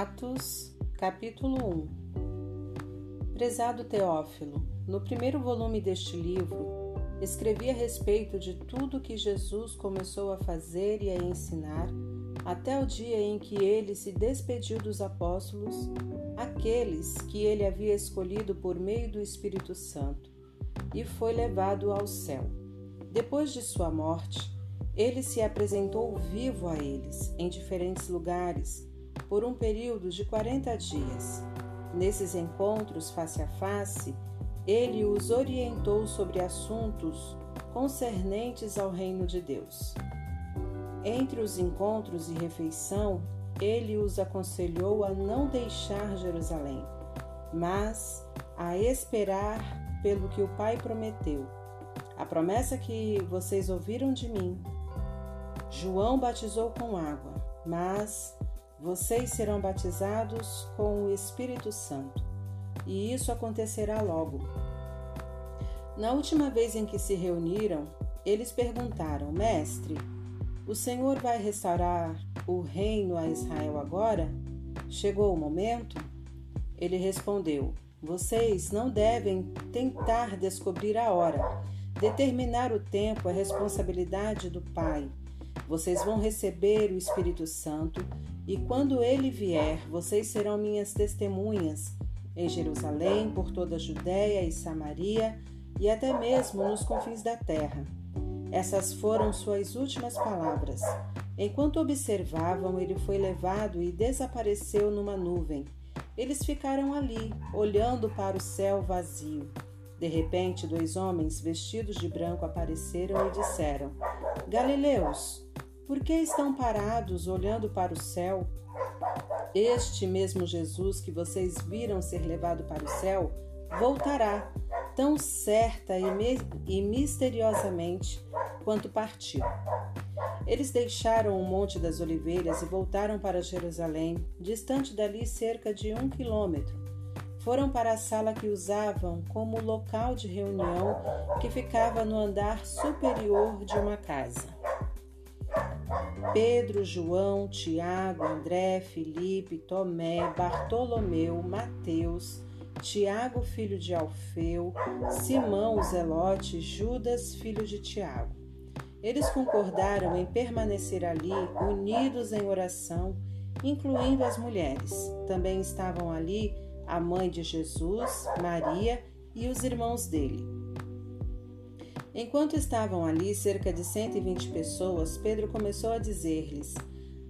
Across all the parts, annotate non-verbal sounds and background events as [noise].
Atos, capítulo 1 Prezado Teófilo, no primeiro volume deste livro, escrevi a respeito de tudo que Jesus começou a fazer e a ensinar até o dia em que ele se despediu dos apóstolos, aqueles que ele havia escolhido por meio do Espírito Santo, e foi levado ao céu. Depois de sua morte, ele se apresentou vivo a eles, em diferentes lugares, por um período de 40 dias. Nesses encontros face a face, ele os orientou sobre assuntos concernentes ao reino de Deus. Entre os encontros e refeição, ele os aconselhou a não deixar Jerusalém, mas a esperar pelo que o Pai prometeu. A promessa que vocês ouviram de mim. João batizou com água, mas vocês serão batizados com o Espírito Santo, e isso acontecerá logo. Na última vez em que se reuniram, eles perguntaram: Mestre, o Senhor vai restaurar o reino a Israel agora? Chegou o momento? Ele respondeu: Vocês não devem tentar descobrir a hora. Determinar o tempo é responsabilidade do Pai. Vocês vão receber o Espírito Santo e quando ele vier, vocês serão minhas testemunhas em Jerusalém, por toda a Judéia e Samaria e até mesmo nos confins da terra. Essas foram suas últimas palavras. Enquanto observavam, ele foi levado e desapareceu numa nuvem. Eles ficaram ali, olhando para o céu vazio. De repente, dois homens vestidos de branco apareceram e disseram: Galileus, por que estão parados olhando para o céu? Este mesmo Jesus que vocês viram ser levado para o céu voltará, tão certa e, e misteriosamente quanto partiu. Eles deixaram o Monte das Oliveiras e voltaram para Jerusalém, distante dali cerca de um quilômetro. Foram para a sala que usavam como local de reunião, que ficava no andar superior de uma casa. Pedro, João, Tiago, André, Felipe, Tomé, Bartolomeu, Mateus, Tiago, filho de Alfeu, Simão, Zelote, Judas, filho de Tiago. Eles concordaram em permanecer ali, unidos em oração, incluindo as mulheres. Também estavam ali a mãe de Jesus, Maria e os irmãos dele. Enquanto estavam ali cerca de 120 pessoas, Pedro começou a dizer-lhes: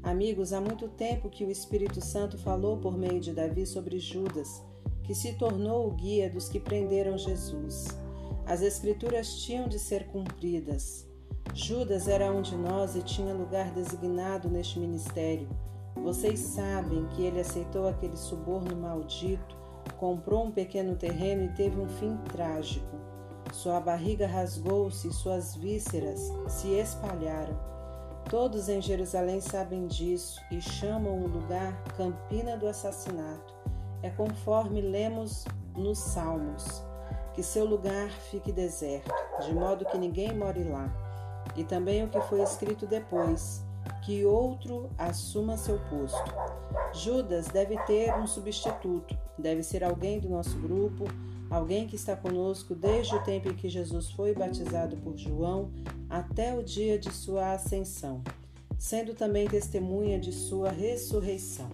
Amigos, há muito tempo que o Espírito Santo falou por meio de Davi sobre Judas, que se tornou o guia dos que prenderam Jesus. As Escrituras tinham de ser cumpridas. Judas era um de nós e tinha lugar designado neste ministério. Vocês sabem que ele aceitou aquele suborno maldito, comprou um pequeno terreno e teve um fim trágico. Sua barriga rasgou-se e suas vísceras se espalharam. Todos em Jerusalém sabem disso e chamam o lugar Campina do Assassinato. É conforme lemos nos Salmos: que seu lugar fique deserto, de modo que ninguém more lá. E também o que foi escrito depois: que outro assuma seu posto. Judas deve ter um substituto, deve ser alguém do nosso grupo alguém que está conosco desde o tempo em que Jesus foi batizado por João até o dia de sua ascensão, sendo também testemunha de sua ressurreição.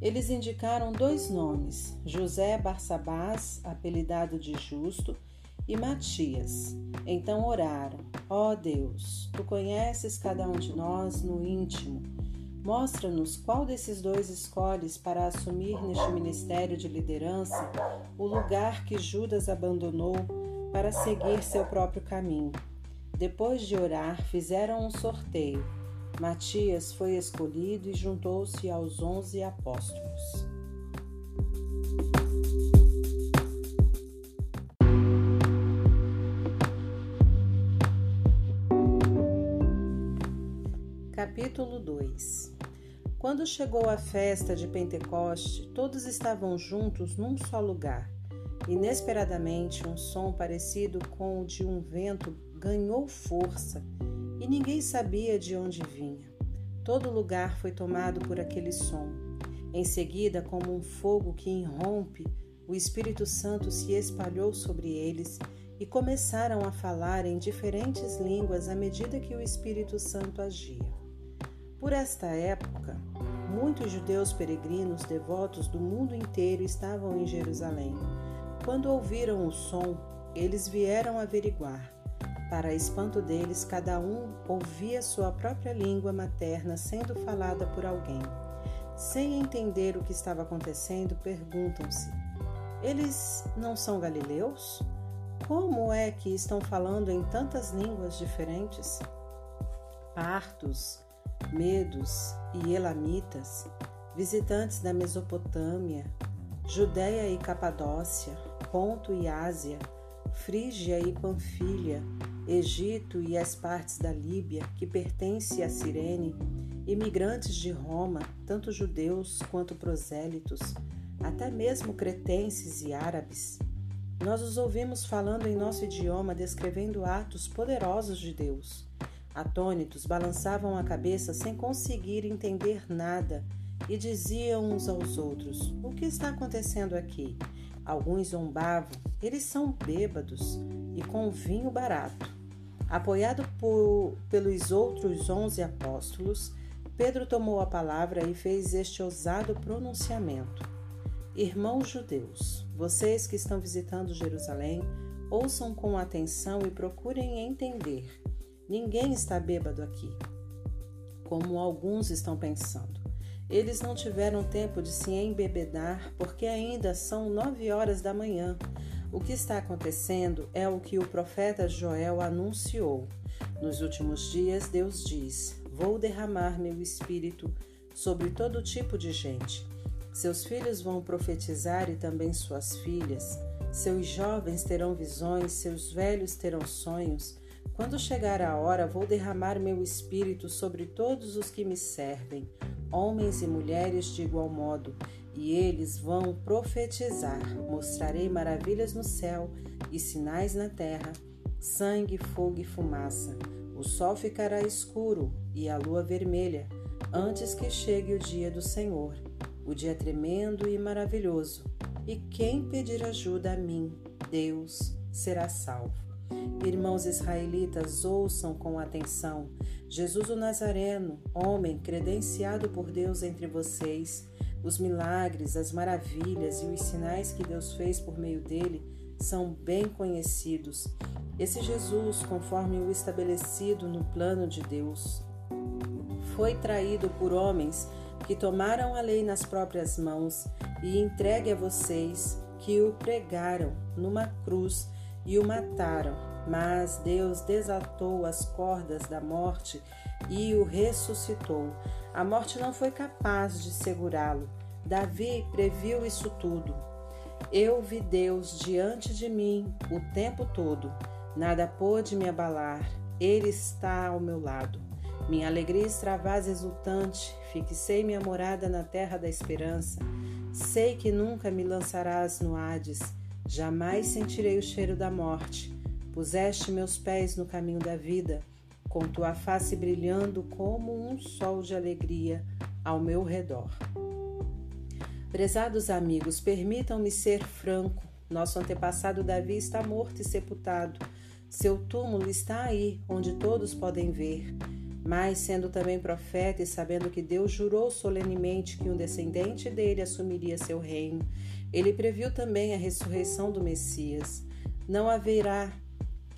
Eles indicaram dois nomes, José Barsabás, apelidado de Justo, e Matias. Então oraram: Ó oh Deus, tu conheces cada um de nós no íntimo Mostra-nos qual desses dois escolhes para assumir neste ministério de liderança o lugar que Judas abandonou para seguir seu próprio caminho. Depois de orar, fizeram um sorteio. Matias foi escolhido e juntou-se aos onze apóstolos. Capítulo 2 Quando chegou a festa de Pentecoste, todos estavam juntos num só lugar. Inesperadamente, um som parecido com o de um vento ganhou força e ninguém sabia de onde vinha. Todo lugar foi tomado por aquele som. Em seguida, como um fogo que irrompe, o Espírito Santo se espalhou sobre eles e começaram a falar em diferentes línguas à medida que o Espírito Santo agia. Por esta época, muitos judeus peregrinos devotos do mundo inteiro estavam em Jerusalém. Quando ouviram o som, eles vieram averiguar. Para espanto deles, cada um ouvia sua própria língua materna sendo falada por alguém. Sem entender o que estava acontecendo, perguntam-se: Eles não são galileus? Como é que estão falando em tantas línguas diferentes? Partos, medos e elamitas, visitantes da Mesopotâmia, Judéia e Capadócia, Ponto e Ásia, Frígia e Panfilha, Egito e as partes da Líbia que pertence a Cirene, imigrantes de Roma, tanto judeus quanto prosélitos, até mesmo cretenses e árabes. Nós os ouvimos falando em nosso idioma, descrevendo atos poderosos de Deus. Atônitos, balançavam a cabeça sem conseguir entender nada e diziam uns aos outros: O que está acontecendo aqui? Alguns zombavam, eles são bêbados e com vinho barato. Apoiado por, pelos outros onze apóstolos, Pedro tomou a palavra e fez este ousado pronunciamento: Irmãos judeus, vocês que estão visitando Jerusalém, ouçam com atenção e procurem entender. Ninguém está bêbado aqui, como alguns estão pensando. Eles não tiveram tempo de se embebedar porque ainda são nove horas da manhã. O que está acontecendo é o que o profeta Joel anunciou. Nos últimos dias, Deus diz: Vou derramar meu espírito sobre todo tipo de gente. Seus filhos vão profetizar e também suas filhas. Seus jovens terão visões, seus velhos terão sonhos. Quando chegar a hora, vou derramar meu espírito sobre todos os que me servem homens e mulheres de igual modo, e eles vão profetizar. Mostrarei maravilhas no céu e sinais na terra: sangue, fogo e fumaça. O sol ficará escuro e a lua vermelha, antes que chegue o dia do Senhor, o dia tremendo e maravilhoso. E quem pedir ajuda a mim, Deus, será salvo. Irmãos israelitas, ouçam com atenção. Jesus o Nazareno, homem credenciado por Deus entre vocês, os milagres, as maravilhas e os sinais que Deus fez por meio dele são bem conhecidos. Esse Jesus, conforme o estabelecido no plano de Deus, foi traído por homens que tomaram a lei nas próprias mãos e entregue a vocês que o pregaram numa cruz e o mataram, mas Deus desatou as cordas da morte e o ressuscitou. A morte não foi capaz de segurá-lo. Davi previu isso tudo. Eu vi Deus diante de mim o tempo todo. Nada pôde me abalar. Ele está ao meu lado. Minha alegria extravasa exultante, fixei minha morada na terra da esperança. Sei que nunca me lançarás no Hades Jamais sentirei o cheiro da morte. Puseste meus pés no caminho da vida, com tua face brilhando como um sol de alegria ao meu redor. Prezados amigos, permitam-me ser franco. Nosso antepassado Davi está morto e sepultado. Seu túmulo está aí, onde todos podem ver. Mas, sendo também profeta e sabendo que Deus jurou solenemente que um descendente dele assumiria seu reino, ele previu também a ressurreição do Messias. Não haverá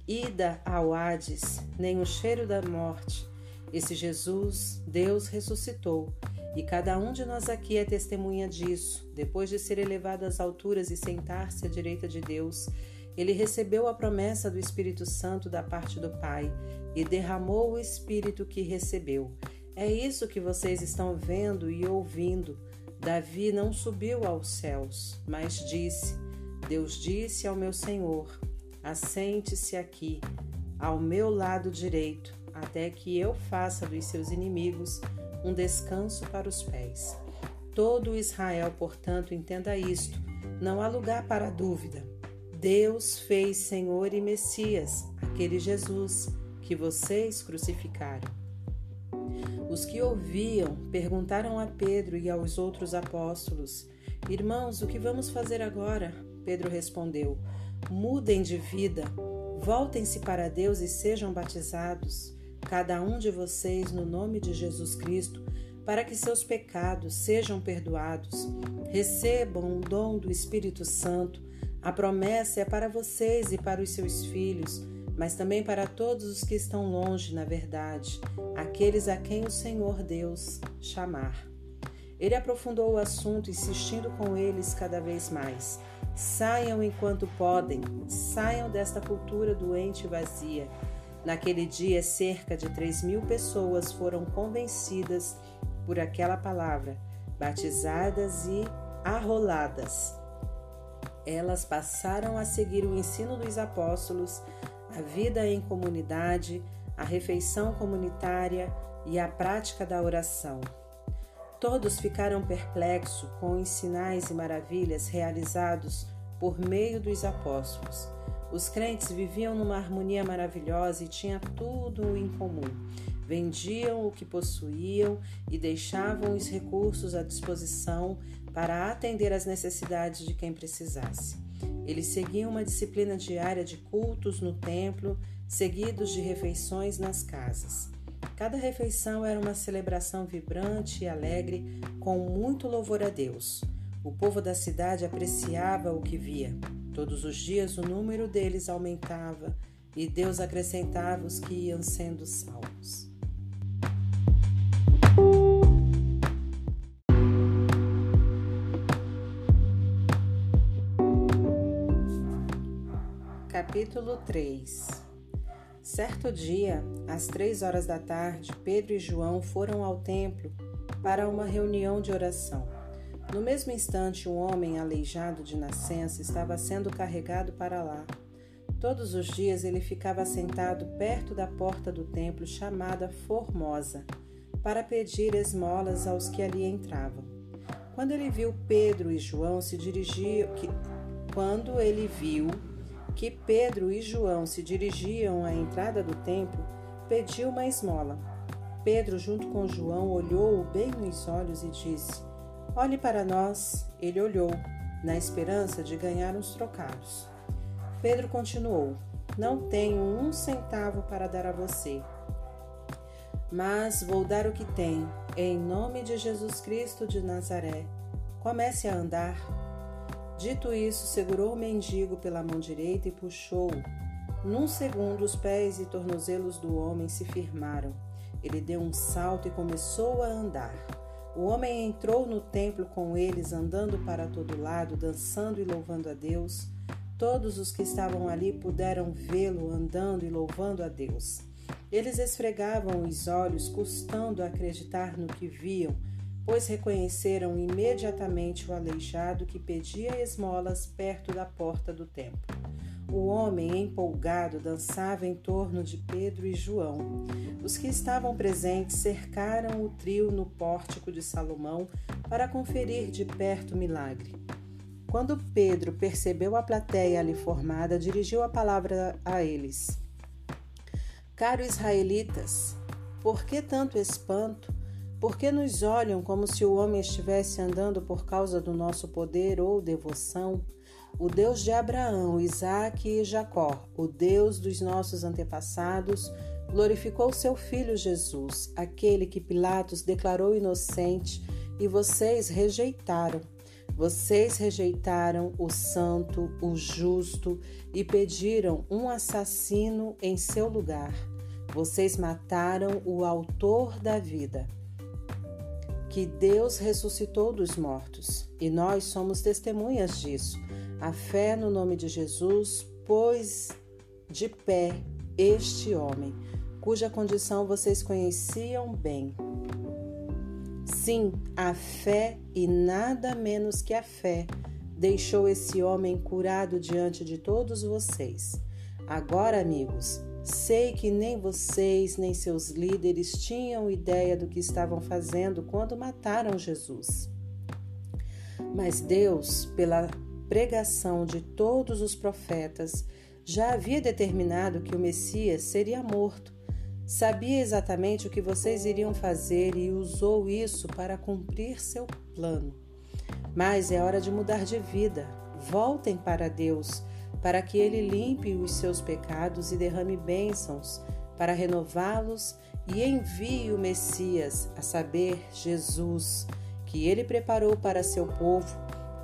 ida ao Hades, nem o cheiro da morte. Esse Jesus, Deus ressuscitou, e cada um de nós aqui é testemunha disso. Depois de ser elevado às alturas e sentar-se à direita de Deus, ele recebeu a promessa do Espírito Santo da parte do Pai e derramou o Espírito que recebeu. É isso que vocês estão vendo e ouvindo. Davi não subiu aos céus, mas disse: Deus disse ao meu Senhor: Assente-se aqui, ao meu lado direito, até que eu faça dos seus inimigos um descanso para os pés. Todo Israel, portanto, entenda isto: não há lugar para dúvida. Deus fez Senhor e Messias, aquele Jesus que vocês crucificaram. Os que ouviam perguntaram a Pedro e aos outros apóstolos: Irmãos, o que vamos fazer agora? Pedro respondeu: Mudem de vida, voltem-se para Deus e sejam batizados, cada um de vocês, no nome de Jesus Cristo, para que seus pecados sejam perdoados. Recebam o dom do Espírito Santo. A promessa é para vocês e para os seus filhos mas também para todos os que estão longe, na verdade, aqueles a quem o Senhor Deus chamar. Ele aprofundou o assunto, insistindo com eles cada vez mais. Saiam enquanto podem, saiam desta cultura doente e vazia. Naquele dia, cerca de três mil pessoas foram convencidas por aquela palavra, batizadas e arroladas. Elas passaram a seguir o ensino dos apóstolos, a vida em comunidade, a refeição comunitária e a prática da oração. Todos ficaram perplexos com os sinais e maravilhas realizados por meio dos apóstolos. Os crentes viviam numa harmonia maravilhosa e tinham tudo em comum. Vendiam o que possuíam e deixavam os recursos à disposição para atender às necessidades de quem precisasse. Eles seguiam uma disciplina diária de cultos no templo, seguidos de refeições nas casas. Cada refeição era uma celebração vibrante e alegre, com muito louvor a Deus. O povo da cidade apreciava o que via. Todos os dias o número deles aumentava e Deus acrescentava os que iam sendo salvos. Capítulo 3 Certo dia, às três horas da tarde, Pedro e João foram ao templo para uma reunião de oração. No mesmo instante, um homem aleijado de nascença estava sendo carregado para lá. Todos os dias ele ficava sentado perto da porta do templo chamada Formosa, para pedir esmolas aos que ali entravam. Quando ele viu Pedro e João se dirigir, quando ele viu que Pedro e João se dirigiam à entrada do templo, pediu uma esmola. Pedro, junto com João, olhou-o bem nos olhos e disse: Olhe para nós. Ele olhou, na esperança de ganhar uns trocados. Pedro continuou: Não tenho um centavo para dar a você, mas vou dar o que tenho. Em nome de Jesus Cristo de Nazaré, comece a andar. Dito isso, segurou o mendigo pela mão direita e puxou-o. Num segundo, os pés e tornozelos do homem se firmaram. Ele deu um salto e começou a andar. O homem entrou no templo com eles, andando para todo lado, dançando e louvando a Deus. Todos os que estavam ali puderam vê-lo andando e louvando a Deus. Eles esfregavam os olhos, custando acreditar no que viam pois reconheceram imediatamente o aleijado que pedia esmolas perto da porta do templo. O homem, empolgado, dançava em torno de Pedro e João. Os que estavam presentes cercaram o trio no pórtico de Salomão para conferir de perto o milagre. Quando Pedro percebeu a plateia ali formada, dirigiu a palavra a eles. Caro israelitas, por que tanto espanto? Por que nos olham como se o homem estivesse andando por causa do nosso poder ou devoção? O Deus de Abraão, Isaque e Jacó, o Deus dos nossos antepassados, glorificou seu filho Jesus, aquele que Pilatos declarou inocente e vocês rejeitaram. Vocês rejeitaram o santo, o justo e pediram um assassino em seu lugar. Vocês mataram o autor da vida que Deus ressuscitou dos mortos e nós somos testemunhas disso. A fé no nome de Jesus pôs de pé este homem, cuja condição vocês conheciam bem. Sim, a fé e nada menos que a fé deixou esse homem curado diante de todos vocês. Agora, amigos, Sei que nem vocês nem seus líderes tinham ideia do que estavam fazendo quando mataram Jesus. Mas Deus, pela pregação de todos os profetas, já havia determinado que o Messias seria morto. Sabia exatamente o que vocês iriam fazer e usou isso para cumprir seu plano. Mas é hora de mudar de vida. Voltem para Deus, para que Ele limpe os seus pecados e derrame bênçãos, para renová-los e envie o Messias, a saber, Jesus, que Ele preparou para seu povo.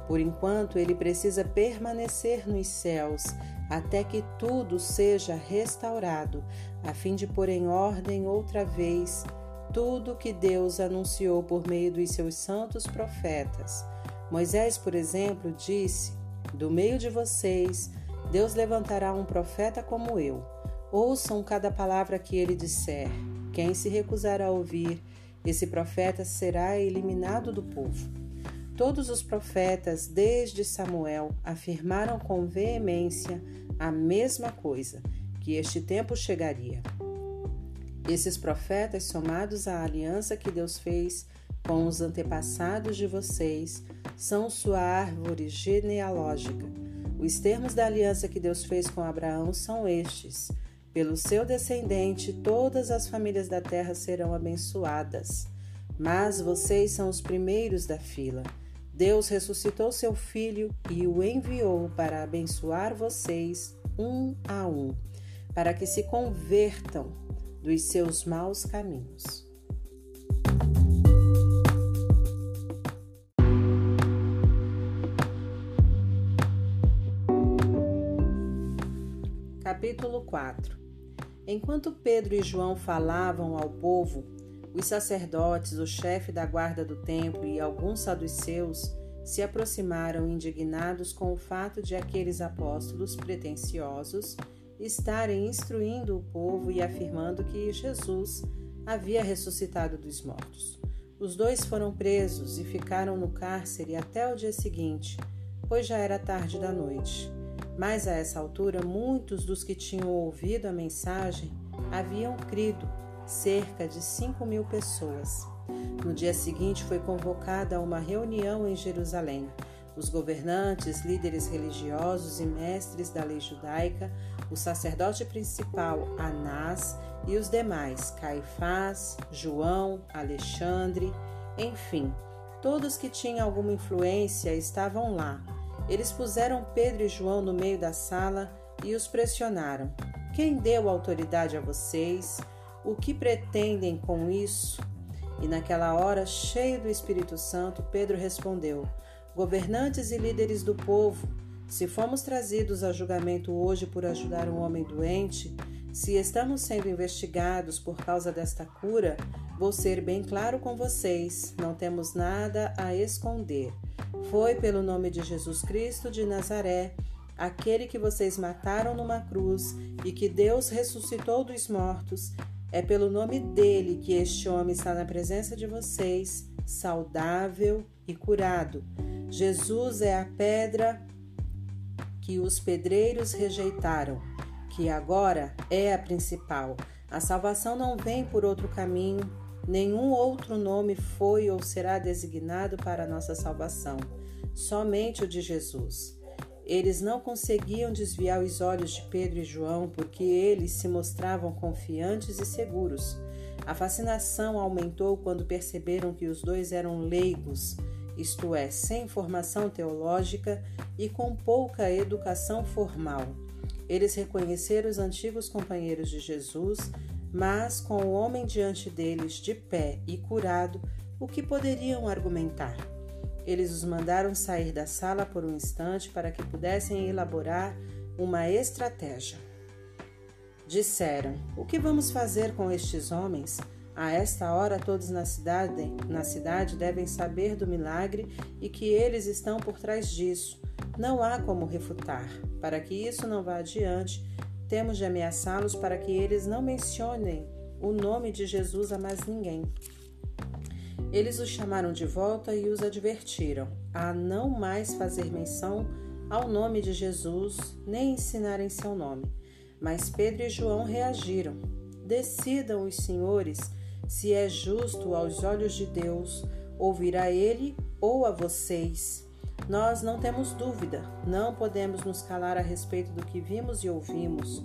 Por enquanto, ele precisa permanecer nos céus até que tudo seja restaurado, a fim de pôr em ordem outra vez tudo que Deus anunciou por meio dos seus santos profetas. Moisés, por exemplo, disse: Do meio de vocês, Deus levantará um profeta como eu. Ouçam cada palavra que ele disser. Quem se recusar a ouvir, esse profeta será eliminado do povo. Todos os profetas, desde Samuel, afirmaram com veemência a mesma coisa, que este tempo chegaria. Esses profetas, somados à aliança que Deus fez com os antepassados de vocês, são sua árvore genealógica. Os termos da aliança que Deus fez com Abraão são estes: pelo seu descendente, todas as famílias da terra serão abençoadas. Mas vocês são os primeiros da fila. Deus ressuscitou seu filho e o enviou para abençoar vocês um a um, para que se convertam dos seus maus caminhos. Capítulo 4 Enquanto Pedro e João falavam ao povo, os sacerdotes, o chefe da guarda do templo e alguns saduceus se aproximaram indignados com o fato de aqueles apóstolos pretensiosos estarem instruindo o povo e afirmando que Jesus havia ressuscitado dos mortos. Os dois foram presos e ficaram no cárcere até o dia seguinte, pois já era tarde da noite. Mas a essa altura, muitos dos que tinham ouvido a mensagem haviam crido cerca de 5 mil pessoas. No dia seguinte foi convocada uma reunião em Jerusalém. Os governantes, líderes religiosos e mestres da lei judaica, o sacerdote principal Anás e os demais, Caifás, João, Alexandre, enfim, todos que tinham alguma influência estavam lá. Eles puseram Pedro e João no meio da sala e os pressionaram. Quem deu autoridade a vocês? O que pretendem com isso? E naquela hora, cheio do Espírito Santo, Pedro respondeu: Governantes e líderes do povo, se fomos trazidos a julgamento hoje por ajudar um homem doente, se estamos sendo investigados por causa desta cura, vou ser bem claro com vocês: não temos nada a esconder. Foi pelo nome de Jesus Cristo de Nazaré, aquele que vocês mataram numa cruz e que Deus ressuscitou dos mortos é pelo nome dele que este homem está na presença de vocês, saudável e curado. Jesus é a pedra que os pedreiros rejeitaram, que agora é a principal. A salvação não vem por outro caminho, nenhum outro nome foi ou será designado para a nossa salvação, somente o de Jesus. Eles não conseguiam desviar os olhos de Pedro e João porque eles se mostravam confiantes e seguros. A fascinação aumentou quando perceberam que os dois eram leigos, isto é, sem formação teológica e com pouca educação formal. Eles reconheceram os antigos companheiros de Jesus, mas com o homem diante deles de pé e curado, o que poderiam argumentar? Eles os mandaram sair da sala por um instante para que pudessem elaborar uma estratégia. Disseram: O que vamos fazer com estes homens? A esta hora, todos na cidade, na cidade devem saber do milagre e que eles estão por trás disso. Não há como refutar. Para que isso não vá adiante, temos de ameaçá-los para que eles não mencionem o nome de Jesus a mais ninguém. Eles os chamaram de volta e os advertiram a não mais fazer menção ao nome de Jesus, nem ensinar em seu nome. Mas Pedro e João reagiram. Decidam os senhores se é justo aos olhos de Deus ouvir a ele ou a vocês. Nós não temos dúvida, não podemos nos calar a respeito do que vimos e ouvimos.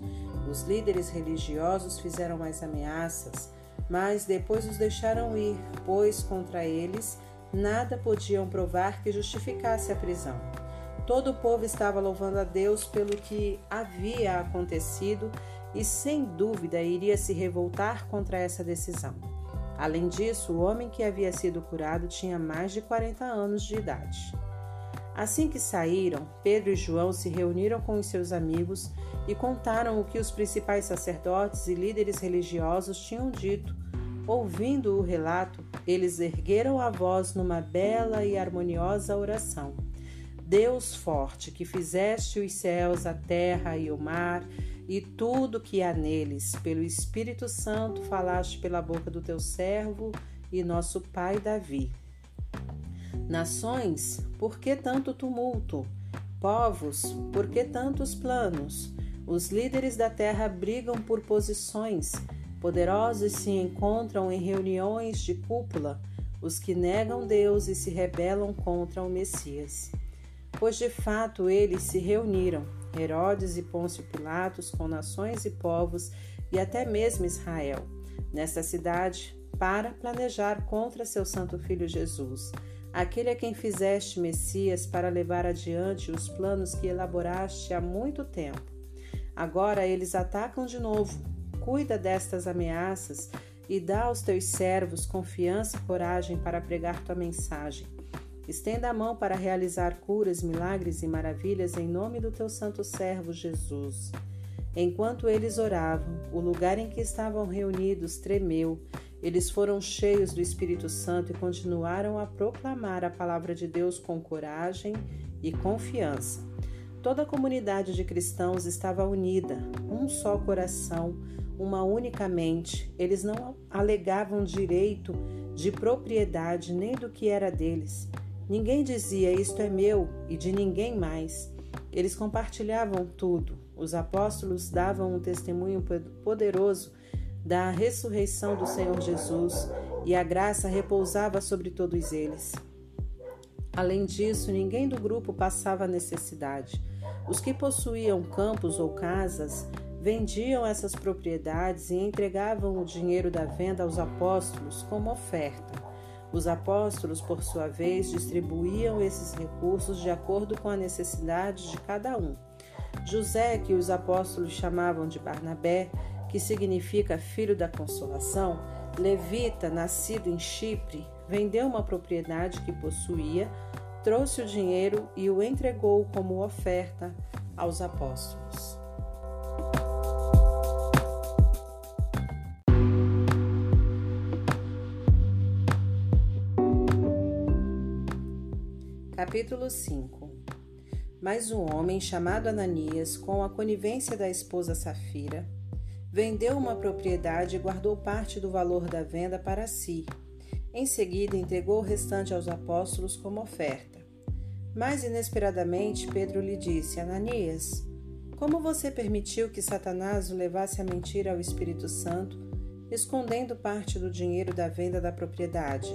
Os líderes religiosos fizeram mais ameaças, mas depois os deixaram ir, pois contra eles nada podiam provar que justificasse a prisão. Todo o povo estava louvando a Deus pelo que havia acontecido e, sem dúvida, iria se revoltar contra essa decisão. Além disso, o homem que havia sido curado tinha mais de 40 anos de idade. Assim que saíram, Pedro e João se reuniram com os seus amigos e contaram o que os principais sacerdotes e líderes religiosos tinham dito. Ouvindo o relato, eles ergueram a voz numa bela e harmoniosa oração. Deus forte, que fizeste os céus, a terra e o mar e tudo que há neles, pelo Espírito Santo falaste pela boca do teu servo e nosso pai Davi. Nações, por que tanto tumulto? Povos, por que tantos planos? Os líderes da terra brigam por posições, poderosos se encontram em reuniões de cúpula, os que negam Deus e se rebelam contra o Messias pois de fato eles se reuniram, Herodes e Pôncio Pilatos, com nações e povos e até mesmo Israel, nesta cidade, para planejar contra seu santo filho Jesus, aquele a quem fizeste Messias para levar adiante os planos que elaboraste há muito tempo. Agora eles atacam de novo. Cuida destas ameaças e dá aos teus servos confiança e coragem para pregar tua mensagem Estenda a mão para realizar curas, milagres e maravilhas em nome do teu santo servo Jesus. Enquanto eles oravam, o lugar em que estavam reunidos tremeu. Eles foram cheios do Espírito Santo e continuaram a proclamar a palavra de Deus com coragem e confiança. Toda a comunidade de cristãos estava unida, um só coração, uma única mente. Eles não alegavam direito de propriedade nem do que era deles. Ninguém dizia isto é meu e de ninguém mais. Eles compartilhavam tudo. Os apóstolos davam um testemunho poderoso da ressurreição do Senhor Jesus e a graça repousava sobre todos eles. Além disso, ninguém do grupo passava necessidade. Os que possuíam campos ou casas vendiam essas propriedades e entregavam o dinheiro da venda aos apóstolos como oferta. Os apóstolos, por sua vez, distribuíam esses recursos de acordo com a necessidade de cada um. José, que os apóstolos chamavam de Barnabé, que significa filho da consolação, levita, nascido em Chipre, vendeu uma propriedade que possuía, trouxe o dinheiro e o entregou como oferta aos apóstolos. Capítulo 5 Mas um homem chamado Ananias, com a conivência da esposa Safira, vendeu uma propriedade e guardou parte do valor da venda para si. Em seguida, entregou o restante aos apóstolos como oferta. Mais inesperadamente, Pedro lhe disse: Ananias, como você permitiu que Satanás o levasse a mentir ao Espírito Santo, escondendo parte do dinheiro da venda da propriedade?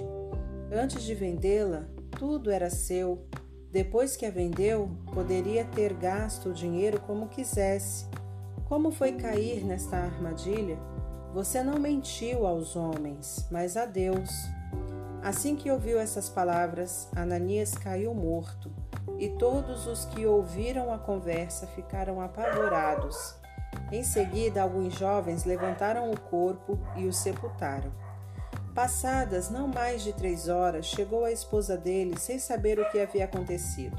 Antes de vendê-la, tudo era seu. Depois que a vendeu, poderia ter gasto o dinheiro como quisesse. Como foi cair nesta armadilha? Você não mentiu aos homens, mas a Deus. Assim que ouviu essas palavras, Ananias caiu morto, e todos os que ouviram a conversa ficaram apavorados. Em seguida, alguns jovens levantaram o corpo e o sepultaram. Passadas não mais de três horas, chegou a esposa dele sem saber o que havia acontecido.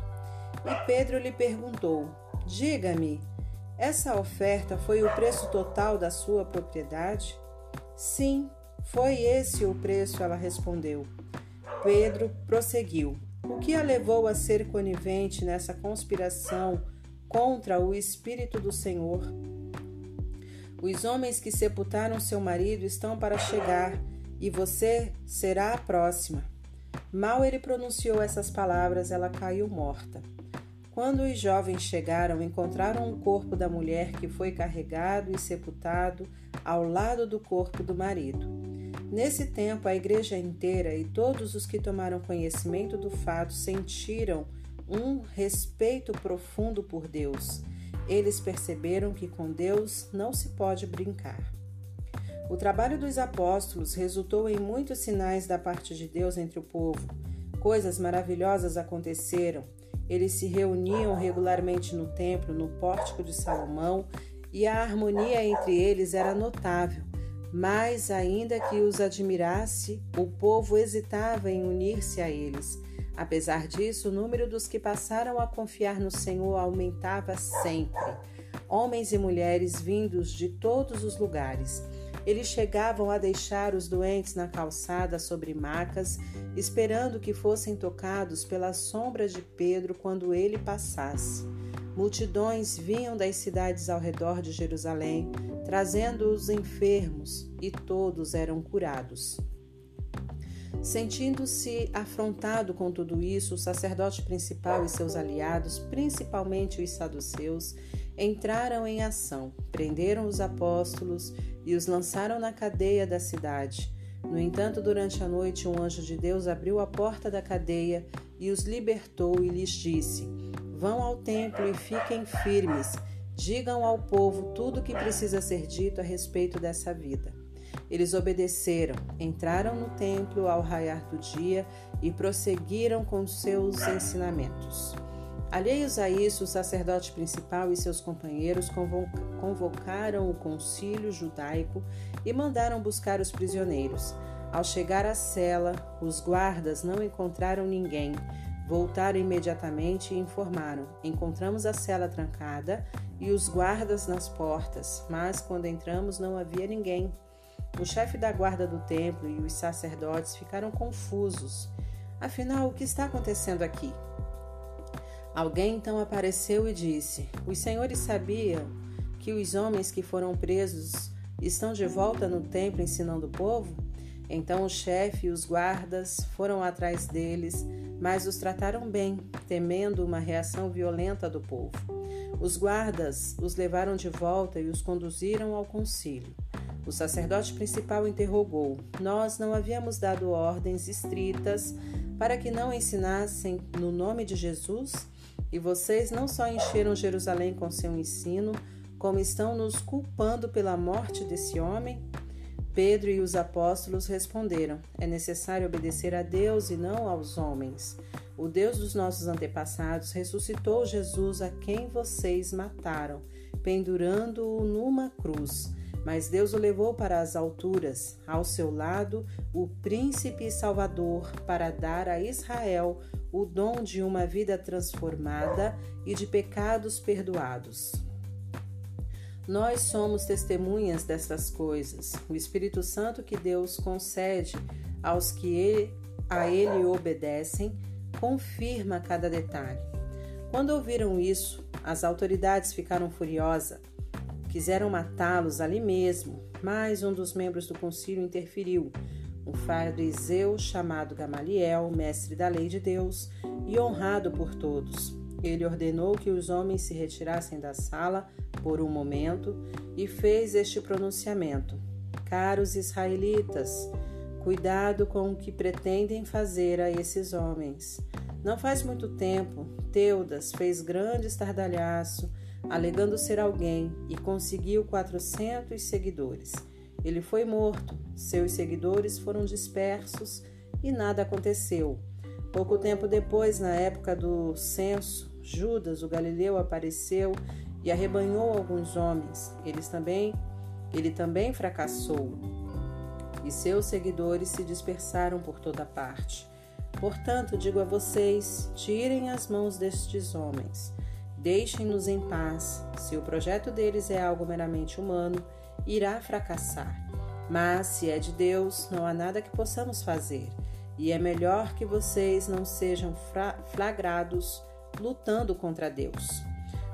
E Pedro lhe perguntou: Diga-me, essa oferta foi o preço total da sua propriedade? Sim, foi esse o preço, ela respondeu. Pedro prosseguiu: O que a levou a ser conivente nessa conspiração contra o Espírito do Senhor? Os homens que sepultaram seu marido estão para chegar e você será a próxima. Mal ele pronunciou essas palavras, ela caiu morta. Quando os jovens chegaram, encontraram o corpo da mulher que foi carregado e sepultado ao lado do corpo do marido. Nesse tempo, a igreja inteira e todos os que tomaram conhecimento do fato sentiram um respeito profundo por Deus eles perceberam que com Deus não se pode brincar. O trabalho dos apóstolos resultou em muitos sinais da parte de Deus entre o povo. Coisas maravilhosas aconteceram. Eles se reuniam regularmente no templo, no pórtico de Salomão, e a harmonia entre eles era notável. Mas, ainda que os admirasse, o povo hesitava em unir-se a eles. Apesar disso, o número dos que passaram a confiar no Senhor aumentava sempre. Homens e mulheres vindos de todos os lugares. Eles chegavam a deixar os doentes na calçada sobre macas, esperando que fossem tocados pela sombra de Pedro quando ele passasse. Multidões vinham das cidades ao redor de Jerusalém, trazendo os enfermos, e todos eram curados. Sentindo-se afrontado com tudo isso, o sacerdote principal e seus aliados, principalmente os saduceus, entraram em ação, prenderam os apóstolos e os lançaram na cadeia da cidade. No entanto, durante a noite, um anjo de Deus abriu a porta da cadeia e os libertou e lhes disse: Vão ao templo e fiquem firmes. Digam ao povo tudo o que precisa ser dito a respeito dessa vida. Eles obedeceram, entraram no templo ao raiar do dia e prosseguiram com seus ensinamentos. Alheios a isso, o sacerdote principal e seus companheiros convocaram o concílio judaico e mandaram buscar os prisioneiros. Ao chegar à cela, os guardas não encontraram ninguém. Voltaram imediatamente e informaram: Encontramos a cela trancada e os guardas nas portas, mas quando entramos não havia ninguém. O chefe da guarda do templo e os sacerdotes ficaram confusos. Afinal, o que está acontecendo aqui? Alguém então apareceu e disse: Os senhores sabiam que os homens que foram presos estão de volta no templo ensinando o povo? Então o chefe e os guardas foram atrás deles, mas os trataram bem, temendo uma reação violenta do povo. Os guardas os levaram de volta e os conduziram ao concílio. O sacerdote principal interrogou: Nós não havíamos dado ordens estritas para que não ensinassem no nome de Jesus? E vocês não só encheram Jerusalém com seu ensino, como estão nos culpando pela morte desse homem? Pedro e os apóstolos responderam: É necessário obedecer a Deus e não aos homens. O Deus dos nossos antepassados ressuscitou Jesus a quem vocês mataram, pendurando-o numa cruz. Mas Deus o levou para as alturas, ao seu lado, o príncipe salvador, para dar a Israel o dom de uma vida transformada e de pecados perdoados. Nós somos testemunhas destas coisas. O Espírito Santo que Deus concede aos que a Ele obedecem confirma cada detalhe. Quando ouviram isso, as autoridades ficaram furiosas. Quiseram matá-los ali mesmo, mas um dos membros do concílio interferiu um fariseu chamado Gamaliel, mestre da lei de Deus e honrado por todos. Ele ordenou que os homens se retirassem da sala por um momento e fez este pronunciamento: Caros israelitas, cuidado com o que pretendem fazer a esses homens. Não faz muito tempo, Teudas fez grande estardalhaço, alegando ser alguém, e conseguiu quatrocentos seguidores. Ele foi morto, seus seguidores foram dispersos e nada aconteceu. Pouco tempo depois, na época do censo, Judas, o galileu, apareceu e arrebanhou alguns homens. Eles também, ele também fracassou. E seus seguidores se dispersaram por toda parte. Portanto, digo a vocês: tirem as mãos destes homens. Deixem-nos em paz. Se o projeto deles é algo meramente humano, irá fracassar. Mas se é de Deus, não há nada que possamos fazer, e é melhor que vocês não sejam flagrados lutando contra Deus.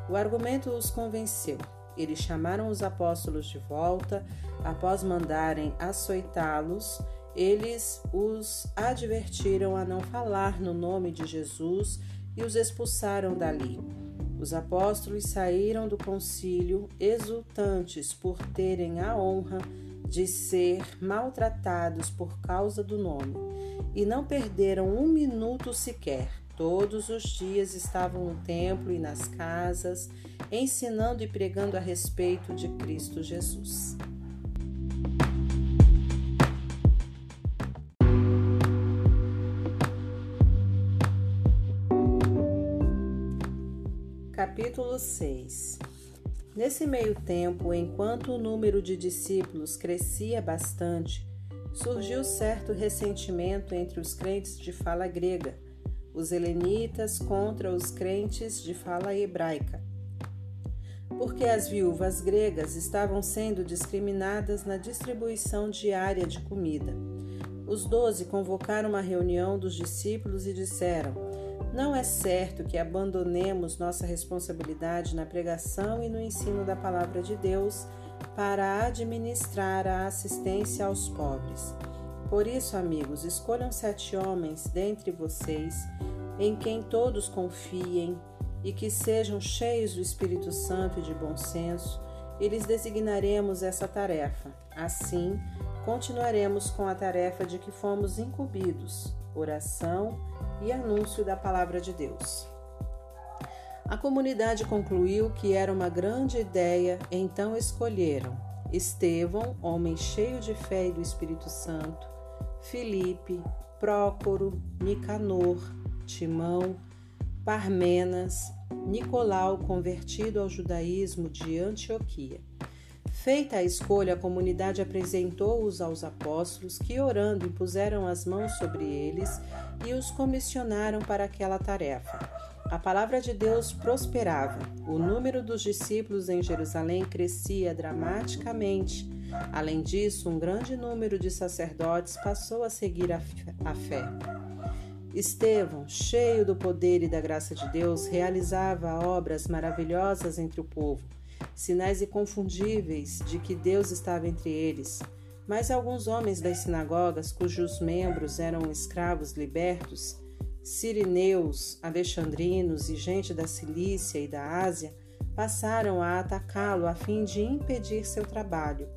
O argumento os convenceu. Eles chamaram os apóstolos de volta, após mandarem açoitá-los, eles os advertiram a não falar no nome de Jesus e os expulsaram dali. Os apóstolos saíram do concílio exultantes por terem a honra de ser maltratados por causa do nome e não perderam um minuto sequer. Todos os dias estavam no templo e nas casas, ensinando e pregando a respeito de Cristo Jesus. Capítulo 6 Nesse meio tempo, enquanto o número de discípulos crescia bastante, surgiu certo ressentimento entre os crentes de fala grega, os helenitas contra os crentes de fala hebraica, porque as viúvas gregas estavam sendo discriminadas na distribuição diária de comida. Os doze convocaram uma reunião dos discípulos e disseram: não é certo que abandonemos nossa responsabilidade na pregação e no ensino da palavra de Deus para administrar a assistência aos pobres. Por isso, amigos, escolham sete homens dentre vocês em quem todos confiem e que sejam cheios do Espírito Santo e de bom senso, e lhes designaremos essa tarefa. Assim, continuaremos com a tarefa de que fomos incumbidos: oração e anúncio da palavra de Deus. A comunidade concluiu que era uma grande ideia, então escolheram Estevão, homem cheio de fé e do Espírito Santo, Filipe, Prócoro, Nicanor, Timão, Parmenas, Nicolau, convertido ao judaísmo de Antioquia. Feita a escolha, a comunidade apresentou-os aos apóstolos, que, orando, impuseram as mãos sobre eles e os comissionaram para aquela tarefa. A palavra de Deus prosperava. O número dos discípulos em Jerusalém crescia dramaticamente. Além disso, um grande número de sacerdotes passou a seguir a fé. Estevão, cheio do poder e da graça de Deus, realizava obras maravilhosas entre o povo sinais inconfundíveis de que Deus estava entre eles. Mas alguns homens das sinagogas, cujos membros eram escravos libertos, sirineus, alexandrinos e gente da Cilícia e da Ásia, passaram a atacá-lo a fim de impedir seu trabalho.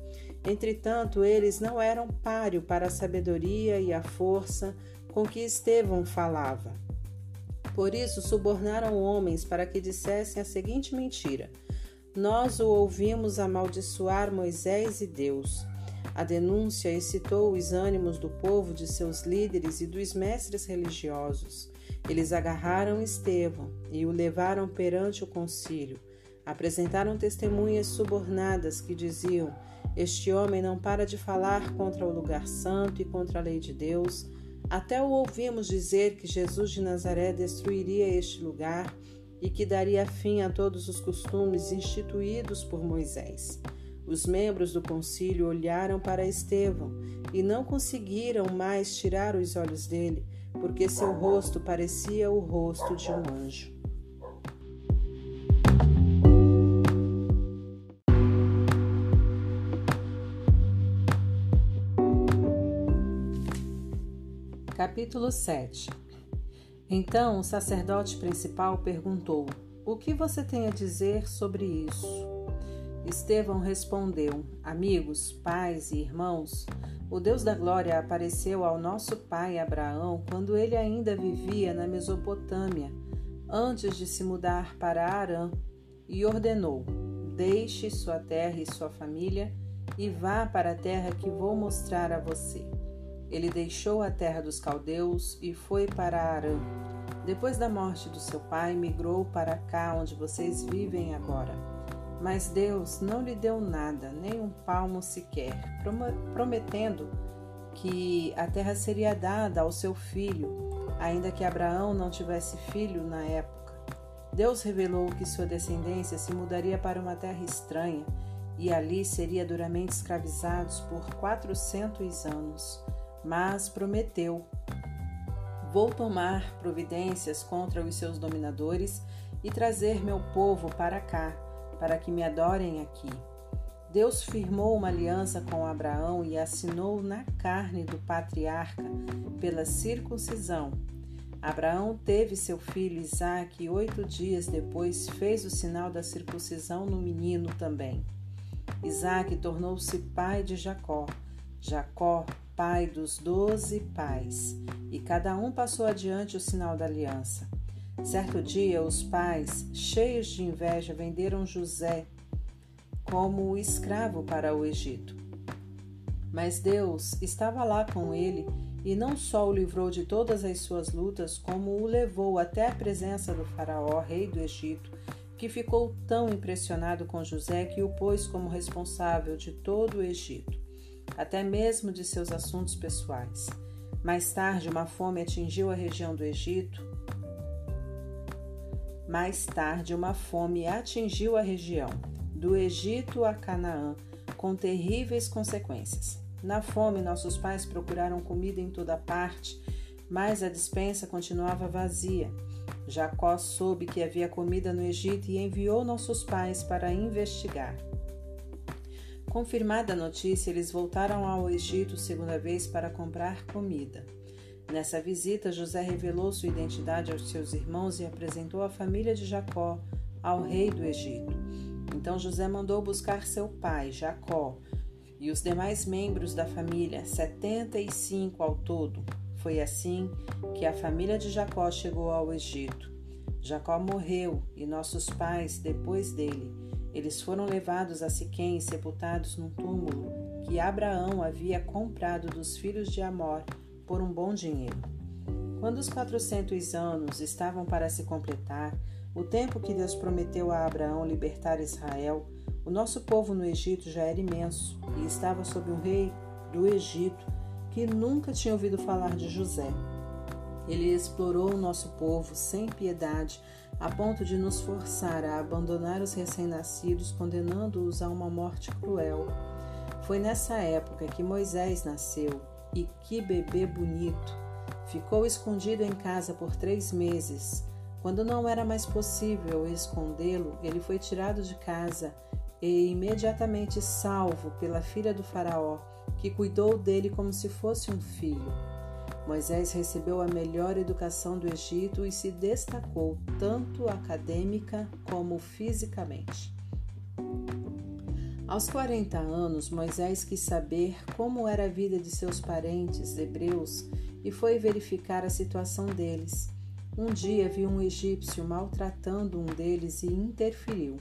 Entretanto, eles não eram páreo para a sabedoria e a força com que Estevão falava. Por isso, subornaram homens para que dissessem a seguinte mentira: nós o ouvimos amaldiçoar Moisés e Deus. A denúncia excitou os ânimos do povo, de seus líderes e dos mestres religiosos. Eles agarraram Estevão e o levaram perante o concílio. Apresentaram testemunhas subornadas que diziam: Este homem não para de falar contra o lugar santo e contra a lei de Deus. Até o ouvimos dizer que Jesus de Nazaré destruiria este lugar e que daria fim a todos os costumes instituídos por Moisés. Os membros do concílio olharam para Estevão e não conseguiram mais tirar os olhos dele, porque seu rosto parecia o rosto de um anjo. Capítulo 7 então o sacerdote principal perguntou: O que você tem a dizer sobre isso? Estevão respondeu: Amigos, pais e irmãos, o Deus da glória apareceu ao nosso pai Abraão quando ele ainda vivia na Mesopotâmia, antes de se mudar para Arã, e ordenou: Deixe sua terra e sua família e vá para a terra que vou mostrar a você. Ele deixou a terra dos caldeus e foi para Arã. Depois da morte do seu pai, migrou para cá onde vocês vivem agora. Mas Deus não lhe deu nada, nem um palmo sequer, prometendo que a terra seria dada ao seu filho, ainda que Abraão não tivesse filho na época. Deus revelou que sua descendência se mudaria para uma terra estranha e ali seria duramente escravizados por quatrocentos anos mas prometeu: Vou tomar providências contra os seus dominadores e trazer meu povo para cá, para que me adorem aqui. Deus firmou uma aliança com Abraão e assinou na carne do patriarca pela circuncisão. Abraão teve seu filho Isaque e oito dias depois fez o sinal da circuncisão no menino também. Isaque tornou-se pai de Jacó. Jacó pai dos doze pais, e cada um passou adiante o sinal da aliança. Certo dia, os pais, cheios de inveja, venderam José como escravo para o Egito. Mas Deus estava lá com ele e não só o livrou de todas as suas lutas, como o levou até a presença do Faraó, rei do Egito, que ficou tão impressionado com José que o pôs como responsável de todo o Egito, até mesmo de seus assuntos pessoais. Mais tarde, uma fome atingiu a região do Egito. Mais tarde, uma fome atingiu a região, do Egito a Canaã, com terríveis consequências. Na fome, nossos pais procuraram comida em toda parte, mas a despensa continuava vazia. Jacó soube que havia comida no Egito e enviou nossos pais para investigar. Confirmada a notícia, eles voltaram ao Egito segunda vez para comprar comida. Nessa visita, José revelou sua identidade aos seus irmãos e apresentou a família de Jacó ao rei do Egito. Então José mandou buscar seu pai, Jacó, e os demais membros da família, 75 ao todo. Foi assim que a família de Jacó chegou ao Egito. Jacó morreu e nossos pais depois dele. Eles foram levados a Siquém e sepultados num túmulo que Abraão havia comprado dos filhos de Amor por um bom dinheiro. Quando os quatrocentos anos estavam para se completar, o tempo que Deus prometeu a Abraão libertar Israel, o nosso povo no Egito já era imenso e estava sob um rei do Egito que nunca tinha ouvido falar de José. Ele explorou o nosso povo sem piedade, a ponto de nos forçar a abandonar os recém-nascidos, condenando-os a uma morte cruel. Foi nessa época que Moisés nasceu, e que bebê bonito! Ficou escondido em casa por três meses. Quando não era mais possível escondê-lo, ele foi tirado de casa e imediatamente salvo pela filha do Faraó, que cuidou dele como se fosse um filho. Moisés recebeu a melhor educação do Egito e se destacou tanto acadêmica como fisicamente. Aos 40 anos, Moisés quis saber como era a vida de seus parentes hebreus e foi verificar a situação deles. Um dia viu um egípcio maltratando um deles e interferiu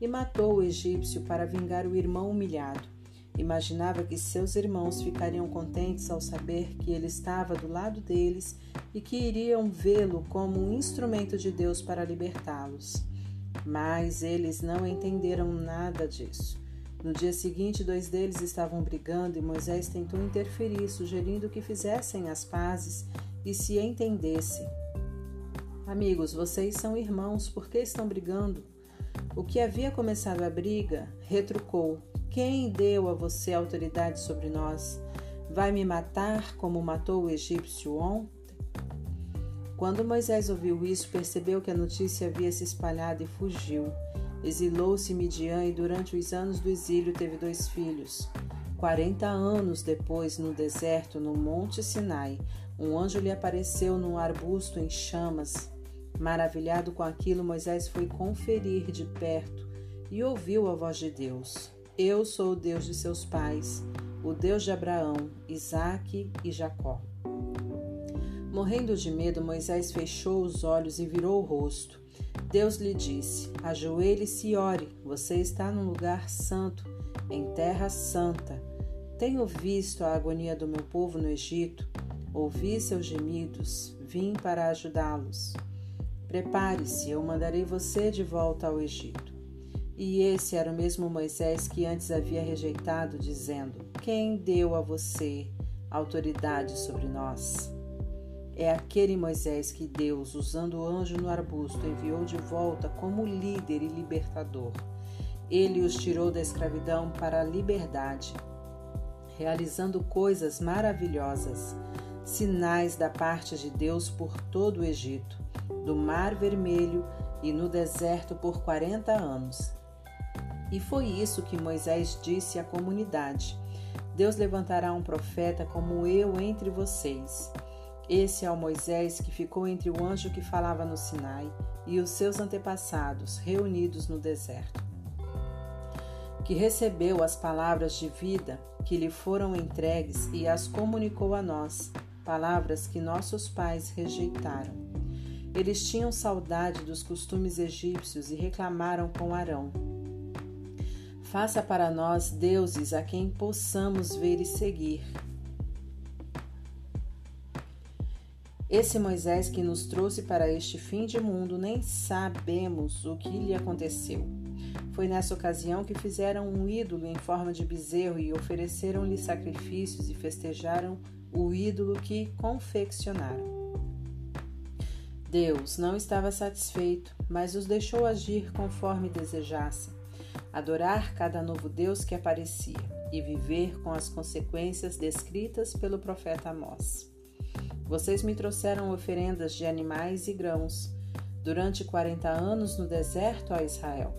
e matou o egípcio para vingar o irmão humilhado. Imaginava que seus irmãos ficariam contentes ao saber que ele estava do lado deles e que iriam vê-lo como um instrumento de Deus para libertá-los. Mas eles não entenderam nada disso. No dia seguinte, dois deles estavam brigando e Moisés tentou interferir, sugerindo que fizessem as pazes e se entendessem. Amigos, vocês são irmãos, por que estão brigando? O que havia começado a briga retrucou: Quem deu a você autoridade sobre nós? Vai me matar como matou o egípcio ontem? Quando Moisés ouviu isso, percebeu que a notícia havia se espalhado e fugiu. Exilou-se Midian e durante os anos do exílio teve dois filhos. Quarenta anos depois, no deserto, no Monte Sinai, um anjo lhe apareceu num arbusto em chamas. Maravilhado com aquilo, Moisés foi conferir de perto e ouviu a voz de Deus. Eu sou o Deus de seus pais, o Deus de Abraão, Isaque e Jacó. Morrendo de medo, Moisés fechou os olhos e virou o rosto. Deus lhe disse: Ajoelhe-se e ore, você está num lugar santo, em terra santa. Tenho visto a agonia do meu povo no Egito, ouvi seus gemidos, vim para ajudá-los. Prepare-se, eu mandarei você de volta ao Egito. E esse era o mesmo Moisés que antes havia rejeitado, dizendo: Quem deu a você autoridade sobre nós? É aquele Moisés que Deus, usando o anjo no arbusto, enviou de volta como líder e libertador. Ele os tirou da escravidão para a liberdade, realizando coisas maravilhosas, sinais da parte de Deus por todo o Egito do Mar Vermelho e no deserto por quarenta anos. E foi isso que Moisés disse à comunidade: Deus levantará um profeta como eu entre vocês. Esse é o Moisés que ficou entre o anjo que falava no Sinai e os seus antepassados reunidos no deserto, que recebeu as palavras de vida que lhe foram entregues e as comunicou a nós, palavras que nossos pais rejeitaram. Eles tinham saudade dos costumes egípcios e reclamaram com Arão: Faça para nós deuses a quem possamos ver e seguir. Esse Moisés que nos trouxe para este fim de mundo, nem sabemos o que lhe aconteceu. Foi nessa ocasião que fizeram um ídolo em forma de bezerro e ofereceram-lhe sacrifícios e festejaram o ídolo que confeccionaram. Deus não estava satisfeito, mas os deixou agir conforme desejassem, adorar cada novo Deus que aparecia e viver com as consequências descritas pelo profeta Amós. Vocês me trouxeram oferendas de animais e grãos durante quarenta anos no deserto a Israel.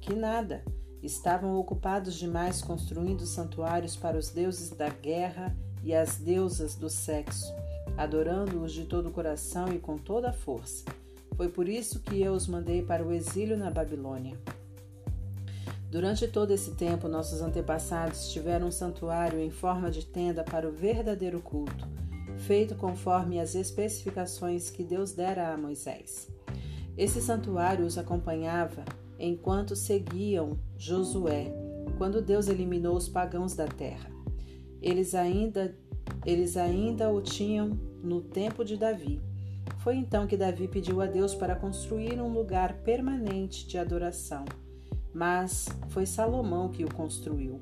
Que nada! Estavam ocupados demais construindo santuários para os deuses da guerra e as deusas do sexo, adorando-os de todo o coração e com toda a força. Foi por isso que eu os mandei para o exílio na Babilônia. Durante todo esse tempo, nossos antepassados tiveram um santuário em forma de tenda para o verdadeiro culto feito conforme as especificações que Deus dera a Moisés. Esse santuário os acompanhava enquanto seguiam Josué, quando Deus eliminou os pagãos da terra. Eles ainda, eles ainda o tinham no tempo de Davi. Foi então que Davi pediu a Deus para construir um lugar permanente de adoração, mas foi Salomão que o construiu.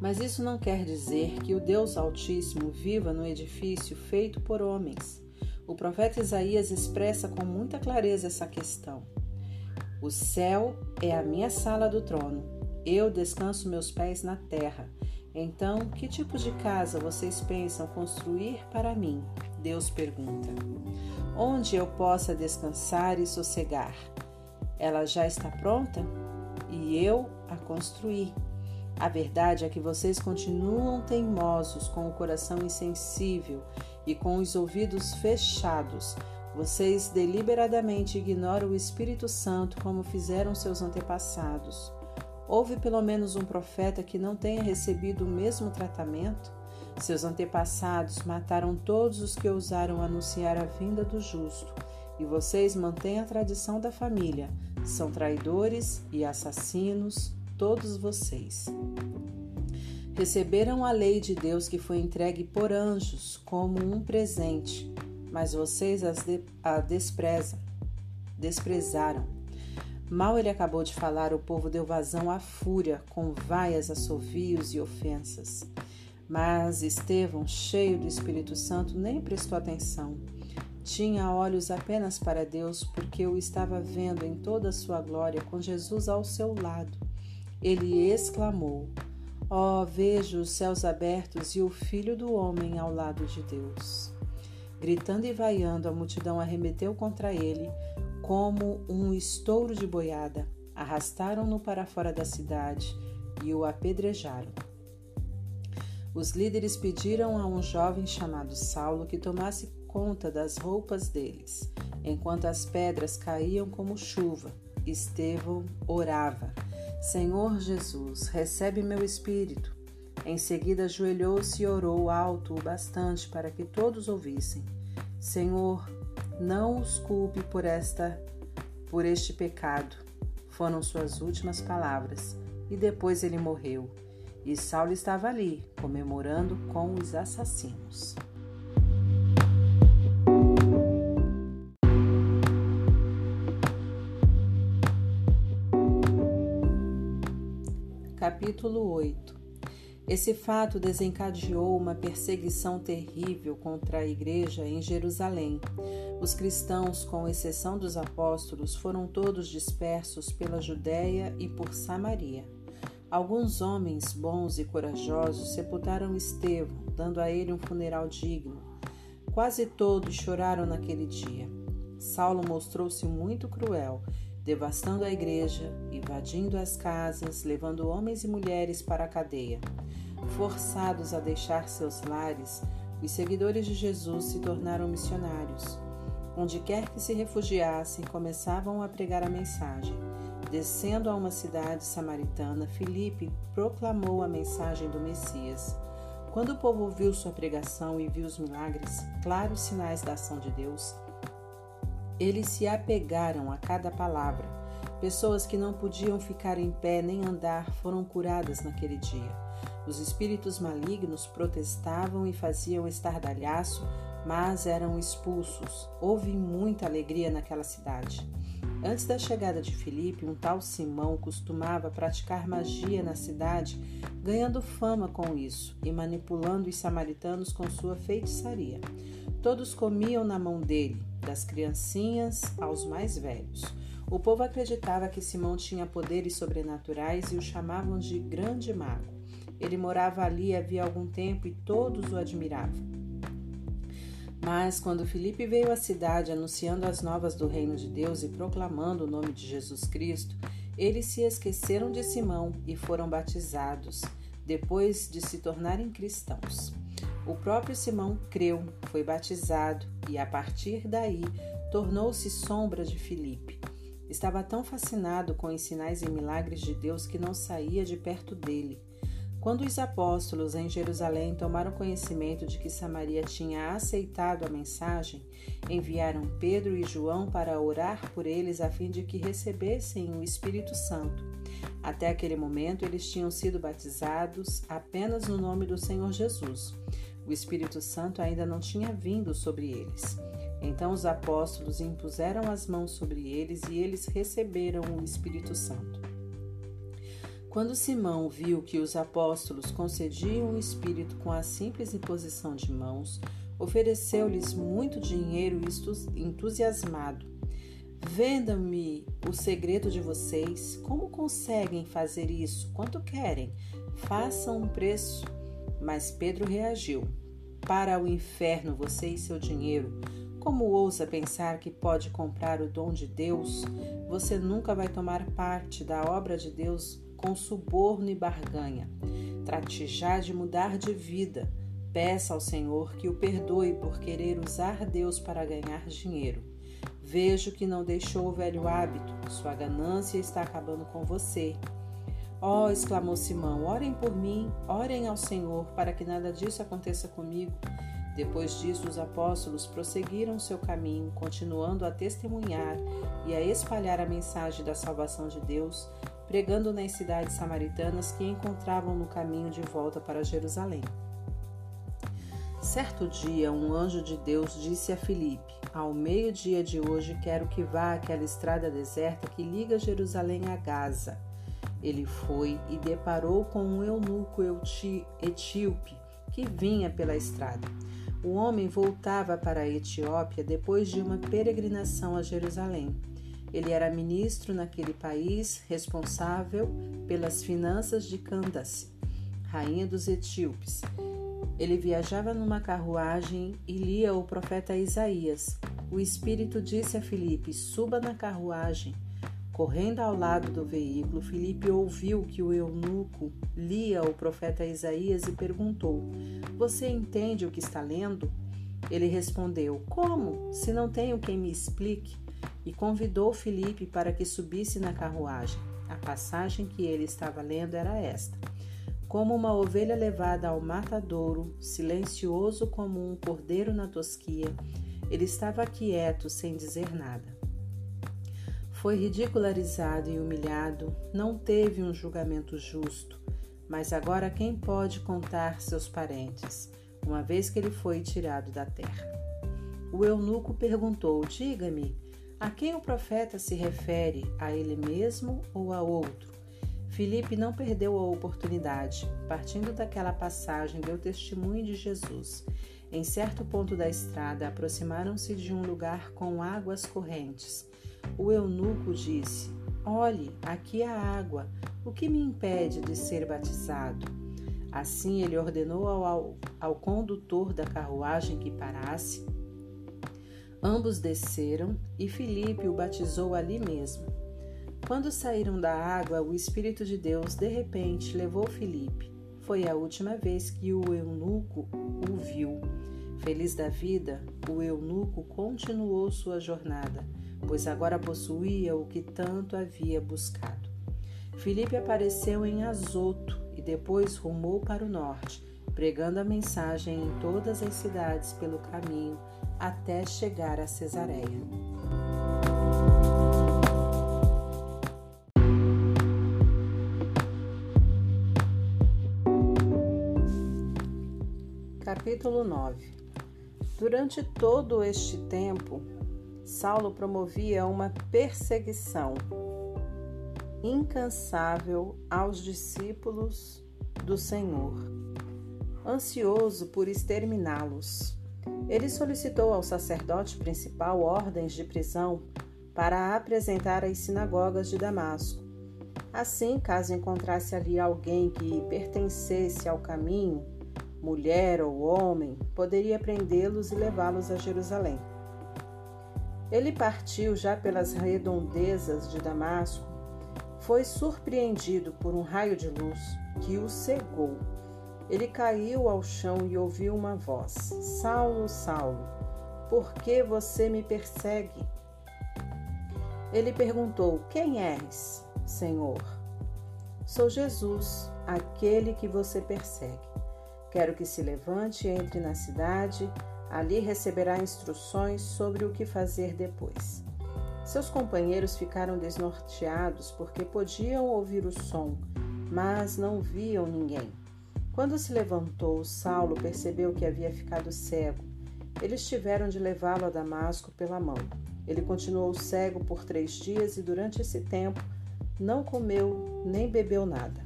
Mas isso não quer dizer que o Deus Altíssimo viva no edifício feito por homens. O profeta Isaías expressa com muita clareza essa questão. O céu é a minha sala do trono. Eu descanso meus pés na terra. Então, que tipo de casa vocês pensam construir para mim? Deus pergunta. Onde eu possa descansar e sossegar? Ela já está pronta? E eu a construí. A verdade é que vocês continuam teimosos, com o coração insensível e com os ouvidos fechados. Vocês deliberadamente ignoram o Espírito Santo como fizeram seus antepassados. Houve pelo menos um profeta que não tenha recebido o mesmo tratamento? Seus antepassados mataram todos os que ousaram anunciar a vinda do justo, e vocês mantêm a tradição da família. São traidores e assassinos, todos vocês. Receberam a lei de Deus que foi entregue por anjos como um presente, mas vocês de, a desprezam, desprezaram. Mal ele acabou de falar, o povo deu vazão à fúria, com vaias, assovios e ofensas. Mas Estevão, cheio do Espírito Santo, nem prestou atenção. Tinha olhos apenas para Deus, porque o estava vendo em toda a sua glória, com Jesus ao seu lado. Ele exclamou: oh, vejo os céus abertos e o Filho do Homem ao lado de Deus. Gritando e vaiando, a multidão arremeteu contra ele como um estouro de boiada. Arrastaram-no para fora da cidade e o apedrejaram. Os líderes pediram a um jovem chamado Saulo que tomasse conta das roupas deles, enquanto as pedras caíam como chuva. Estevão orava. Senhor Jesus, recebe meu espírito. Em seguida, ajoelhou-se e orou alto o bastante para que todos ouvissem. Senhor, não os culpe por esta por este pecado. Foram suas últimas palavras. E depois ele morreu. E Saulo estava ali, comemorando com os assassinos. Capítulo 8 Esse fato desencadeou uma perseguição terrível contra a igreja em Jerusalém. Os cristãos, com exceção dos apóstolos, foram todos dispersos pela Judéia e por Samaria. Alguns homens bons e corajosos sepultaram Estevão, dando a ele um funeral digno. Quase todos choraram naquele dia. Saulo mostrou-se muito cruel devastando a igreja, invadindo as casas, levando homens e mulheres para a cadeia. Forçados a deixar seus lares, os seguidores de Jesus se tornaram missionários. Onde quer que se refugiassem, começavam a pregar a mensagem. Descendo a uma cidade samaritana, Filipe proclamou a mensagem do Messias. Quando o povo ouviu sua pregação e viu os milagres, claros sinais da ação de Deus, Eles se apegaram a cada palavra. Pessoas que não podiam ficar em pé nem andar foram curadas naquele dia. Os espíritos malignos protestavam e faziam estardalhaço, mas eram expulsos. Houve muita alegria naquela cidade. Antes da chegada de Filipe, um tal Simão costumava praticar magia na cidade, ganhando fama com isso e manipulando os samaritanos com sua feitiçaria. Todos comiam na mão dele, das criancinhas aos mais velhos. O povo acreditava que Simão tinha poderes sobrenaturais e o chamavam de grande mago. Ele morava ali havia algum tempo e todos o admiravam. Mas quando Filipe veio à cidade anunciando as novas do reino de Deus e proclamando o nome de Jesus Cristo, eles se esqueceram de Simão e foram batizados, depois de se tornarem cristãos. O próprio Simão creu, foi batizado e, a partir daí, tornou-se sombra de Filipe. Estava tão fascinado com os sinais e milagres de Deus que não saía de perto dele. Quando os apóstolos em Jerusalém tomaram conhecimento de que Samaria tinha aceitado a mensagem, enviaram Pedro e João para orar por eles a fim de que recebessem o Espírito Santo. Até aquele momento, eles tinham sido batizados apenas no nome do Senhor Jesus. O Espírito Santo ainda não tinha vindo sobre eles. Então os apóstolos impuseram as mãos sobre eles e eles receberam o Espírito Santo. Quando Simão viu que os apóstolos concediam o Espírito com a simples imposição de mãos, ofereceu-lhes muito dinheiro entusiasmado. Vendam-me o segredo de vocês. Como conseguem fazer isso? Quanto querem? Façam um preço. Mas Pedro reagiu: Para o inferno você e seu dinheiro. Como ousa pensar que pode comprar o dom de Deus? Você nunca vai tomar parte da obra de Deus com suborno e barganha. Trate já de mudar de vida. Peça ao Senhor que o perdoe por querer usar Deus para ganhar dinheiro. Vejo que não deixou o velho hábito, sua ganância está acabando com você. Ó, oh, exclamou Simão, orem por mim, orem ao Senhor para que nada disso aconteça comigo. Depois disso, os apóstolos prosseguiram seu caminho, continuando a testemunhar e a espalhar a mensagem da salvação de Deus, pregando nas cidades samaritanas que encontravam no caminho de volta para Jerusalém. Certo dia, um anjo de Deus disse a Filipe: Ao meio-dia de hoje quero que vá àquela estrada deserta que liga Jerusalém a Gaza. Ele foi e deparou com um eunuco etíope que vinha pela estrada. O homem voltava para a Etiópia depois de uma peregrinação a Jerusalém. Ele era ministro naquele país, responsável pelas finanças de Candace, rainha dos etíopes. Ele viajava numa carruagem e lia o profeta Isaías. O Espírito disse a Filipe: Suba na carruagem. Correndo ao lado do veículo, Filipe ouviu que o eunuco lia o profeta Isaías e perguntou: Você entende o que está lendo? Ele respondeu: Como? Se não tenho quem me explique e convidou Filipe para que subisse na carruagem. A passagem que ele estava lendo era esta: Como uma ovelha levada ao matadouro, silencioso como um cordeiro na tosquia, ele estava quieto, sem dizer nada. Foi ridicularizado e humilhado, não teve um julgamento justo, mas agora quem pode contar seus parentes, uma vez que ele foi tirado da terra? O eunuco perguntou: Diga-me, a quem o profeta se refere? A ele mesmo ou a outro? Filipe não perdeu a oportunidade. Partindo daquela passagem, deu testemunho de Jesus. Em certo ponto da estrada, aproximaram-se de um lugar com águas correntes. O eunuco disse: Olhe, aqui há água. O que me impede de ser batizado? Assim ele ordenou ao, ao condutor da carruagem que parasse Ambos desceram e Filipe o batizou ali mesmo. Quando saíram da água, o Espírito de Deus de repente levou Filipe. Foi a última vez que o eunuco o viu. Feliz da vida, o eunuco continuou sua jornada, pois agora possuía o que tanto havia buscado. Filipe apareceu em Azoto e depois rumou para o norte, pregando a mensagem em todas as cidades pelo caminho até chegar a Cesareia. Capítulo 9 Durante todo este tempo, Saulo promovia uma perseguição incansável aos discípulos do Senhor, ansioso por exterminá-los. Ele solicitou ao sacerdote principal ordens de prisão para apresentar às sinagogas de Damasco. Assim, caso encontrasse ali alguém que pertencesse ao caminho, mulher ou homem, poderia prendê-los e levá-los a Jerusalém. Ele partiu já pelas redondezas de Damasco, foi surpreendido por um raio de luz que o cegou. Ele caiu ao chão e ouviu uma voz: Saulo, Saulo, por que você me persegue? Ele perguntou: Quem és, Senhor? Sou Jesus, aquele que você persegue. Quero que se levante e entre na cidade Ali receberá instruções sobre o que fazer depois. Seus companheiros ficaram desnorteados porque podiam ouvir o som, mas não viam ninguém. Quando se levantou, Saulo percebeu que havia ficado cego. Eles tiveram de levá-lo a Damasco pela mão. Ele continuou cego por três dias e, durante esse tempo, não comeu nem bebeu nada.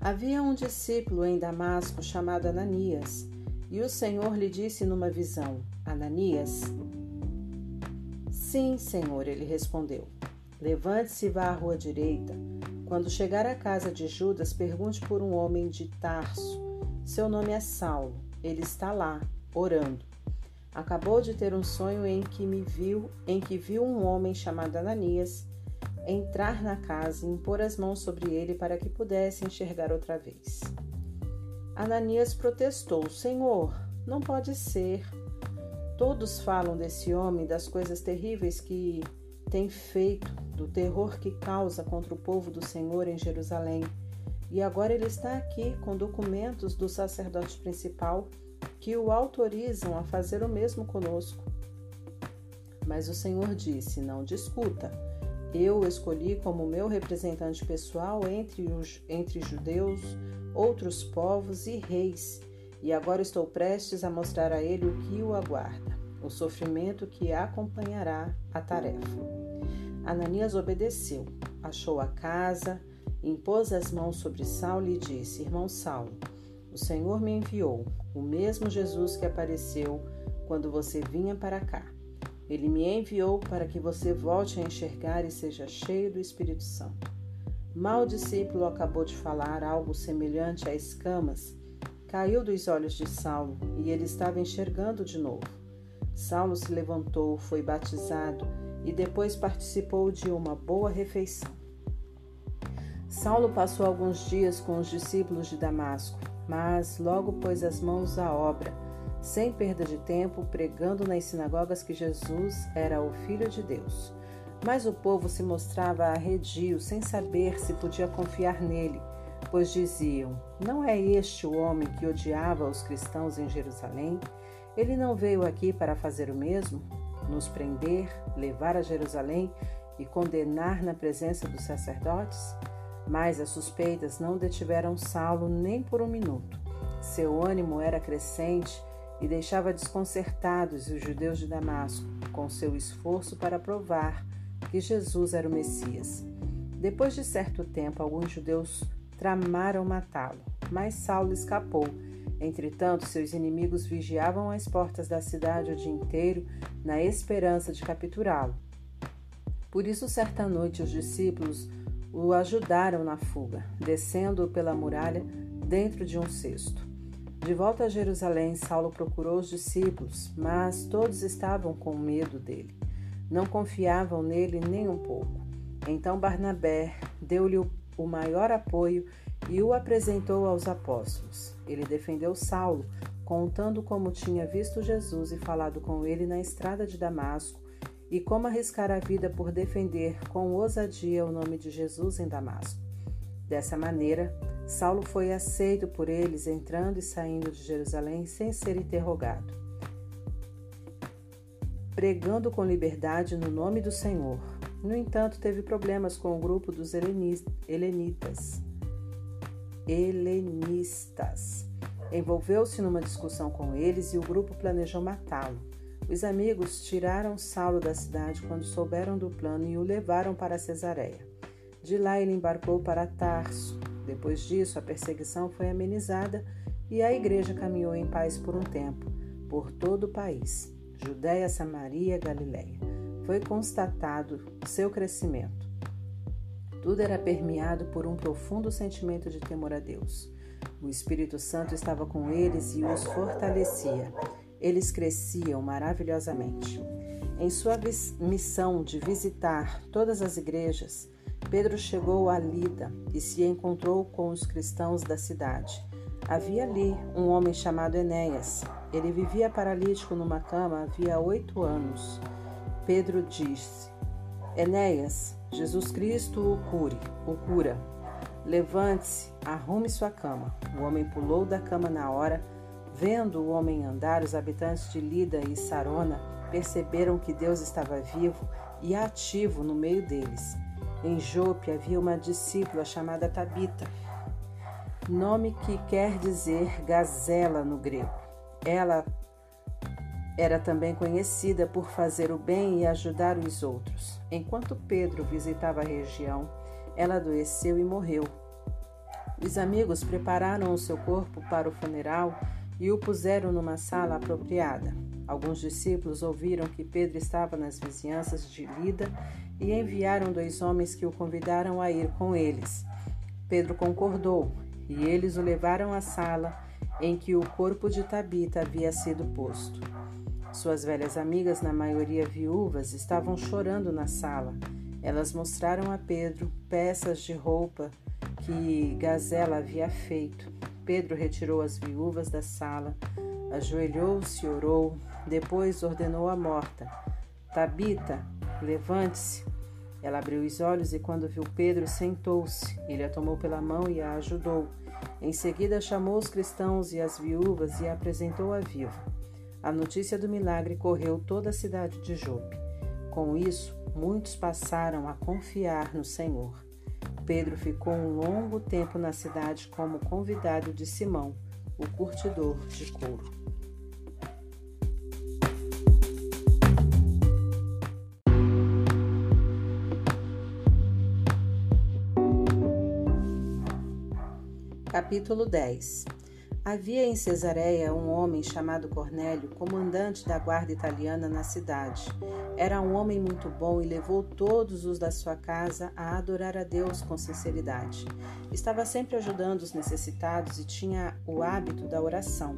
Havia um discípulo em Damasco chamado Ananias. E o Senhor lhe disse numa visão: Ananias? Sim, Senhor, ele respondeu. Levante-se e vá à rua direita. Quando chegar à casa de Judas, pergunte por um homem de Tarso. Seu nome é Saulo. Ele está lá, orando. Acabou de ter um sonho em que me viu, em que viu um homem chamado Ananias entrar na casa e impor as mãos sobre ele para que pudesse enxergar outra vez. Ananias protestou: Senhor, não pode ser. Todos falam desse homem, das coisas terríveis que tem feito, do terror que causa contra o povo do Senhor em Jerusalém. E agora ele está aqui com documentos do sacerdote principal que o autorizam a fazer o mesmo conosco. Mas o Senhor disse: Não discuta. Eu o escolhi como meu representante pessoal entre os entre judeus outros povos e reis, e agora estou prestes a mostrar a ele o que o aguarda, o sofrimento que acompanhará a tarefa. Ananias obedeceu, achou a casa, impôs as mãos sobre Saulo e disse: Irmão Saulo, o Senhor me enviou, o mesmo Jesus que apareceu quando você vinha para cá. Ele me enviou para que você volte a enxergar e seja cheio do Espírito Santo. Mal o discípulo acabou de falar algo semelhante a escamas, caiu dos olhos de Saulo e ele estava enxergando de novo. Saulo se levantou, foi batizado e depois participou de uma boa refeição. Saulo passou alguns dias com os discípulos de Damasco, mas logo pôs as mãos à obra, sem perda de tempo, pregando nas sinagogas que Jesus era o Filho de Deus. Mas o povo se mostrava arredio, sem saber se podia confiar nele, pois diziam: Não é este o homem que odiava os cristãos em Jerusalém? Ele não veio aqui para fazer o mesmo? Nos prender, levar a Jerusalém e condenar na presença dos sacerdotes? Mas as suspeitas não detiveram Saulo nem por um minuto. Seu ânimo era crescente e deixava desconcertados os judeus de Damasco com seu esforço para provar que Jesus era o Messias. Depois de certo tempo, alguns judeus tramaram matá-lo, mas Saulo escapou. Entretanto, seus inimigos vigiavam as portas da cidade o dia inteiro, na esperança de capturá-lo. Por isso, certa noite, os discípulos o ajudaram na fuga, descendo pela muralha dentro de um cesto. De volta a Jerusalém, Saulo procurou os discípulos, mas todos estavam com medo dele. Não confiavam nele nem um pouco. Então Barnabé deu-lhe o maior apoio e o apresentou aos apóstolos. Ele defendeu Saulo, contando como tinha visto Jesus e falado com ele na estrada de Damasco e como arriscar a vida por defender com ousadia o nome de Jesus em Damasco. Dessa maneira, Saulo foi aceito por eles, entrando e saindo de Jerusalém sem ser interrogado pregando com liberdade no nome do Senhor. No entanto, teve problemas com o grupo dos helenitas. Helenistas. Envolveu-se numa discussão com eles e o grupo planejou matá-lo. Os amigos tiraram Saulo da cidade quando souberam do plano e o levaram para Cesareia. De lá ele embarcou para Tarso. Depois disso, a perseguição foi amenizada e a igreja caminhou em paz por um tempo, por todo o país, Judéia, Samaria, Galiléia. Foi constatado seu crescimento. Tudo era permeado por um profundo sentimento de temor a Deus. O Espírito Santo estava com eles e os fortalecia. Eles cresciam maravilhosamente. Em sua missão de visitar todas as igrejas, Pedro chegou a Lida e se encontrou com os cristãos da cidade. Havia ali um homem chamado Enéas. Ele vivia paralítico numa cama havia oito anos. Pedro disse: Enéas, Jesus Cristo o cure, o cura. Levante-se, arrume sua cama. O homem pulou da cama na hora. Vendo o homem andar, os habitantes de Lida e Sarona perceberam que Deus estava vivo e ativo no meio deles. Em Jope havia uma discípula chamada Tabita, nome que quer dizer gazela no grego. Ela era também conhecida por fazer o bem e ajudar os outros. Enquanto Pedro visitava a região, ela adoeceu e morreu. Os amigos prepararam o seu corpo para o funeral e o puseram numa sala apropriada. Alguns discípulos ouviram que Pedro estava nas vizinhanças de Lida e enviaram dois homens que o convidaram a ir com eles. Pedro concordou e eles o levaram à sala em que o corpo de Tabita havia sido posto. Suas velhas amigas, na maioria viúvas, estavam chorando na sala. Elas mostraram a Pedro peças de roupa que Gazela havia feito. Pedro retirou as viúvas da sala, ajoelhou-se e orou, depois ordenou à morta: Tabita, levante-se. Ela abriu os olhos e, quando viu Pedro, sentou-se. Ele a tomou pela mão e a ajudou. Em seguida, chamou os cristãos e as viúvas e a apresentou a viva. A notícia do milagre correu toda a cidade de Jope. Com isso, muitos passaram a confiar no Senhor. Pedro ficou um longo tempo na cidade como convidado de Simão, o curtidor de couro. Capítulo 10 Havia em Cesareia um homem chamado Cornélio, comandante da guarda italiana na cidade. Era um homem muito bom e levou todos os da sua casa a adorar a Deus com sinceridade. Estava sempre ajudando os necessitados e tinha o hábito da oração.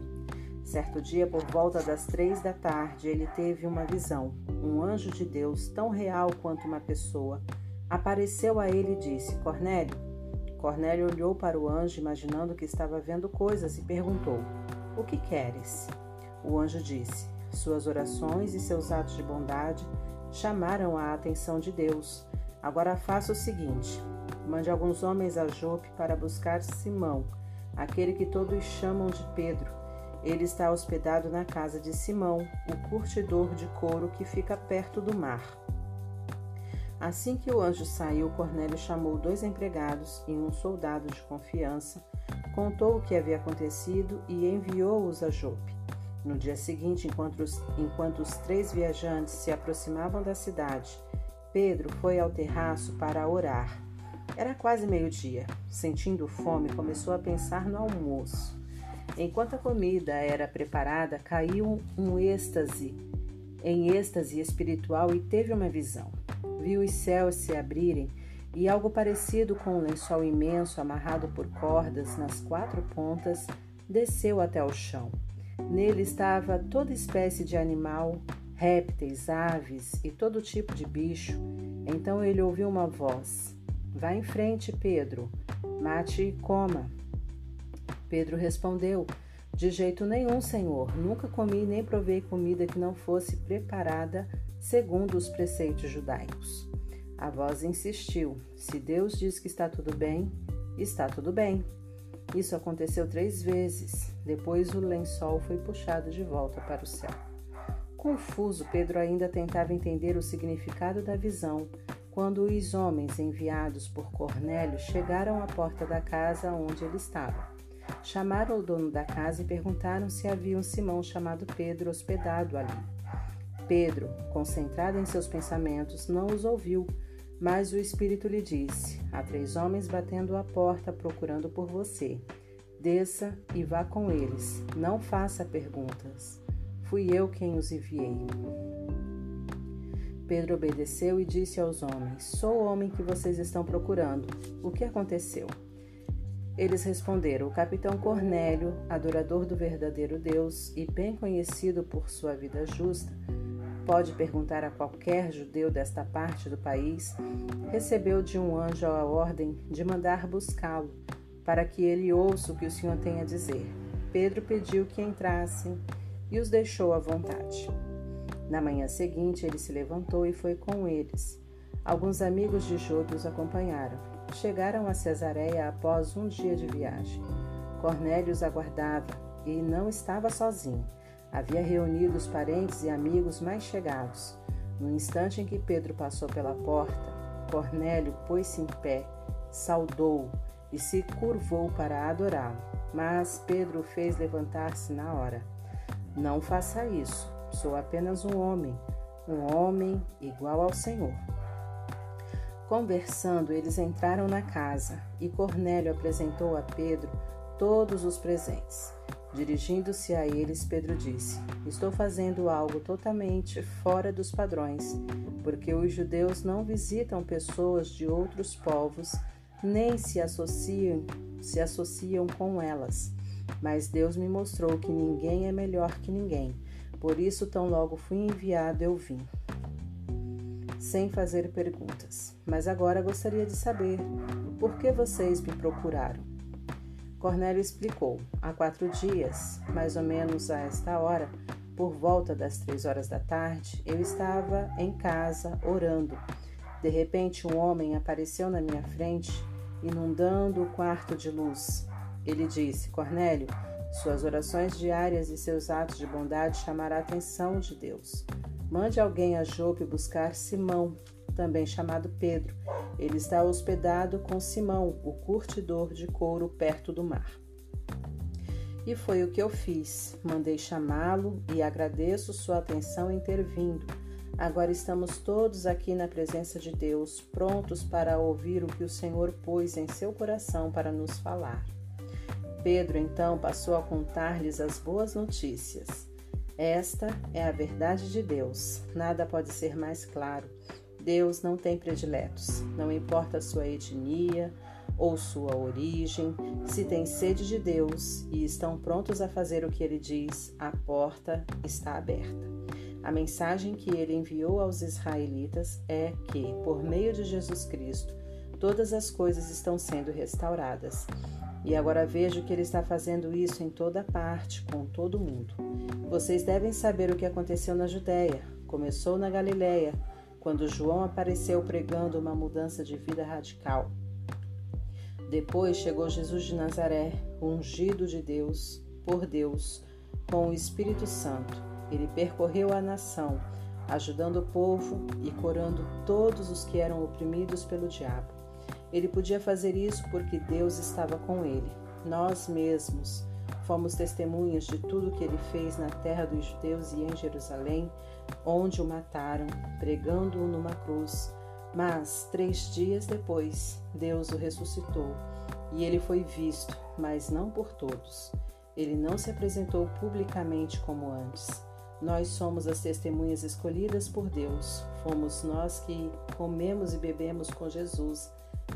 Certo dia, por volta das três da tarde, ele teve uma visão. Um anjo de Deus, tão real quanto uma pessoa, apareceu a ele e disse: Cornélio. Cornélio olhou para o anjo, imaginando que estava vendo coisas, e perguntou: O que queres? O anjo disse: Suas orações e seus atos de bondade chamaram a atenção de Deus. Agora faça o seguinte: mande alguns homens a Jope para buscar Simão, aquele que todos chamam de Pedro. Ele está hospedado na casa de Simão, o curtidor de couro que fica perto do mar. Assim que o anjo saiu, Cornélio chamou dois empregados e um soldado de confiança, contou o que havia acontecido e enviou-os a Jope. No dia seguinte, enquanto os, enquanto os três viajantes se aproximavam da cidade, Pedro foi ao terraço para orar. Era quase meio-dia. Sentindo fome, começou a pensar no almoço. Enquanto a comida era preparada, caiu um êxtase, em êxtase espiritual e teve uma visão viu os céus se abrirem e algo parecido com um lençol imenso amarrado por cordas nas quatro pontas desceu até o chão. Nele estava toda espécie de animal, répteis, aves e todo tipo de bicho. Então ele ouviu uma voz: Vá em frente, Pedro, mate e coma. Pedro respondeu: De jeito nenhum, Senhor. Nunca comi nem provei comida que não fosse preparada segundo os preceitos judaicos. A voz insistiu: Se Deus diz que está tudo bem, está tudo bem. Isso aconteceu três vezes. Depois o lençol foi puxado de volta para o céu. Confuso, Pedro ainda tentava entender o significado da visão quando os homens enviados por Cornélio chegaram à porta da casa onde ele estava. Chamaram o dono da casa e perguntaram se havia um Simão chamado Pedro hospedado ali. Pedro, concentrado em seus pensamentos, não os ouviu, mas o Espírito lhe disse: Há três homens batendo a porta procurando por você. Desça e vá com eles. Não faça perguntas. Fui eu quem os enviei. Pedro obedeceu e disse aos homens: Sou o homem que vocês estão procurando. O que aconteceu? Eles responderam: O capitão Cornélio, adorador do verdadeiro Deus e bem conhecido por sua vida justa, pode perguntar a qualquer judeu desta parte do país, recebeu de um anjo a ordem de mandar buscá-lo, para que ele ouça o que o Senhor tem a dizer. Pedro pediu que entrassem e os deixou à vontade. Na manhã seguinte, ele se levantou e foi com eles. Alguns amigos de os acompanharam. Chegaram a Cesareia após um dia de viagem. Cornélio os aguardava e não estava sozinho. Havia reunido os parentes e amigos mais chegados. No instante em que Pedro passou pela porta, Cornélio pôs-se em pé, saudou e se curvou para adorá-lo. Mas Pedro o fez levantar-se na hora. Não faça isso, sou apenas um homem, um homem igual ao Senhor. Conversando, eles entraram na casa e Cornélio apresentou a Pedro todos os presentes. Dirigindo-se a eles, Pedro disse: Estou fazendo algo totalmente fora dos padrões, porque os judeus não visitam pessoas de outros povos, nem se associam, se associam com elas. Mas Deus me mostrou que ninguém é melhor que ninguém. Por isso, tão logo fui enviado, eu vim sem fazer perguntas. Mas agora gostaria de saber por que vocês me procuraram. Cornélio explicou. Há quatro dias, mais ou menos a esta hora, por volta das três horas da tarde, eu estava em casa orando. De repente, um homem apareceu na minha frente, inundando o quarto de luz. Ele disse: Cornélio, suas orações diárias e seus atos de bondade chamarão a atenção de Deus. Mande alguém a Jope buscar Simão, também chamado Pedro. Ele está hospedado com Simão, o curtidor de couro, perto do mar. E foi o que eu fiz. Mandei chamá-lo e agradeço sua atenção em ter vindo. Agora estamos todos aqui na presença de Deus, prontos para ouvir o que o Senhor pôs em seu coração para nos falar. Pedro então passou a contar-lhes as boas notícias. Esta é a verdade de Deus. Nada pode ser mais claro. Deus não tem prediletos. Não importa sua etnia ou sua origem, se tem sede de Deus e estão prontos a fazer o que ele diz, a porta está aberta. A mensagem que ele enviou aos israelitas é que, por meio de Jesus Cristo, todas as coisas estão sendo restauradas. E agora vejo que ele está fazendo isso em toda parte, com todo mundo. Vocês devem saber o que aconteceu na Judéia. Começou na Galiléia, quando João apareceu pregando uma mudança de vida radical. Depois chegou Jesus de Nazaré, ungido de Deus, por Deus, com o Espírito Santo. Ele percorreu a nação, ajudando o povo e curando todos os que eram oprimidos pelo diabo. Ele podia fazer isso porque Deus estava com ele. Nós mesmos fomos testemunhas de tudo que ele fez na terra dos judeus e em Jerusalém, onde o mataram, pregando-o numa cruz. Mas, três dias depois, Deus o ressuscitou e ele foi visto, mas não por todos. Ele não se apresentou publicamente como antes. Nós somos as testemunhas escolhidas por Deus. Fomos nós que comemos e bebemos com Jesus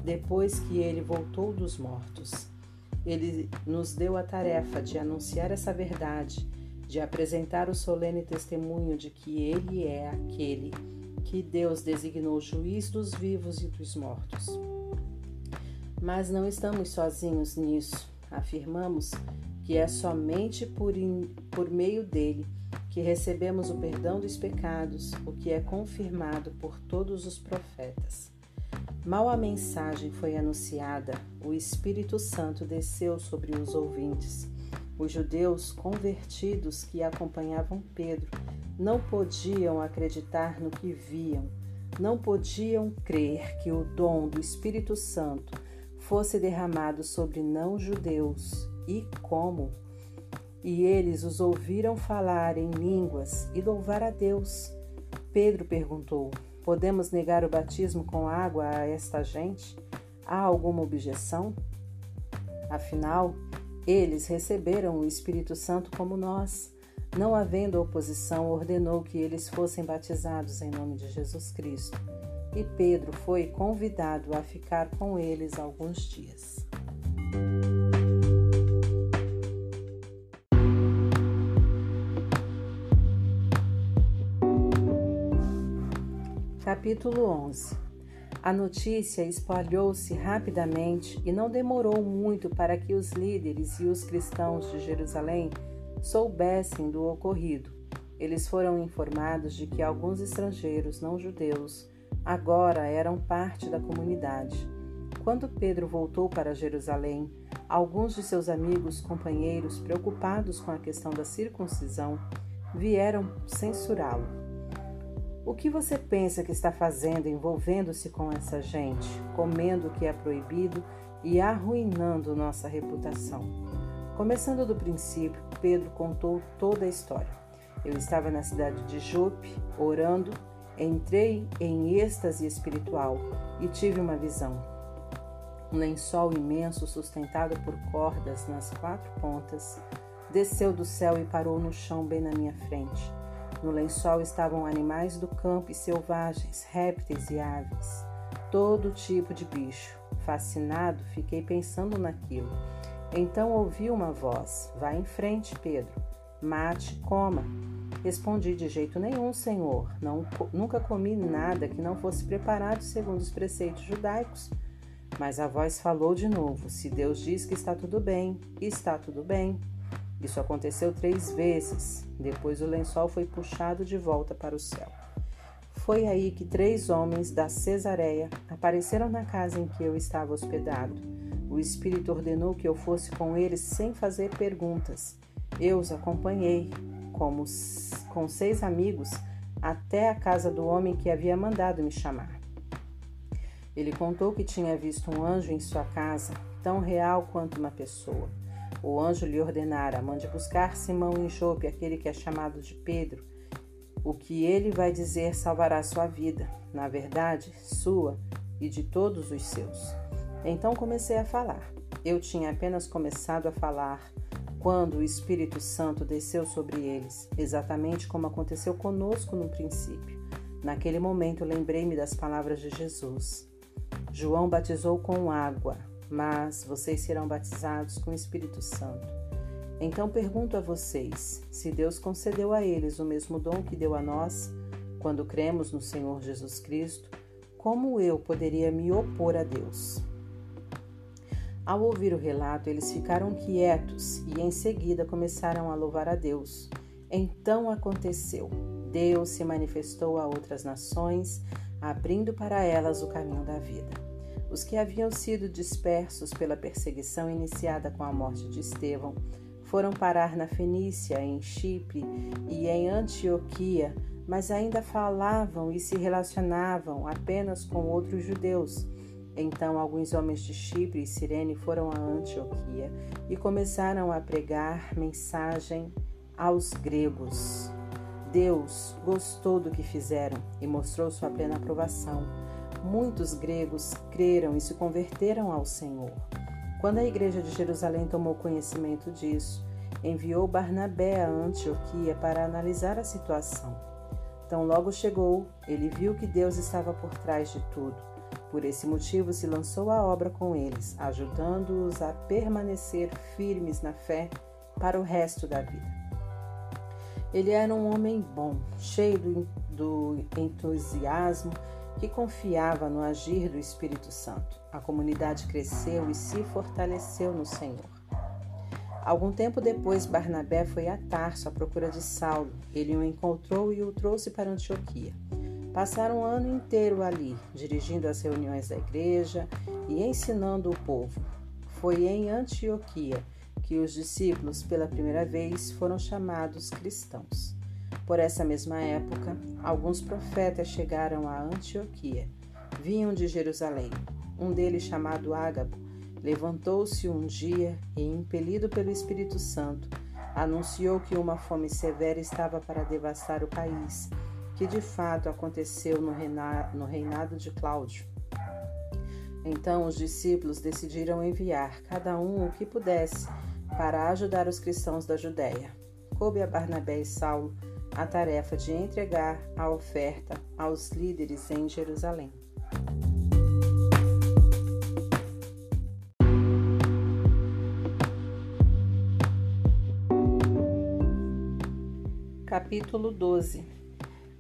depois que ele voltou dos mortos. Ele nos deu a tarefa de anunciar essa verdade, de apresentar o solene testemunho de que ele é aquele que Deus designou juiz dos vivos e dos mortos. Mas não estamos sozinhos nisso. Afirmamos que é somente por, in, por meio dele que recebemos o perdão dos pecados, o que é confirmado por todos os profetas. Mal a mensagem foi anunciada, o Espírito Santo desceu sobre os ouvintes. Os judeus convertidos que acompanhavam Pedro não podiam acreditar no que viam, não podiam crer que o dom do Espírito Santo fosse derramado sobre não-judeus e como. E eles os ouviram falar em línguas e louvar a Deus. Pedro perguntou: Podemos negar o batismo com água a esta gente? Há alguma objeção? Afinal, eles receberam o Espírito Santo como nós. Não havendo oposição, ordenou que eles fossem batizados em nome de Jesus Cristo. E Pedro foi convidado a ficar com eles alguns dias. Capítulo 11 A notícia espalhou-se rapidamente e não demorou muito para que os líderes e os cristãos de Jerusalém soubessem do ocorrido. Eles foram informados de que alguns estrangeiros não judeus agora eram parte da comunidade. Quando Pedro voltou para Jerusalém, alguns de seus amigos companheiros, preocupados com a questão da circuncisão, vieram censurá-lo. O que você pensa que está fazendo envolvendo-se com essa gente, comendo o que é proibido e arruinando nossa reputação? Começando do princípio, Pedro contou toda a história. Eu estava na cidade de Jope, orando, entrei em êxtase espiritual e tive uma visão. Um lençol imenso, sustentado por cordas nas quatro pontas, desceu do céu e parou no chão bem na minha frente. No lençol estavam animais do campo e selvagens, répteis e aves, todo tipo de bicho. Fascinado, fiquei pensando naquilo. Então ouvi uma voz: Vá em frente, Pedro. Mate, coma. Respondi de jeito nenhum, Senhor. Não, nunca comi nada que não fosse preparado segundo os preceitos judaicos. Mas a voz falou de novo: Se Deus diz que está tudo bem, está tudo bem. Isso aconteceu três vezes. Depois o lençol foi puxado de volta para o céu. Foi aí que três homens da Cesareia apareceram na casa em que eu estava hospedado. O Espírito ordenou que eu fosse com eles sem fazer perguntas. Eu os acompanhei, como com seis amigos, até a casa do homem que havia mandado me chamar. Ele contou que tinha visto um anjo em sua casa, tão real quanto uma pessoa. O anjo lhe ordenara: mande buscar Simão em Jope, aquele que é chamado de Pedro. O que ele vai dizer salvará sua vida, na verdade, sua e de todos os seus. Então comecei a falar. Eu tinha apenas começado a falar quando o Espírito Santo desceu sobre eles, exatamente como aconteceu conosco no princípio. Naquele momento lembrei-me das palavras de Jesus. João batizou com água, mas vocês serão batizados com o Espírito Santo. Então pergunto a vocês: se Deus concedeu a eles o mesmo dom que deu a nós, quando cremos no Senhor Jesus Cristo, como eu poderia me opor a Deus? Ao ouvir o relato, eles ficaram quietos e em seguida começaram a louvar a Deus. Então aconteceu: Deus se manifestou a outras nações, abrindo para elas o caminho da vida. Os que haviam sido dispersos pela perseguição iniciada com a morte de Estevão foram parar na Fenícia, em Chipre e em Antioquia, mas ainda falavam e se relacionavam apenas com outros judeus. Então, alguns homens de Chipre e Cirene foram a Antioquia e começaram a pregar mensagem aos gregos. Deus gostou do que fizeram e mostrou sua plena aprovação muitos gregos creram e se converteram ao Senhor. Quando a igreja de Jerusalém tomou conhecimento disso, enviou Barnabé a Antioquia para analisar a situação. Tão logo chegou, ele viu que Deus estava por trás de tudo. Por esse motivo, se lançou à obra com eles, ajudando-os a permanecer firmes na fé para o resto da vida. Ele era um homem bom, cheio do entusiasmo que confiava no agir do Espírito Santo. A comunidade cresceu e se fortaleceu no Senhor. Algum tempo depois, Barnabé foi a Tarso à procura de Saulo. Ele o encontrou e o trouxe para Antioquia. Passaram um ano inteiro ali, dirigindo as reuniões da igreja e ensinando o povo. Foi em Antioquia que os discípulos, pela primeira vez, foram chamados cristãos. Por essa mesma época, alguns profetas chegaram a Antioquia. Vinham de Jerusalém. Um deles, chamado Ágabo, Levantou-se um dia e, impelido pelo Espírito Santo, anunciou que uma fome severa estava para devastar o país, que de fato aconteceu no reinado de Cláudio. Então os discípulos decidiram enviar, cada um o que pudesse, para ajudar os cristãos da Judéia. Coube a Barnabé e Saulo a tarefa de entregar a oferta aos líderes em Jerusalém. Capítulo 12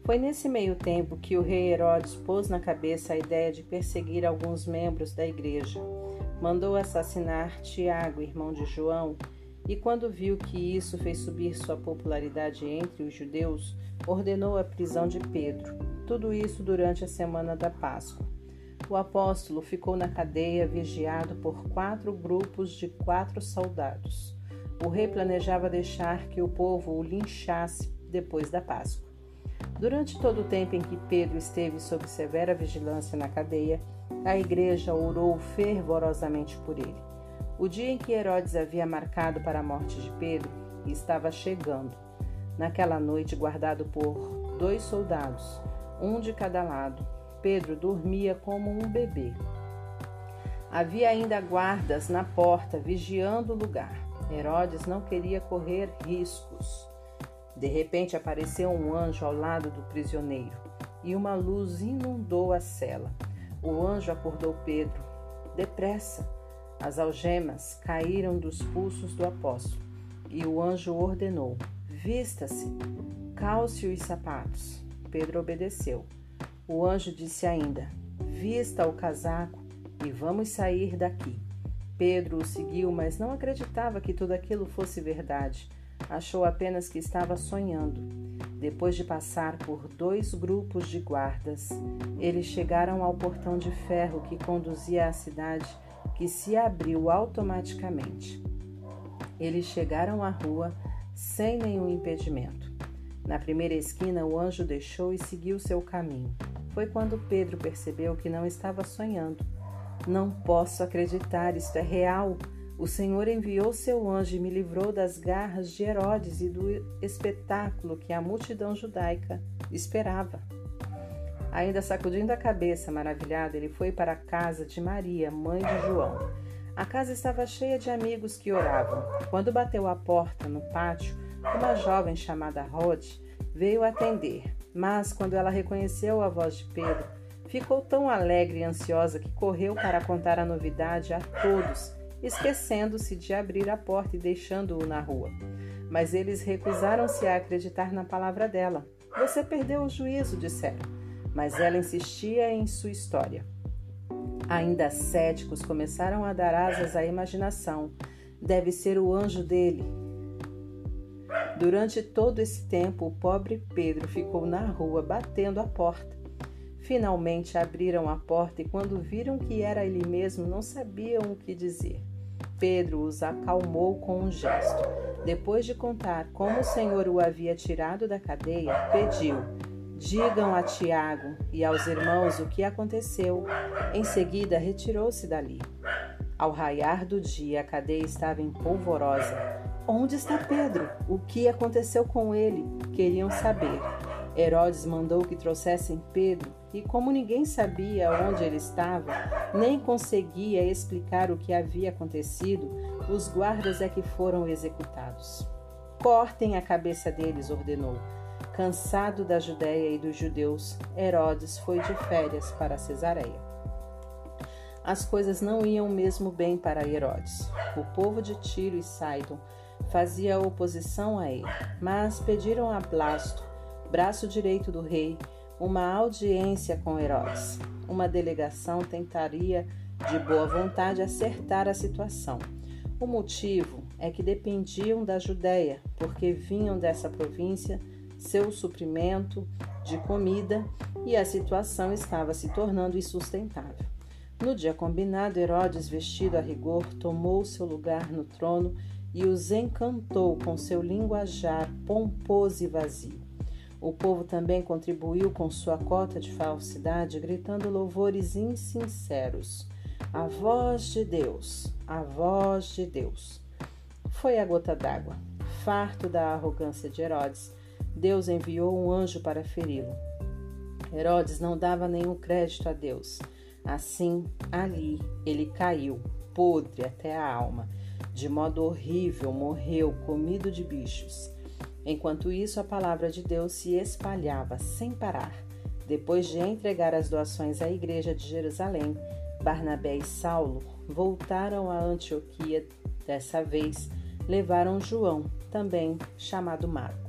Foi nesse meio tempo que o rei Herodes pôs na cabeça a ideia de perseguir alguns membros da igreja. Mandou assassinar Tiago, irmão de João, e quando viu que isso fez subir sua popularidade entre os judeus, ordenou a prisão de Pedro. Tudo isso durante a semana da Páscoa. O apóstolo ficou na cadeia vigiado por quatro grupos de quatro soldados. O rei planejava deixar que o povo o linchasse depois da Páscoa. Durante todo o tempo em que Pedro esteve sob severa vigilância na cadeia, a igreja orou fervorosamente por ele. O dia em que Herodes havia marcado para a morte de Pedro estava chegando. Naquela noite, guardado por dois soldados, um de cada lado, Pedro dormia como um bebê. Havia ainda guardas na porta vigiando o lugar. Herodes não queria correr riscos. De repente apareceu um anjo ao lado do prisioneiro e uma luz inundou a cela. O anjo acordou Pedro. Depressa! As algemas caíram dos pulsos do apóstolo e o anjo ordenou: Vista-se, calce os sapatos. Pedro obedeceu. O anjo disse ainda: Vista o casaco e vamos sair daqui. Pedro o seguiu, mas não acreditava que tudo aquilo fosse verdade achou apenas que estava sonhando. Depois de passar por dois grupos de guardas, eles chegaram ao portão de ferro que conduzia à cidade, que se abriu automaticamente. Eles chegaram à rua sem nenhum impedimento. Na primeira esquina, o anjo deixou e seguiu seu caminho. Foi quando Pedro percebeu que não estava sonhando. Não posso acreditar, isto é real. O Senhor enviou seu anjo e me livrou das garras de Herodes e do espetáculo que a multidão judaica esperava. Ainda sacudindo a cabeça, maravilhado, ele foi para a casa de Maria, mãe de João. A casa estava cheia de amigos que oravam. Quando bateu à porta no pátio, uma jovem chamada Rod veio atender, mas quando ela reconheceu a voz de Pedro, ficou tão alegre e ansiosa que correu para contar a novidade a todos esquecendo-se de abrir a porta e deixando-o na rua. Mas eles recusaram-se a acreditar na palavra dela. Você perdeu o juízo, disseram. Mas ela insistia em sua história. Ainda céticos começaram a dar asas à imaginação. Deve ser o anjo dele. Durante todo esse tempo, o pobre Pedro ficou na rua batendo a porta. Finalmente abriram a porta e, quando viram que era ele mesmo, não sabiam o que dizer. Pedro os acalmou com um gesto. Depois de contar como o Senhor o havia tirado da cadeia, pediu: Digam a Tiago e aos irmãos o que aconteceu. Em seguida, retirou-se dali. Ao raiar do dia, a cadeia estava em polvorosa. Onde está Pedro? O que aconteceu com ele? Queriam saber. Herodes mandou que trouxessem Pedro, e como ninguém sabia onde ele estava, nem conseguia explicar o que havia acontecido, os guardas é que foram executados. Cortem a cabeça deles, ordenou. Cansado da Judéia e dos judeus, Herodes foi de férias para Cesareia. As coisas não iam mesmo bem para Herodes. O povo de Tiro e Sidon fazia oposição a ele, mas pediram a Blasto, braço direito do rei, uma audiência com Herodes. Uma delegação tentaria, de boa vontade, acertar a situação. O motivo é que dependiam da Judéia, porque vinham dessa província seu suprimento de comida e a situação estava se tornando insustentável. No dia combinado, Herodes, vestido a rigor, tomou seu lugar no trono e os encantou com seu linguajar pomposo e vazio. O povo também contribuiu com sua cota de falsidade, gritando louvores insinceros. A voz de Deus, a voz de Deus. Foi a gota d'água. Farto da arrogância de Herodes, Deus enviou um anjo para feri-lo. Herodes não dava nenhum crédito a Deus. Assim, ali ele caiu, podre até a alma. De modo horrível, morreu, comido de bichos. Enquanto isso, a palavra de Deus se espalhava sem parar. Depois de entregar as doações à igreja de Jerusalém, Barnabé e Saulo voltaram a Antioquia. Dessa vez, levaram João, também chamado Marcos.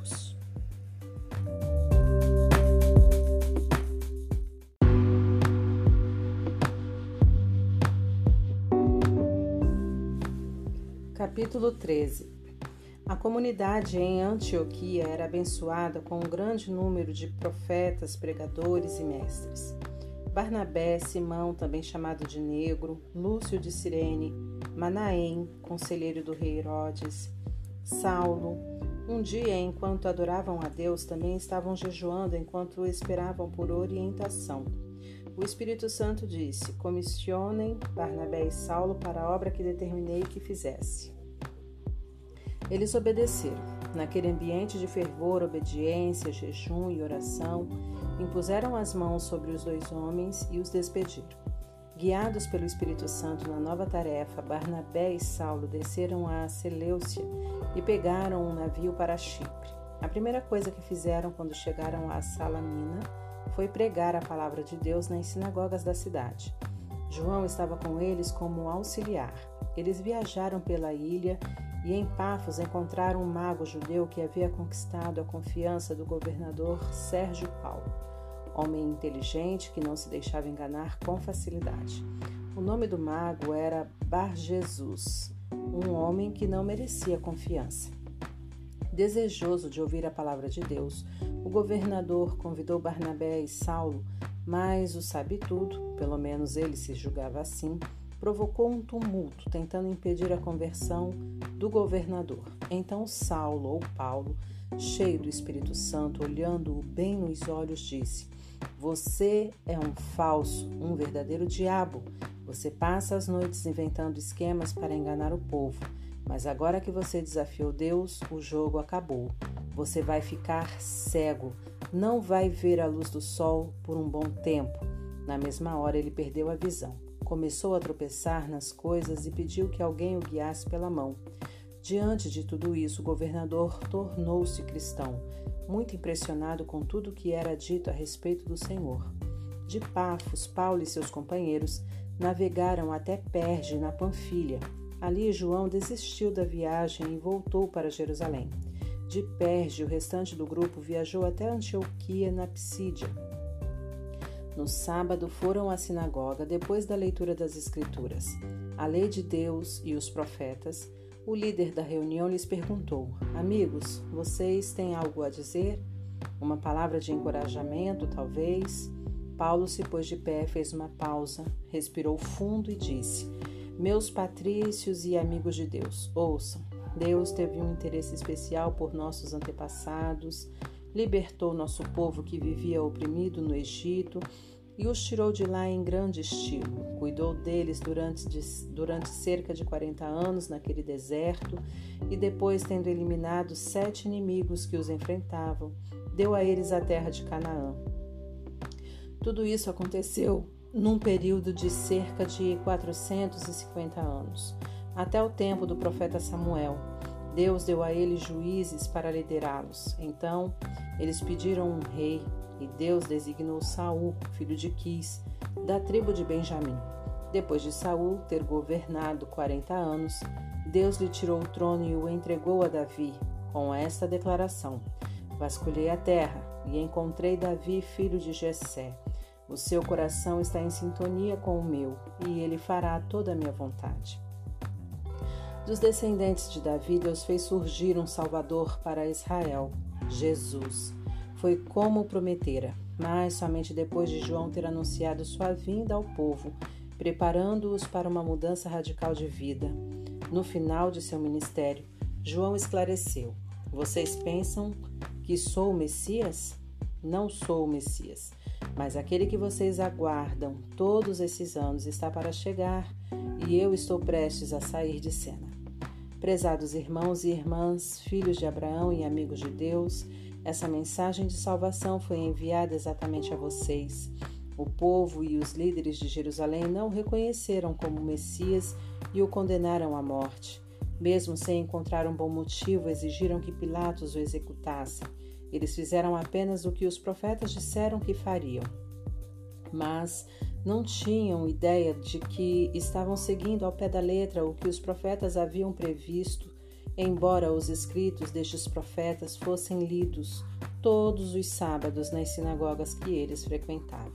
Capítulo 13 A comunidade em Antioquia era abençoada com um grande número de profetas, pregadores e mestres. Barnabé, Simão, também chamado de Negro, Lúcio de Cirene, Manaém, conselheiro do rei Herodes, Saulo. Um dia, enquanto adoravam a Deus, também estavam jejuando enquanto esperavam por orientação. O Espírito Santo disse: Comissionem Barnabé e Saulo para a obra que determinei que fizesse. Eles obedeceram. Naquele ambiente de fervor, obediência, jejum e oração, impuseram as mãos sobre os dois homens e os despediram. Guiados pelo Espírito Santo na nova tarefa, Barnabé e Saulo desceram a Seleucia e pegaram um navio para Chipre. A primeira coisa que fizeram quando chegaram a Salamina foi pregar a palavra de Deus nas sinagogas da cidade. João estava com eles como auxiliar. Eles viajaram pela ilha e em Pafos encontraram um mago judeu que havia conquistado a confiança do governador Sérgio Paulo, homem inteligente que não se deixava enganar com facilidade. O nome do mago era Bar Jesus, um homem que não merecia confiança. Desejoso de ouvir a palavra de Deus, o governador convidou Barnabé e Saulo, mas o sabe-tudo, pelo menos ele se julgava assim, provocou um tumulto, tentando impedir a conversão do governador. Então Saulo, ou Paulo, cheio do Espírito Santo, olhando-o bem nos olhos, disse: Você é um falso, um verdadeiro diabo. Você passa as noites inventando esquemas para enganar o povo. Mas agora que você desafiou Deus, o jogo acabou. Você vai ficar cego, não vai ver a luz do sol por um bom tempo. Na mesma hora ele perdeu a visão. Começou a tropeçar nas coisas e pediu que alguém o guiasse pela mão. Diante de tudo isso, o governador tornou-se cristão, muito impressionado com tudo que era dito a respeito do Senhor. De Pafos, Paulo e seus companheiros navegaram até Perge, na Panfilha. Ali, João desistiu da viagem e voltou para Jerusalém. De Perge, o restante do grupo viajou até Antioquia, na Psídia. No sábado foram à sinagoga depois da leitura das Escrituras, a lei de Deus e os profetas. O líder da reunião lhes perguntou: Amigos, vocês têm algo a dizer? Uma palavra de encorajamento, talvez? Paulo se pôs de pé, fez uma pausa, respirou fundo e disse: Meus patrícios e amigos de Deus, ouçam. Deus teve um interesse especial por nossos antepassados, libertou nosso povo que vivia oprimido no Egito e os tirou de lá em grande estilo. Cuidou deles durante, durante cerca de 40 anos naquele deserto e depois, tendo eliminado sete inimigos que os enfrentavam, deu a eles a terra de Canaã. Tudo isso aconteceu num período de cerca de 450 anos, até o tempo do profeta Samuel. Deus deu a eles juízes para liderá-los. Então, eles pediram um rei, e Deus designou Saul, filho de Quis, da tribo de Benjamim. Depois de Saul ter governado quarenta anos, Deus lhe tirou o trono e o entregou a Davi, com esta declaração: Vasculhei a terra e encontrei Davi, filho de Jessé. O seu coração está em sintonia com o meu, e ele fará toda a minha vontade. Dos descendentes de Davi, Deus fez surgir um Salvador para Israel, Jesus. Foi como prometera, mas somente depois de João ter anunciado sua vinda ao povo, preparando-os para uma mudança radical de vida. No final de seu ministério, João esclareceu: Vocês pensam que sou o Messias? Não sou o Messias. Mas aquele que vocês aguardam todos esses anos está para chegar, e eu estou prestes a sair de cena. Prezados irmãos e irmãs, filhos de Abraão e amigos de Deus, essa mensagem de salvação foi enviada exatamente a vocês. O povo e os líderes de Jerusalém não o reconheceram como Messias e o condenaram à morte. Mesmo sem encontrar um bom motivo, exigiram que Pilatos o executasse. Eles fizeram apenas o que os profetas disseram que fariam. Mas não tinham ideia de que estavam seguindo ao pé da letra o que os profetas haviam previsto, embora os escritos destes profetas fossem lidos todos os sábados nas sinagogas que eles frequentavam.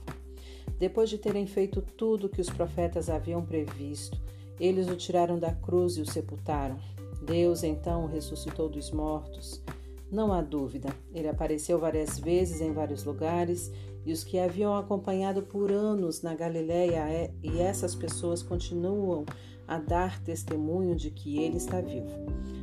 Depois de terem feito tudo o que os profetas haviam previsto, eles o tiraram da cruz e o sepultaram. Deus então o ressuscitou dos mortos. Não há dúvida, ele apareceu várias vezes em vários lugares e os que haviam acompanhado por anos na Galiléia é, e essas pessoas continuam a dar testemunho de que ele está vivo.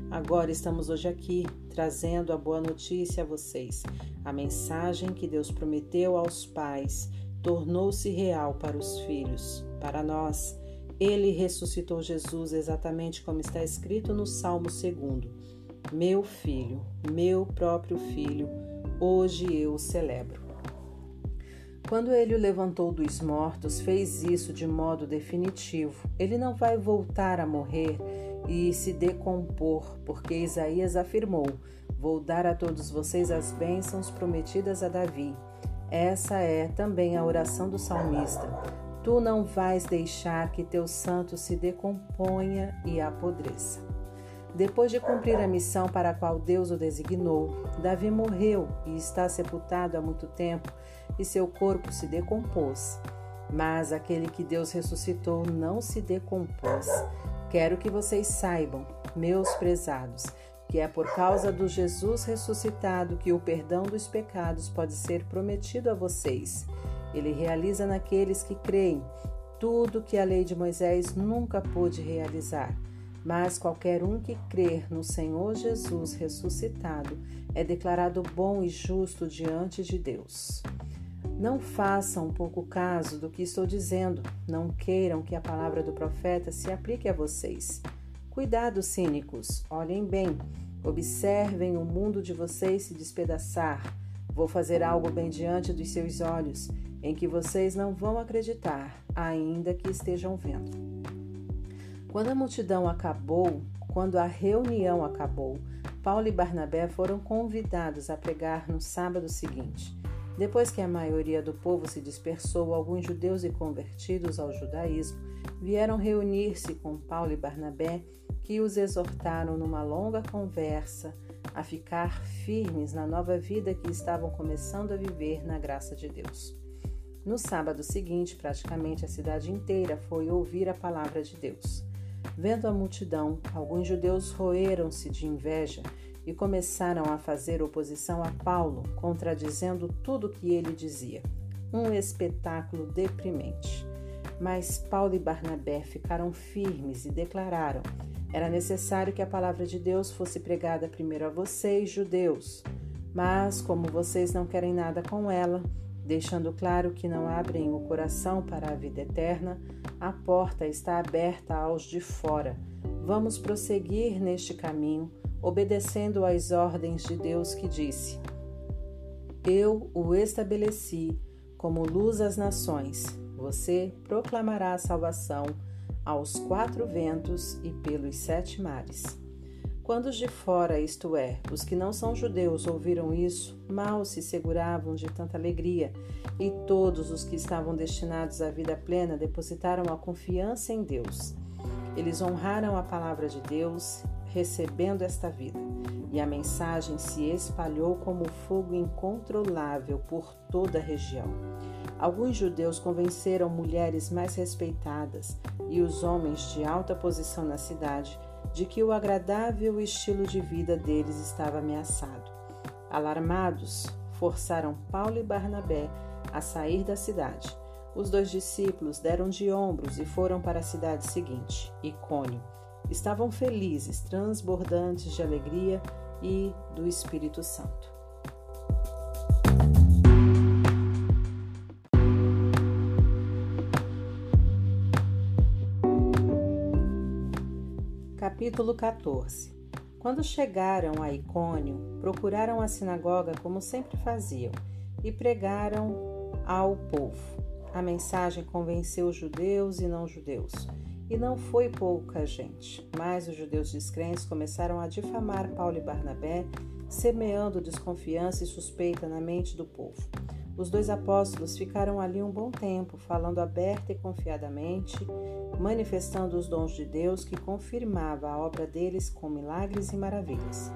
Agora estamos hoje aqui trazendo a boa notícia a vocês. A mensagem que Deus prometeu aos pais tornou-se real para os filhos, para nós. Ele ressuscitou Jesus exatamente como está escrito no Salmo 2. Meu filho, meu próprio filho, hoje eu o celebro. Quando ele o levantou dos mortos, fez isso de modo definitivo. Ele não vai voltar a morrer e se decompor, porque Isaías afirmou: Vou dar a todos vocês as bênçãos prometidas a Davi. Essa é também a oração do salmista. Tu não vais deixar que teu santo se decomponha e apodreça. Depois de cumprir a missão para a qual Deus o designou, Davi morreu e está sepultado há muito tempo, e seu corpo se decompôs. Mas aquele que Deus ressuscitou não se decompôs. Quero que vocês saibam, meus prezados, que é por causa do Jesus ressuscitado que o perdão dos pecados pode ser prometido a vocês. Ele realiza naqueles que creem tudo que a lei de Moisés nunca pôde realizar. Mas qualquer um que crer no Senhor Jesus ressuscitado é declarado bom e justo diante de Deus. Não façam pouco caso do que estou dizendo, não queiram que a palavra do profeta se aplique a vocês. Cuidado, cínicos, olhem bem, observem o mundo de vocês se despedaçar. Vou fazer algo bem diante dos seus olhos em que vocês não vão acreditar, ainda que estejam vendo. Quando a multidão acabou, quando a reunião acabou, Paulo e Barnabé foram convidados a pregar no sábado seguinte. Depois que a maioria do povo se dispersou, alguns judeus e convertidos ao judaísmo vieram reunir-se com Paulo e Barnabé, que os exortaram numa longa conversa a ficar firmes na nova vida que estavam começando a viver na graça de Deus. No sábado seguinte, praticamente a cidade inteira foi ouvir a palavra de Deus. Vendo a multidão, alguns judeus roeram-se de inveja e começaram a fazer oposição a Paulo, contradizendo tudo que ele dizia. Um espetáculo deprimente. Mas Paulo e Barnabé ficaram firmes e declararam: era necessário que a palavra de Deus fosse pregada primeiro a vocês, judeus. Mas, como vocês não querem nada com ela, deixando claro que não abrem o coração para a vida eterna, a porta está aberta aos de fora. Vamos prosseguir neste caminho, obedecendo às ordens de Deus que disse: Eu o estabeleci como luz às nações. Você proclamará a salvação aos quatro ventos e pelos sete mares. Quando os de fora, isto é, os que não são judeus, ouviram isso, mal se seguravam de tanta alegria, e todos os que estavam destinados à vida plena depositaram a confiança em Deus. Eles honraram a palavra de Deus, recebendo esta vida, e a mensagem se espalhou como fogo incontrolável por toda a região. Alguns judeus convenceram mulheres mais respeitadas e os homens de alta posição na cidade de que o agradável estilo de vida deles estava ameaçado. Alarmados, forçaram Paulo e Barnabé a sair da cidade. Os dois discípulos deram de ombros e foram para a cidade seguinte, Icônio. Estavam felizes, transbordantes de alegria e do Espírito Santo. Capítulo 14 Quando chegaram a Icônio, procuraram a sinagoga como sempre faziam e pregaram ao povo. A mensagem convenceu os judeus e não judeus, e não foi pouca gente, mas os judeus descrentes começaram a difamar Paulo e Barnabé, semeando desconfiança e suspeita na mente do povo. Os dois apóstolos ficaram ali um bom tempo, falando aberta e confiadamente, manifestando os dons de Deus que confirmava a obra deles com milagres e maravilhas.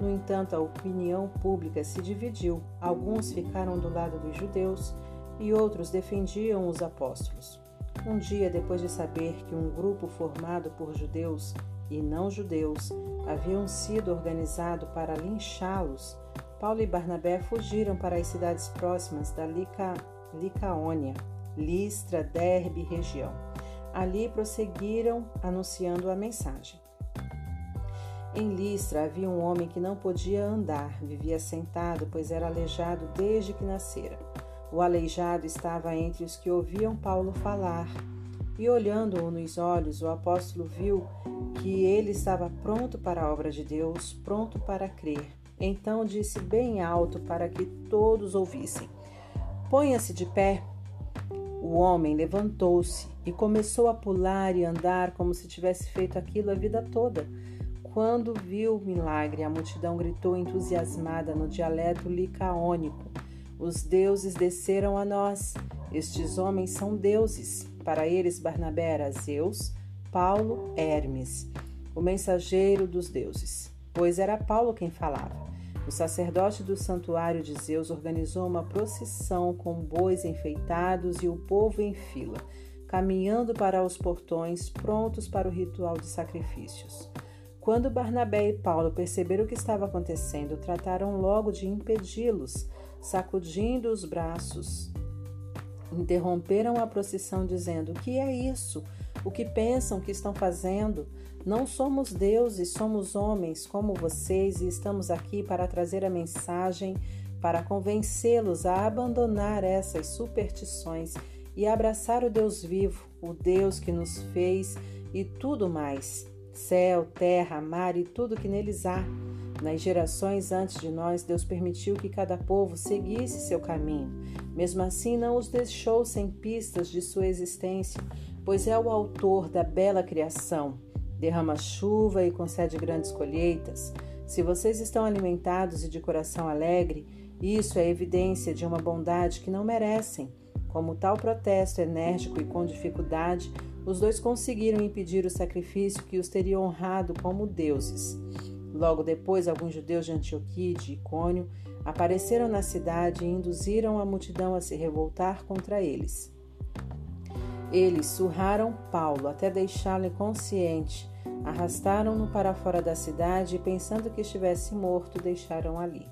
No entanto, a opinião pública se dividiu. Alguns ficaram do lado dos judeus e outros defendiam os apóstolos. Um dia, depois de saber que um grupo formado por judeus e não judeus haviam sido organizado para linchá-los, Paulo e Barnabé fugiram para as cidades próximas da Lica, Licaônia, Listra, Derbe e região. Ali prosseguiram anunciando a mensagem. Em Listra havia um homem que não podia andar, vivia sentado, pois era aleijado desde que nascera. O aleijado estava entre os que ouviam Paulo falar. E olhando-o nos olhos, o apóstolo viu que ele estava pronto para a obra de Deus, pronto para crer. Então disse bem alto para que todos ouvissem: Ponha-se de pé. O homem levantou-se e começou a pular e andar como se tivesse feito aquilo a vida toda. Quando viu o milagre, a multidão gritou entusiasmada no dialeto licaônico: Os deuses desceram a nós. Estes homens são deuses. Para eles, Barnabé era Zeus, Paulo, Hermes, o mensageiro dos deuses, pois era Paulo quem falava. O sacerdote do santuário de Zeus organizou uma procissão com bois enfeitados e o povo em fila, caminhando para os portões, prontos para o ritual de sacrifícios. Quando Barnabé e Paulo perceberam o que estava acontecendo, trataram logo de impedi-los, sacudindo os braços. Interromperam a procissão, dizendo: O que é isso? O que pensam que estão fazendo? Não somos deuses, somos homens como vocês e estamos aqui para trazer a mensagem para convencê-los a abandonar essas superstições e abraçar o Deus vivo, o Deus que nos fez e tudo mais céu, terra, mar e tudo que neles há. Nas gerações antes de nós, Deus permitiu que cada povo seguisse seu caminho. Mesmo assim, não os deixou sem pistas de sua existência, pois é o autor da bela criação derrama chuva e concede grandes colheitas. Se vocês estão alimentados e de coração alegre, isso é evidência de uma bondade que não merecem. Como tal protesto enérgico e com dificuldade, os dois conseguiram impedir o sacrifício que os teria honrado como deuses. Logo depois, alguns judeus de Antioquia e de Icônio apareceram na cidade e induziram a multidão a se revoltar contra eles. Eles surraram Paulo até deixá-lo inconsciente Arrastaram-no para fora da cidade e, pensando que estivesse morto, deixaram ali.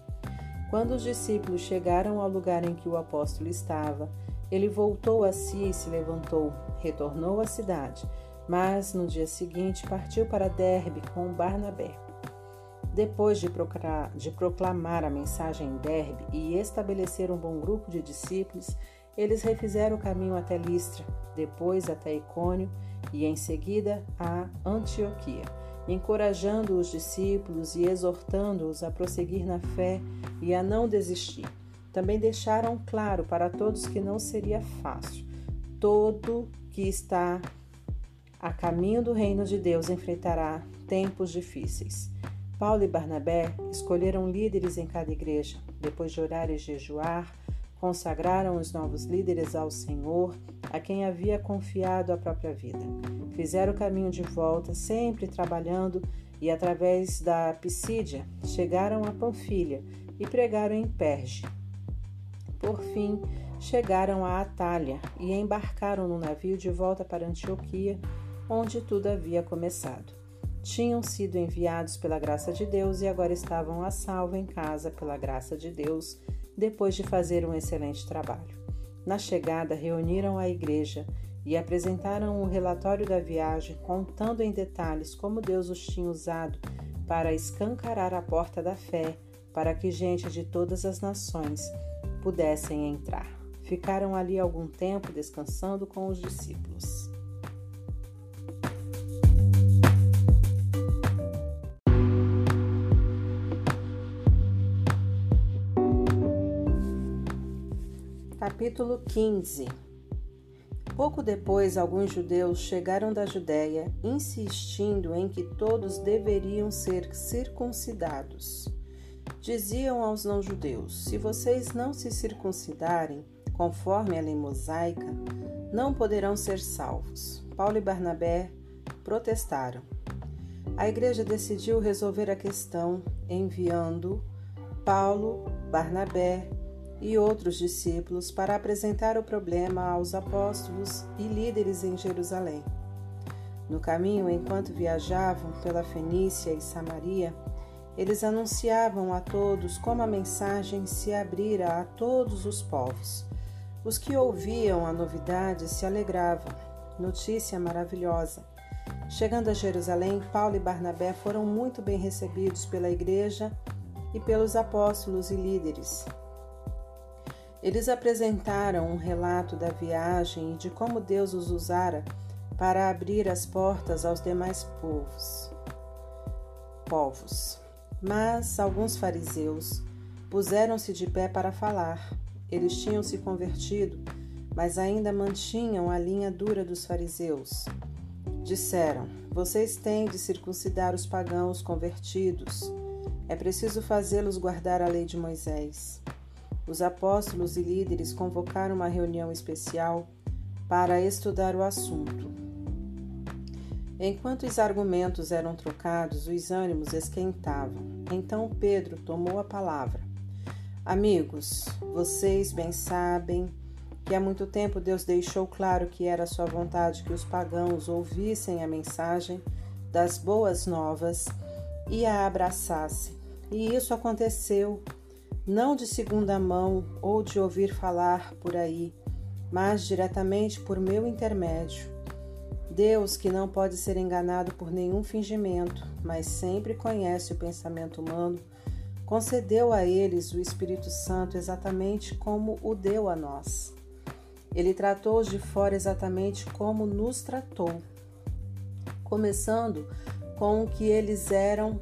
Quando os discípulos chegaram ao lugar em que o apóstolo estava, ele voltou a si e se levantou, retornou à cidade, mas no dia seguinte partiu para Derbe com Barnabé. Depois de, proclamar a mensagem em Derbe e estabelecer um bom grupo de discípulos, eles refizeram o caminho até Listra, depois até Icônio e em seguida a Antioquia, encorajando os discípulos e exortando-os a prosseguir na fé e a não desistir. Também deixaram claro para todos que não seria fácil. Todo que está a caminho do reino de Deus enfrentará tempos difíceis. Paulo e Barnabé escolheram líderes em cada igreja. Depois de orar e jejuar, consagraram os novos líderes ao Senhor, a quem havia confiado a própria vida. Fizeram o caminho de volta, sempre trabalhando, e através da Pisídia chegaram a Panfilha e pregaram em Perge. Por fim, chegaram a Atália e embarcaram no navio de volta para Antioquia, onde tudo havia começado. Tinham sido enviados pela graça de Deus e agora estavam a salvo em casa pela graça de Deus depois de fazer um excelente trabalho. Na chegada, reuniram a igreja e apresentaram o relatório da viagem, contando em detalhes como Deus os tinha usado para escancarar a porta da fé, para que gente de todas as nações pudessem entrar. Ficaram ali algum tempo descansando com os discípulos. Capítulo 15 Pouco depois, alguns judeus chegaram da Judéia, insistindo em que todos deveriam ser circuncidados. Diziam aos não-judeus: Se vocês não se circuncidarem, conforme a lei mosaica, não poderão ser salvos. Paulo e Barnabé protestaram. A igreja decidiu resolver a questão enviando Paulo, Barnabé e outros discípulos para apresentar o problema aos apóstolos e líderes em Jerusalém. No caminho, enquanto viajavam pela Fenícia e Samaria, eles anunciavam a todos como a mensagem se abrira a todos os povos. Os que ouviam a novidade se alegravam. Notícia maravilhosa. Chegando a Jerusalém, Paulo e Barnabé foram muito bem recebidos pela igreja e pelos apóstolos e líderes. Eles apresentaram um relato da viagem e de como Deus os usara para abrir as portas aos demais povos. povos. Mas alguns fariseus puseram-se de pé para falar. Eles tinham se convertido, mas ainda mantinham a linha dura dos fariseus. Disseram: Vocês têm de circuncidar os pagãos convertidos. É preciso fazê-los guardar a lei de Moisés. Os apóstolos e líderes convocaram uma reunião especial para estudar o assunto. Enquanto os argumentos eram trocados, os ânimos esquentavam. Então Pedro tomou a palavra. Amigos, vocês bem sabem que há muito tempo Deus deixou claro que era sua vontade que os pagãos ouvissem a mensagem das boas novas e a abraçassem. E isso aconteceu não de segunda mão ou de ouvir falar por aí, mas diretamente por meu intermédio. Deus, que não pode ser enganado por nenhum fingimento, mas sempre conhece o pensamento humano, concedeu a eles o Espírito Santo exatamente como o deu a nós. Ele tratou-os de fora exatamente como nos tratou, começando com o que eles eram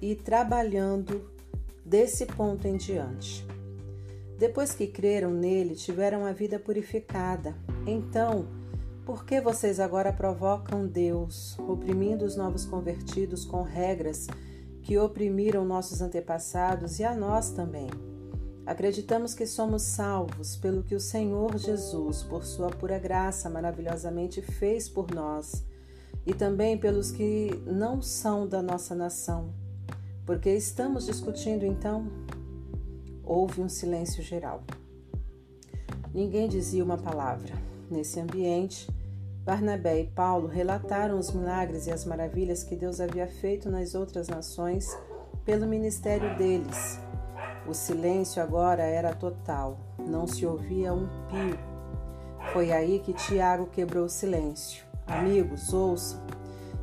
e trabalhando desse ponto em diante. Depois que creram nele, tiveram a vida purificada. Então, por que vocês agora provocam Deus, oprimindo os novos convertidos com regras que oprimiram nossos antepassados e a nós também? Acreditamos que somos salvos pelo que o Senhor Jesus, por sua pura graça, maravilhosamente fez por nós, e também pelos que não são da nossa nação porque estamos discutindo então? Houve um silêncio geral. Ninguém dizia uma palavra. Nesse ambiente, Barnabé e Paulo relataram os milagres e as maravilhas que Deus havia feito nas outras nações pelo ministério deles. O silêncio agora era total, não se ouvia um pio. Foi aí que Tiago quebrou o silêncio. Amigos, ouçam.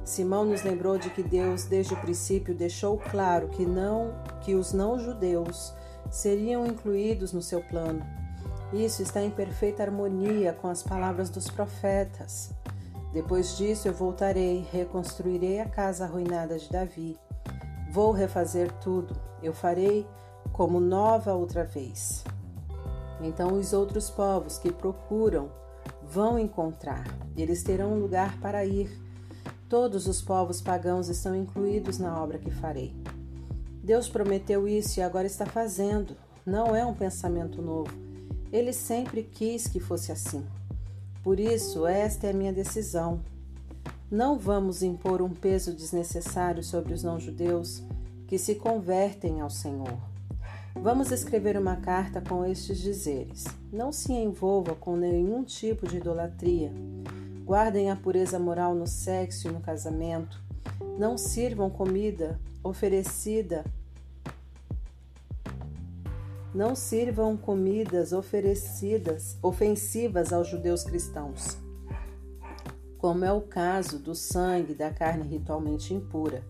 Simão nos lembrou de que Deus desde o princípio deixou claro que não que os não-judeus seriam incluídos no seu plano. Isso está em perfeita harmonia com as palavras dos profetas. Depois disso eu voltarei, reconstruirei a casa arruinada de Davi. Vou refazer tudo. Eu farei como nova outra vez. Então os outros povos que procuram vão encontrar. Eles terão um lugar para ir Todos os povos pagãos estão incluídos na obra que farei. Deus prometeu isso e agora está fazendo. Não é um pensamento novo. Ele sempre quis que fosse assim. Por isso, esta é a minha decisão. Não vamos impor um peso desnecessário sobre os não-judeus que se convertem ao Senhor. Vamos escrever uma carta com estes dizeres: Não se envolva com nenhum tipo de idolatria Guardem a pureza moral no sexo e no casamento. Não sirvam comida oferecida. Não sirvam comidas oferecidas ofensivas aos judeus cristãos, como é o caso do sangue da carne ritualmente impura.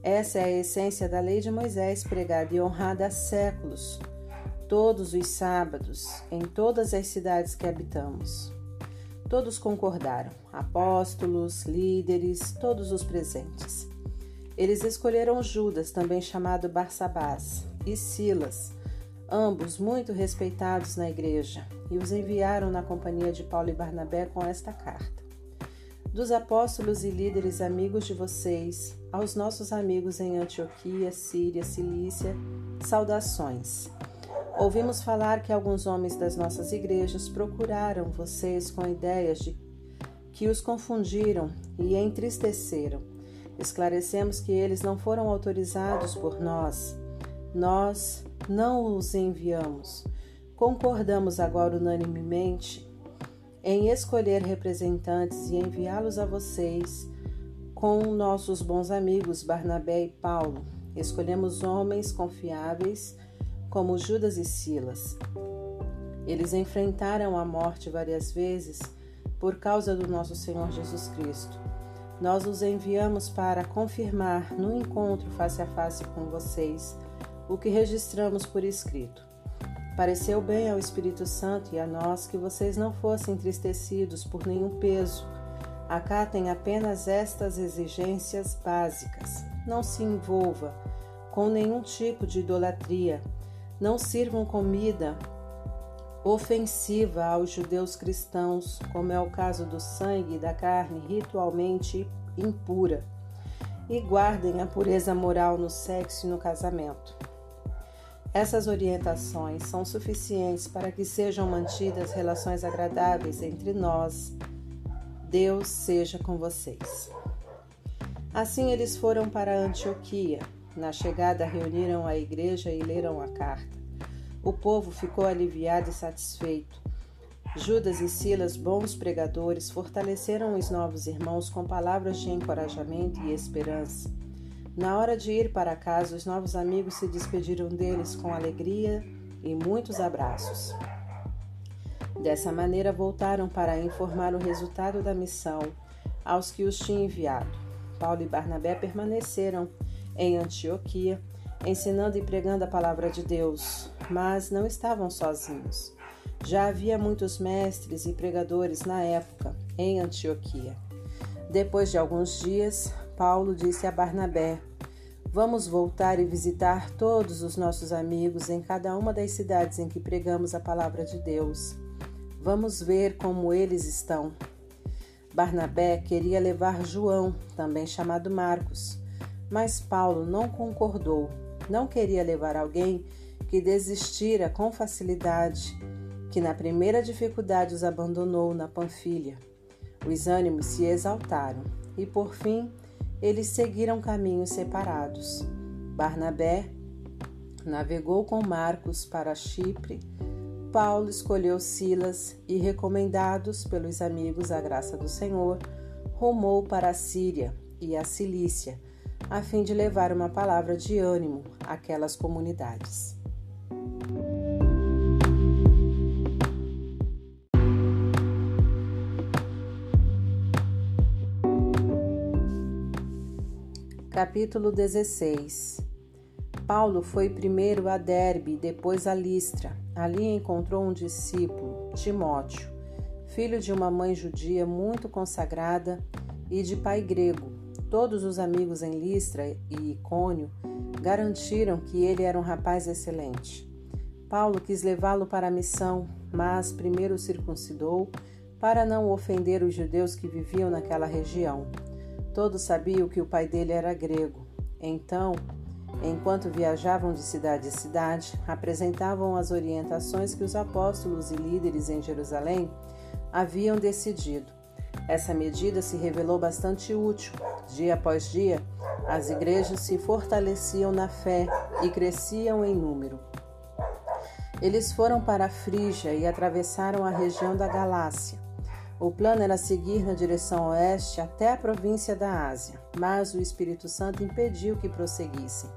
Essa é a essência da lei de Moisés pregada e honrada há séculos, todos os sábados, em todas as cidades que habitamos. Todos concordaram, apóstolos, líderes, todos os presentes. Eles escolheram Judas, também chamado Barsabás, e Silas, ambos muito respeitados na igreja, e os enviaram na companhia de Paulo e Barnabé com esta carta. Dos apóstolos e líderes amigos de vocês, aos nossos amigos em Antioquia, Síria, Cilícia, saudações. Ouvimos falar que alguns homens das nossas igrejas procuraram vocês com ideias de que os confundiram e entristeceram. Esclarecemos que eles não foram autorizados por nós. Nós não os enviamos. Concordamos agora unanimemente em escolher representantes e enviá-los a vocês com nossos bons amigos Barnabé e Paulo. Escolhemos homens confiáveis como Judas e Silas. Eles enfrentaram a morte várias vezes por causa do nosso Senhor Jesus Cristo. Nós os enviamos para confirmar no encontro face a face com vocês o que registramos por escrito. Pareceu bem ao Espírito Santo e a nós que vocês não fossem entristecidos por nenhum peso. Acatem apenas estas exigências básicas. Não se envolva com nenhum tipo de idolatria não sirvam comida ofensiva aos judeus cristãos, como é o caso do sangue e da carne ritualmente impura, e guardem a pureza moral no sexo e no casamento. Essas orientações são suficientes para que sejam mantidas relações agradáveis entre nós. Deus seja com vocês. Assim eles foram para Antioquia na chegada, reuniram a igreja e leram a carta. O povo ficou aliviado e satisfeito. Judas e Silas, bons pregadores, fortaleceram os novos irmãos com palavras de encorajamento e esperança. Na hora de ir para casa, os novos amigos se despediram deles com alegria e muitos abraços. Dessa maneira, voltaram para informar o resultado da missão aos que os tinha enviado. Paulo e Barnabé permaneceram em Antioquia, ensinando e pregando a palavra de Deus, mas não estavam sozinhos. Já havia muitos mestres e pregadores na época em Antioquia. Depois de alguns dias, Paulo disse a Barnabé: Vamos voltar e visitar todos os nossos amigos em cada uma das cidades em que pregamos a palavra de Deus. Vamos ver como eles estão. Barnabé queria levar João, também chamado Marcos, mas Paulo não concordou, não queria levar alguém que desistira com facilidade, que na primeira dificuldade os abandonou na Panfilha. Os ânimos se exaltaram e, por fim, eles seguiram caminhos separados. Barnabé navegou com Marcos para Chipre. Paulo escolheu Silas e, recomendados pelos amigos à graça do Senhor, rumou para a Síria e a Cilícia a fim de levar uma palavra de ânimo àquelas comunidades. Capítulo 16 Paulo foi primeiro a Derbe depois a Listra. Ali encontrou um discípulo, Timóteo, filho de uma mãe judia muito consagrada e de pai grego, Todos os amigos em Listra e Icônio garantiram que ele era um rapaz excelente. Paulo quis levá-lo para a missão, mas primeiro o circuncidou para não ofender os judeus que viviam naquela região. Todos sabiam que o pai dele era grego. Então, enquanto viajavam de cidade em cidade, apresentavam as orientações que os apóstolos e líderes em Jerusalém haviam decidido. Essa medida se revelou bastante útil. Dia após dia, as igrejas se fortaleciam na fé e cresciam em número. Eles foram para a Frígia e atravessaram a região da Galácia. O plano era seguir na direção oeste até a província da Ásia, mas o Espírito Santo impediu que prosseguissem.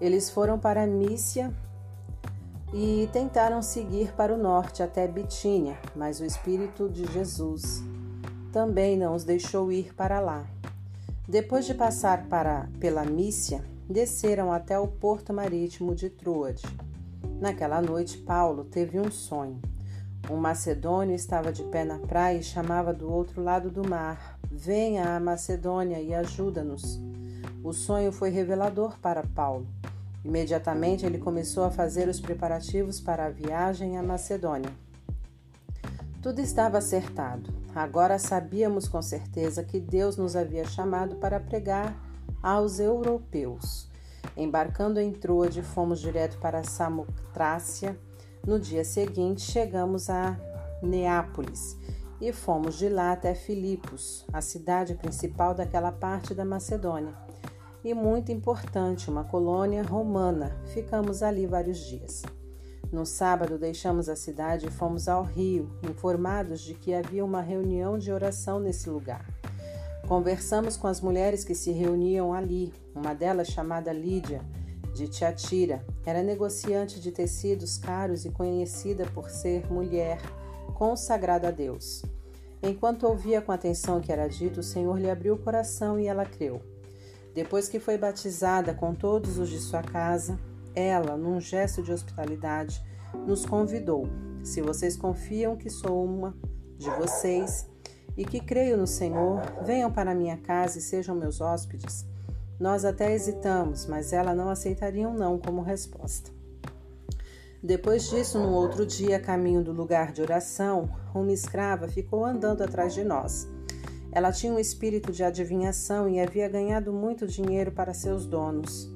Eles foram para Mícia e tentaram seguir para o norte até Bitínia, mas o Espírito de Jesus também não os deixou ir para lá. Depois de passar para, pela Mícia, desceram até o porto marítimo de Troade. Naquela noite, Paulo teve um sonho. Um macedônio estava de pé na praia e chamava do outro lado do mar: Venha à Macedônia e ajuda-nos. O sonho foi revelador para Paulo, Imediatamente ele começou a fazer os preparativos para a viagem à Macedônia. Tudo estava acertado. Agora sabíamos com certeza que Deus nos havia chamado para pregar aos europeus. Embarcando em Troade, fomos direto para Samotrácia. No dia seguinte, chegamos a Neápolis e fomos de lá até Filipos, a cidade principal daquela parte da Macedônia. E muito importante, uma colônia romana. Ficamos ali vários dias. No sábado, deixamos a cidade e fomos ao rio, informados de que havia uma reunião de oração nesse lugar. Conversamos com as mulheres que se reuniam ali. Uma delas, chamada Lídia, de Tiatira, era negociante de tecidos caros e conhecida por ser mulher consagrada a Deus. Enquanto ouvia com atenção o que era dito, o Senhor lhe abriu o coração e ela creu. Depois que foi batizada com todos os de sua casa, ela, num gesto de hospitalidade, nos convidou. Se vocês confiam que sou uma de vocês e que creio no Senhor, venham para minha casa e sejam meus hóspedes. Nós até hesitamos, mas ela não aceitaria um não como resposta. Depois disso, no outro dia, caminho do lugar de oração, uma escrava ficou andando atrás de nós. Ela tinha um espírito de adivinhação e havia ganhado muito dinheiro para seus donos.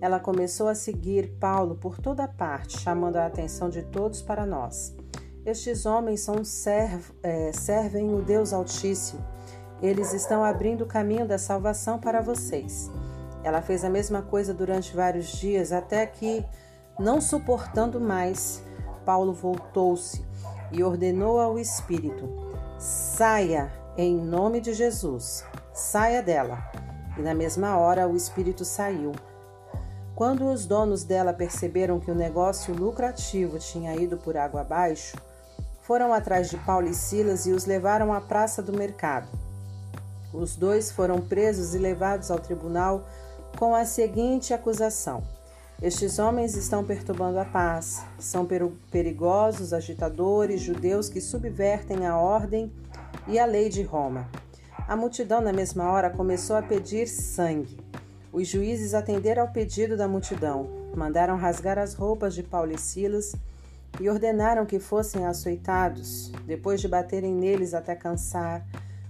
Ela começou a seguir Paulo por toda parte, chamando a atenção de todos para nós. Estes homens são serv é, servem o Deus Altíssimo. Eles estão abrindo o caminho da salvação para vocês. Ela fez a mesma coisa durante vários dias, até que, não suportando mais, Paulo voltou-se e ordenou ao Espírito: Saia em nome de Jesus, saia dela. E na mesma hora o Espírito saiu. Quando os donos dela perceberam que o negócio lucrativo tinha ido por água abaixo, foram atrás de Paulo e Silas e os levaram à praça do mercado. Os dois foram presos e levados ao tribunal com a seguinte acusação: Estes homens estão perturbando a paz, são perigosos agitadores judeus que subvertem a ordem e a lei de Roma. A multidão, na mesma hora, começou a pedir sangue. Os juízes atenderam ao pedido da multidão, mandaram rasgar as roupas de Paulo e Silas e ordenaram que fossem açoitados. Depois de baterem neles até cansar,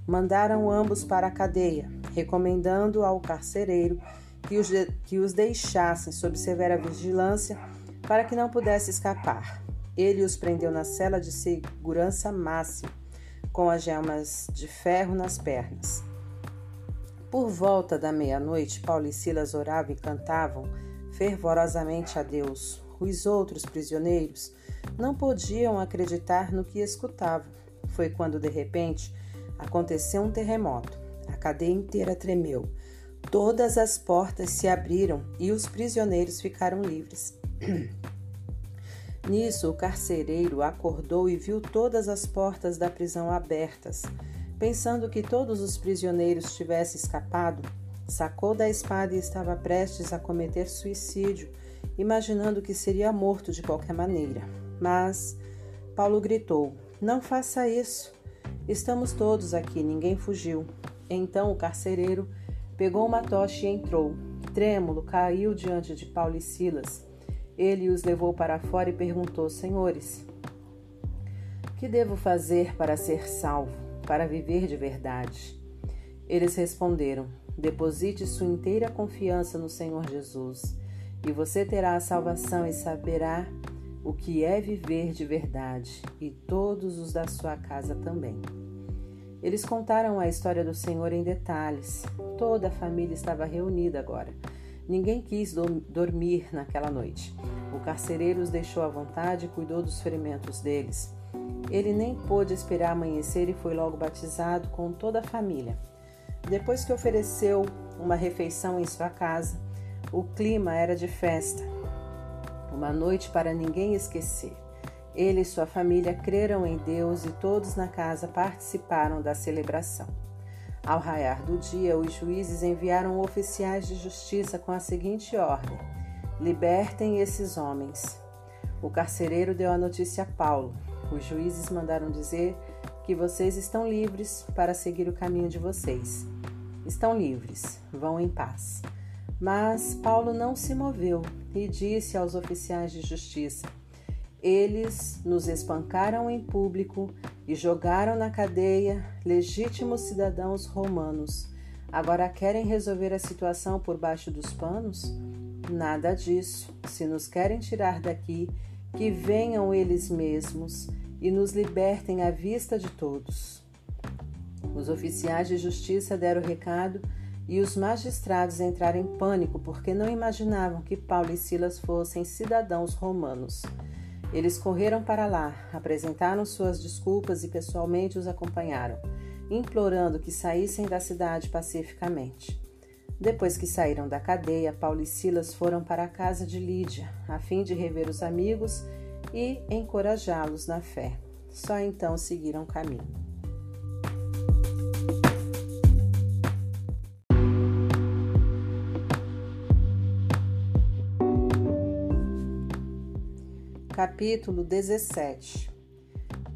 mandaram ambos para a cadeia, recomendando ao carcereiro que os, de, que os deixassem sob severa vigilância para que não pudesse escapar. Ele os prendeu na cela de segurança máxima, com as gemas de ferro nas pernas. Por volta da meia-noite, Paulo e Silas oravam e cantavam fervorosamente a Deus. Os outros prisioneiros não podiam acreditar no que escutavam. Foi quando, de repente, aconteceu um terremoto. A cadeia inteira tremeu. Todas as portas se abriram e os prisioneiros ficaram livres. [clears throat] Nisso, o carcereiro acordou e viu todas as portas da prisão abertas. Pensando que todos os prisioneiros tivessem escapado, sacou da espada e estava prestes a cometer suicídio, imaginando que seria morto de qualquer maneira. Mas Paulo gritou: Não faça isso. Estamos todos aqui, ninguém fugiu. Então o carcereiro pegou uma tocha e entrou. Trêmulo, caiu diante de Paulo e Silas. Ele os levou para fora e perguntou: Senhores, que devo fazer para ser salvo, para viver de verdade? Eles responderam: Deposite sua inteira confiança no Senhor Jesus, e você terá a salvação e saberá o que é viver de verdade, e todos os da sua casa também. Eles contaram a história do Senhor em detalhes. Toda a família estava reunida agora. Ninguém quis do dormir naquela noite. O carcereiro os deixou à vontade e cuidou dos ferimentos deles. Ele nem pôde esperar amanhecer e foi logo batizado com toda a família. Depois que ofereceu uma refeição em sua casa, o clima era de festa uma noite para ninguém esquecer. Ele e sua família creram em Deus e todos na casa participaram da celebração. Ao raiar do dia, os juízes enviaram oficiais de justiça com a seguinte ordem: Libertem esses homens. O carcereiro deu a notícia a Paulo. Os juízes mandaram dizer que vocês estão livres para seguir o caminho de vocês. Estão livres, vão em paz. Mas Paulo não se moveu e disse aos oficiais de justiça: Eles nos espancaram em público e jogaram na cadeia legítimos cidadãos romanos. Agora querem resolver a situação por baixo dos panos? Nada disso. Se nos querem tirar daqui, que venham eles mesmos e nos libertem à vista de todos. Os oficiais de justiça deram o recado e os magistrados entraram em pânico porque não imaginavam que Paulo e Silas fossem cidadãos romanos. Eles correram para lá, apresentaram suas desculpas e pessoalmente os acompanharam, implorando que saíssem da cidade pacificamente. Depois que saíram da cadeia, Paulo e Silas foram para a casa de Lídia, a fim de rever os amigos e encorajá-los na fé. Só então seguiram o caminho. Capítulo 17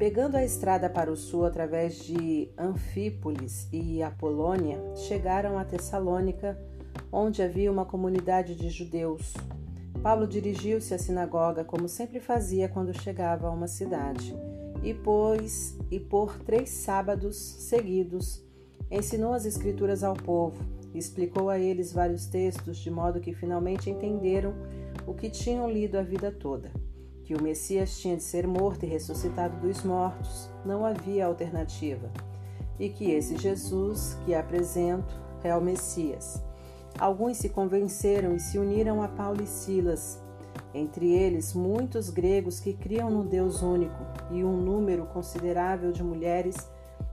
Pegando a estrada para o sul através de Anfípolis e Apolônia, chegaram a Tessalônica, onde havia uma comunidade de judeus. Paulo dirigiu-se à sinagoga, como sempre fazia quando chegava a uma cidade, e pôs e por três sábados seguidos ensinou as escrituras ao povo, explicou a eles vários textos, de modo que finalmente entenderam o que tinham lido a vida toda que o Messias tinha de ser morto e ressuscitado dos mortos, não havia alternativa, e que esse Jesus que apresento é o Messias. Alguns se convenceram e se uniram a Paulo e Silas, entre eles muitos gregos que criam no Deus único e um número considerável de mulheres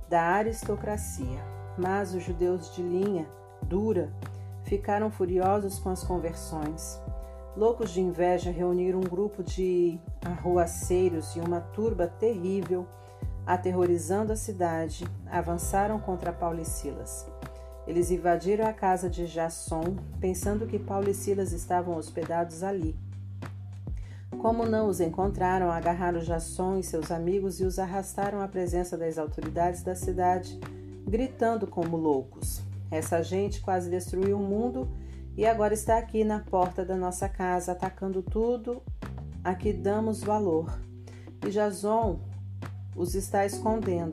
da aristocracia. Mas os judeus de linha dura ficaram furiosos com as conversões. Loucos de inveja reuniram um grupo de arruaceiros e uma turba terrível, aterrorizando a cidade, avançaram contra Paulo e Silas. Eles invadiram a casa de Jasson, pensando que Paulo e Silas estavam hospedados ali. Como não os encontraram, agarraram Jasson e seus amigos e os arrastaram à presença das autoridades da cidade, gritando como loucos. Essa gente quase destruiu o mundo e agora está aqui na porta da nossa casa, atacando tudo a que damos valor. E Jason os está escondendo.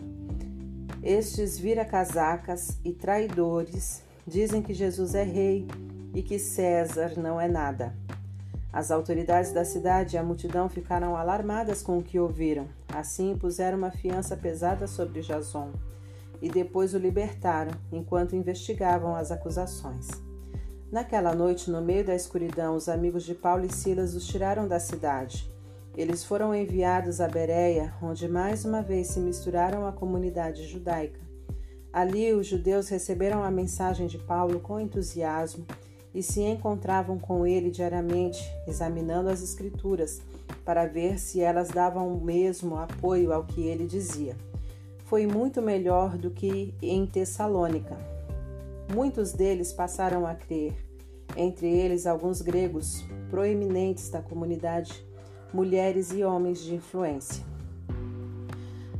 Estes vira-casacas e traidores dizem que Jesus é rei e que César não é nada. As autoridades da cidade e a multidão ficaram alarmadas com o que ouviram. Assim, puseram uma fiança pesada sobre Jason e depois o libertaram enquanto investigavam as acusações. Naquela noite, no meio da escuridão, os amigos de Paulo e Silas os tiraram da cidade. Eles foram enviados a Bereia, onde mais uma vez se misturaram à comunidade judaica. Ali, os judeus receberam a mensagem de Paulo com entusiasmo e se encontravam com ele diariamente, examinando as Escrituras para ver se elas davam o mesmo apoio ao que ele dizia. Foi muito melhor do que em Tessalônica, Muitos deles passaram a crer, entre eles alguns gregos proeminentes da comunidade, mulheres e homens de influência.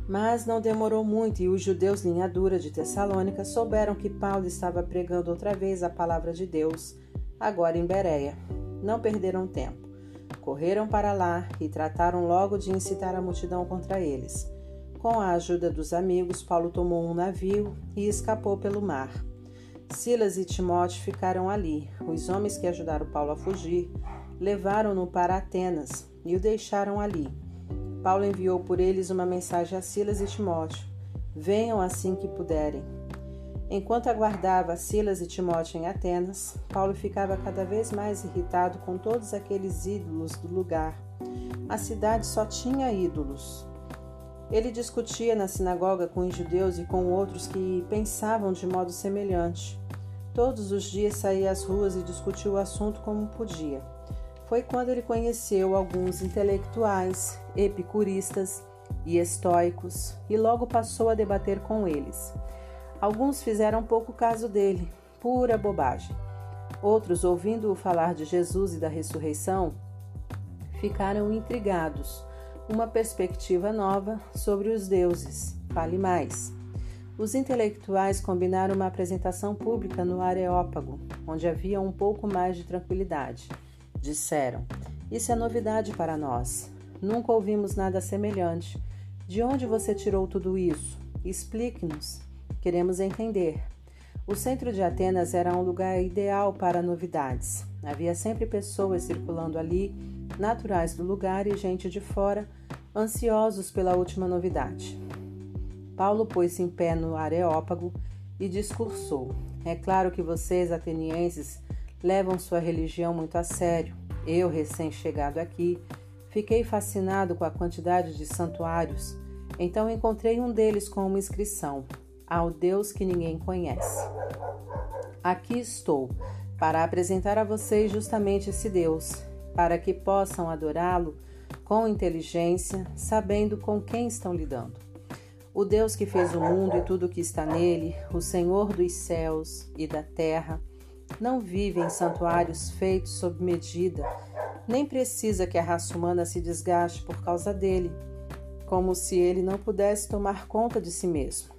Mas não demorou muito e os judeus linha dura de Tessalônica souberam que Paulo estava pregando outra vez a palavra de Deus, agora em Bereia. Não perderam tempo. Correram para lá e trataram logo de incitar a multidão contra eles. Com a ajuda dos amigos, Paulo tomou um navio e escapou pelo mar. Silas e Timóteo ficaram ali. Os homens que ajudaram Paulo a fugir levaram-no para Atenas e o deixaram ali. Paulo enviou por eles uma mensagem a Silas e Timóteo: Venham assim que puderem. Enquanto aguardava Silas e Timóteo em Atenas, Paulo ficava cada vez mais irritado com todos aqueles ídolos do lugar. A cidade só tinha ídolos. Ele discutia na sinagoga com os judeus e com outros que pensavam de modo semelhante. Todos os dias saía às ruas e discutia o assunto como podia. Foi quando ele conheceu alguns intelectuais, epicuristas e estoicos e logo passou a debater com eles. Alguns fizeram pouco caso dele, pura bobagem. Outros, ouvindo-o falar de Jesus e da ressurreição, ficaram intrigados uma perspectiva nova sobre os deuses. Fale mais. Os intelectuais combinaram uma apresentação pública no Areópago, onde havia um pouco mais de tranquilidade. Disseram: Isso é novidade para nós. Nunca ouvimos nada semelhante. De onde você tirou tudo isso? Explique-nos. Queremos entender. O centro de Atenas era um lugar ideal para novidades. Havia sempre pessoas circulando ali, naturais do lugar e gente de fora, ansiosos pela última novidade. Paulo pôs-se em pé no Areópago e discursou. É claro que vocês, atenienses, levam sua religião muito a sério. Eu, recém-chegado aqui, fiquei fascinado com a quantidade de santuários. Então encontrei um deles com uma inscrição: Ao Deus que ninguém conhece. Aqui estou para apresentar a vocês justamente esse Deus, para que possam adorá-lo com inteligência, sabendo com quem estão lidando o Deus que fez o mundo e tudo o que está nele, o Senhor dos céus e da terra, não vive em santuários feitos sob medida, nem precisa que a raça humana se desgaste por causa dele, como se ele não pudesse tomar conta de si mesmo.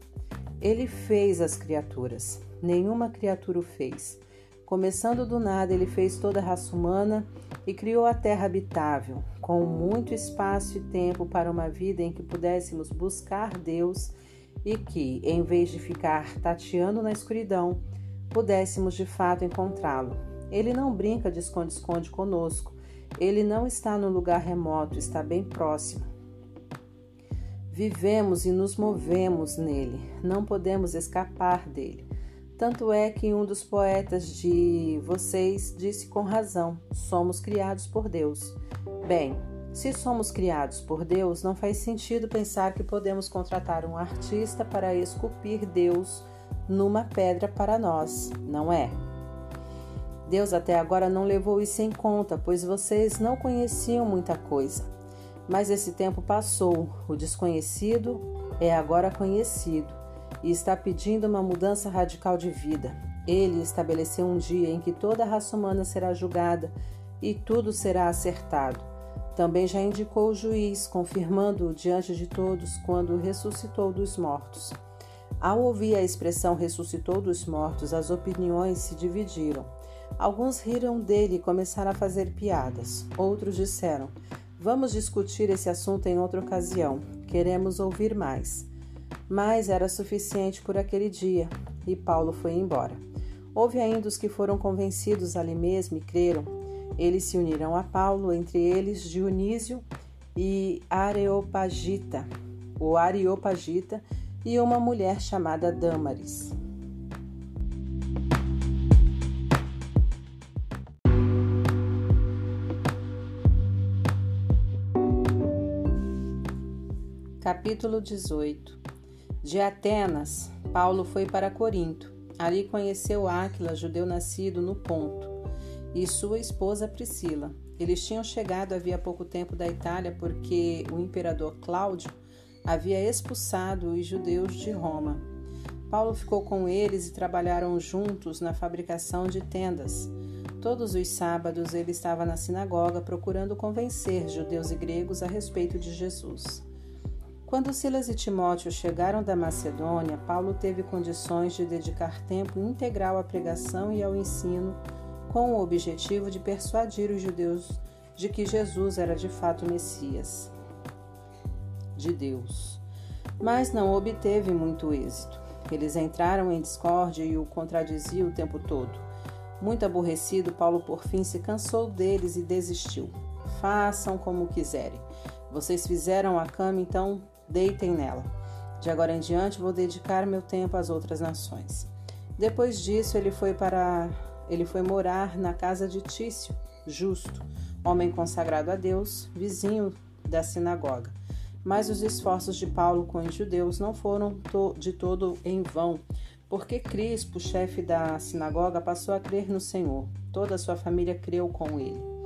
Ele fez as criaturas, nenhuma criatura o fez. Começando do nada, ele fez toda a raça humana e criou a terra habitável, com muito espaço e tempo para uma vida em que pudéssemos buscar Deus e que, em vez de ficar tateando na escuridão, pudéssemos de fato encontrá-lo. Ele não brinca de esconde-esconde conosco. Ele não está num lugar remoto, está bem próximo. Vivemos e nos movemos nele, não podemos escapar dele. Tanto é que um dos poetas de vocês disse com razão: somos criados por Deus. Bem, se somos criados por Deus, não faz sentido pensar que podemos contratar um artista para esculpir Deus numa pedra para nós, não é? Deus até agora não levou isso em conta, pois vocês não conheciam muita coisa. Mas esse tempo passou, o desconhecido é agora conhecido e está pedindo uma mudança radical de vida. Ele estabeleceu um dia em que toda a raça humana será julgada e tudo será acertado. Também já indicou o juiz, confirmando-o diante de todos quando ressuscitou dos mortos. Ao ouvir a expressão ressuscitou dos mortos, as opiniões se dividiram. Alguns riram dele e começaram a fazer piadas. Outros disseram: Vamos discutir esse assunto em outra ocasião. Queremos ouvir mais mas era suficiente por aquele dia, e Paulo foi embora. Houve ainda os que foram convencidos ali mesmo e creram. Eles se uniram a Paulo, entre eles Dionísio e Areopagita, o Areopagita, e uma mulher chamada Dâmaris. Capítulo 18 de Atenas, Paulo foi para Corinto. Ali conheceu Áquila, judeu nascido no Ponto, e sua esposa Priscila. Eles tinham chegado havia pouco tempo da Itália porque o imperador Cláudio havia expulsado os judeus de Roma. Paulo ficou com eles e trabalharam juntos na fabricação de tendas. Todos os sábados ele estava na sinagoga procurando convencer judeus e gregos a respeito de Jesus. Quando Silas e Timóteo chegaram da Macedônia, Paulo teve condições de dedicar tempo integral à pregação e ao ensino, com o objetivo de persuadir os judeus de que Jesus era de fato Messias de Deus. Mas não obteve muito êxito. Eles entraram em discórdia e o contradiziam o tempo todo. Muito aborrecido, Paulo por fim se cansou deles e desistiu. Façam como quiserem. Vocês fizeram a cama, então deitem nela. De agora em diante vou dedicar meu tempo às outras nações. Depois disso, ele foi para ele foi morar na casa de Tício, justo, homem consagrado a Deus, vizinho da sinagoga. Mas os esforços de Paulo com os judeus não foram de todo em vão, porque Crispo, chefe da sinagoga, passou a crer no Senhor. Toda a sua família creu com ele.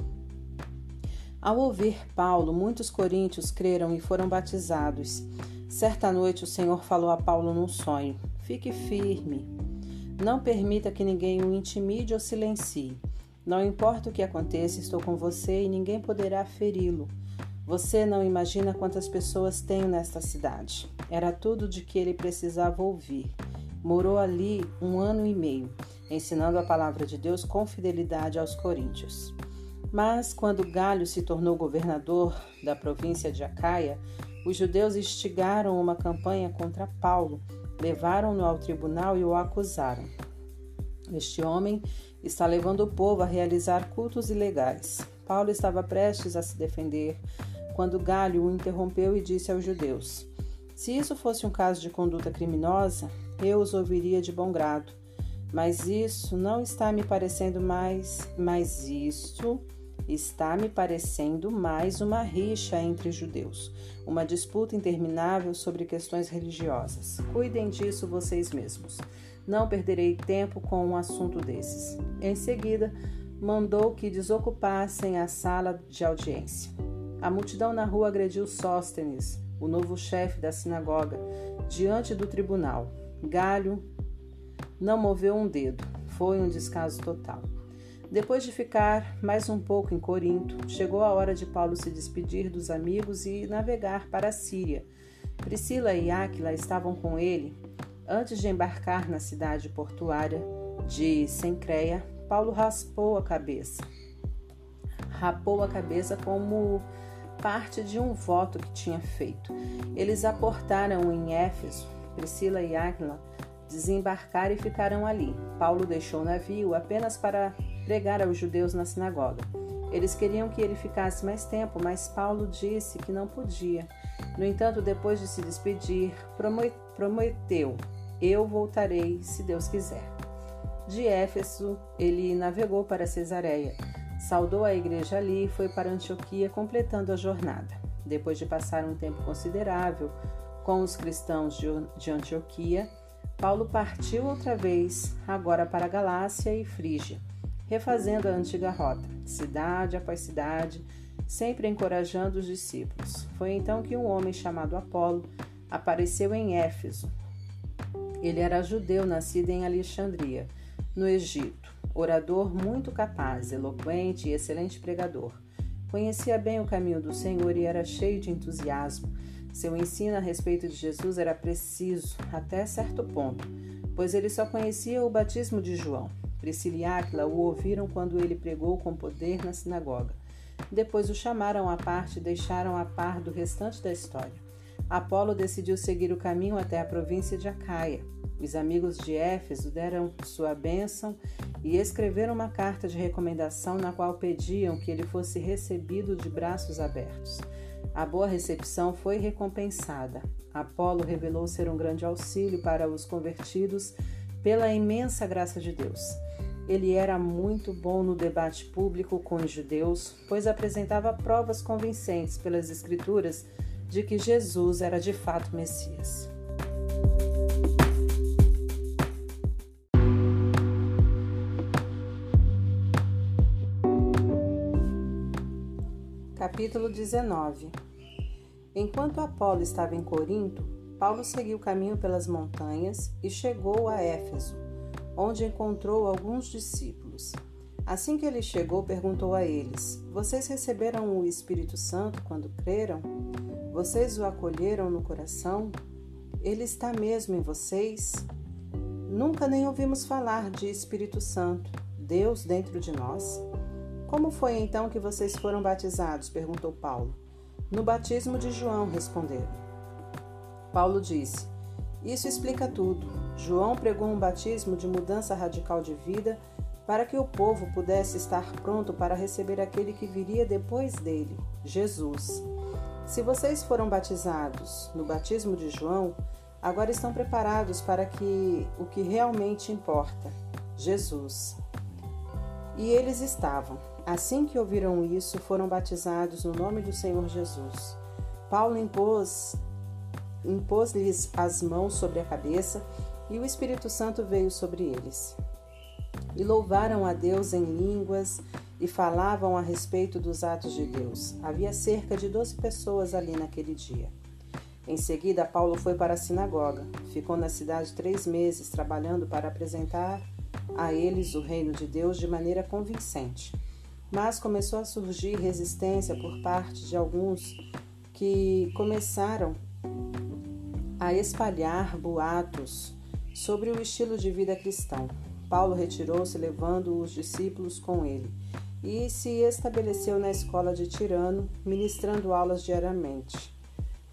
Ao ouvir Paulo, muitos coríntios creram e foram batizados. Certa noite o Senhor falou a Paulo num sonho: Fique firme. Não permita que ninguém o intimide ou silencie. Não importa o que aconteça, estou com você e ninguém poderá feri-lo. Você não imagina quantas pessoas tenho nesta cidade. Era tudo de que ele precisava ouvir. Morou ali um ano e meio, ensinando a palavra de Deus com fidelidade aos coríntios. Mas quando Galho se tornou governador da província de Acaia, os judeus instigaram uma campanha contra Paulo, levaram-no ao tribunal e o acusaram. Este homem está levando o povo a realizar cultos ilegais. Paulo estava prestes a se defender quando Galho o interrompeu e disse aos judeus: Se isso fosse um caso de conduta criminosa, eu os ouviria de bom grado. Mas isso não está me parecendo mais, mas isso está me parecendo mais uma rixa entre judeus, uma disputa interminável sobre questões religiosas. Cuidem disso vocês mesmos. Não perderei tempo com um assunto desses. Em seguida, mandou que desocupassem a sala de audiência. A multidão na rua agrediu Sóstenes, o novo chefe da sinagoga, diante do tribunal. Galho não moveu um dedo. Foi um descaso total. Depois de ficar mais um pouco em Corinto, chegou a hora de Paulo se despedir dos amigos e navegar para a Síria. Priscila e Áquila estavam com ele. Antes de embarcar na cidade portuária de Sencreia, Paulo raspou a cabeça. Rapou a cabeça como parte de um voto que tinha feito. Eles aportaram em Éfeso. Priscila e Áquila desembarcaram e ficaram ali. Paulo deixou o navio apenas para pregar aos judeus na sinagoga. Eles queriam que ele ficasse mais tempo, mas Paulo disse que não podia. No entanto, depois de se despedir, prometeu: Eu voltarei se Deus quiser. De Éfeso, ele navegou para Cesareia Saudou a igreja ali e foi para Antioquia, completando a jornada. Depois de passar um tempo considerável com os cristãos de Antioquia, Paulo partiu outra vez, agora para Galácia e Frígia, refazendo a antiga rota, cidade após cidade, sempre encorajando os discípulos. Foi então que um homem chamado Apolo apareceu em Éfeso. Ele era judeu, nascido em Alexandria, no Egito orador muito capaz, eloquente e excelente pregador. Conhecia bem o caminho do Senhor e era cheio de entusiasmo. Seu ensino a respeito de Jesus era preciso, até certo ponto, pois ele só conhecia o batismo de João. Priscila e Áquila o ouviram quando ele pregou com poder na sinagoga. Depois o chamaram à parte e deixaram a par do restante da história. Apolo decidiu seguir o caminho até a província de Acaia. Os amigos de Éfeso deram sua bênção e escreveram uma carta de recomendação na qual pediam que ele fosse recebido de braços abertos. A boa recepção foi recompensada. Apolo revelou ser um grande auxílio para os convertidos pela imensa graça de Deus. Ele era muito bom no debate público com os judeus, pois apresentava provas convincentes pelas Escrituras de que Jesus era de fato Messias. Capítulo 19 Enquanto Apolo estava em Corinto, Paulo seguiu o caminho pelas montanhas e chegou a Éfeso, onde encontrou alguns discípulos. Assim que ele chegou, perguntou a eles: Vocês receberam o Espírito Santo quando creram? Vocês o acolheram no coração? Ele está mesmo em vocês? Nunca nem ouvimos falar de Espírito Santo, Deus dentro de nós. Como foi então que vocês foram batizados? perguntou Paulo. No batismo de João, responderam. Paulo disse: Isso explica tudo. João pregou um batismo de mudança radical de vida para que o povo pudesse estar pronto para receber aquele que viria depois dele, Jesus. Se vocês foram batizados no batismo de João, agora estão preparados para que o que realmente importa, Jesus. E eles estavam. Assim que ouviram isso, foram batizados no nome do Senhor Jesus. Paulo impôs impôs-lhes as mãos sobre a cabeça e o Espírito Santo veio sobre eles. E louvaram a Deus em línguas e falavam a respeito dos atos de Deus. Havia cerca de doze pessoas ali naquele dia. Em seguida, Paulo foi para a sinagoga. Ficou na cidade três meses, trabalhando para apresentar a eles o reino de Deus de maneira convincente. mas começou a surgir resistência por parte de alguns que começaram a espalhar boatos sobre o estilo de vida cristão. Paulo retirou-se, levando os discípulos com ele, e se estabeleceu na escola de Tirano, ministrando aulas diariamente.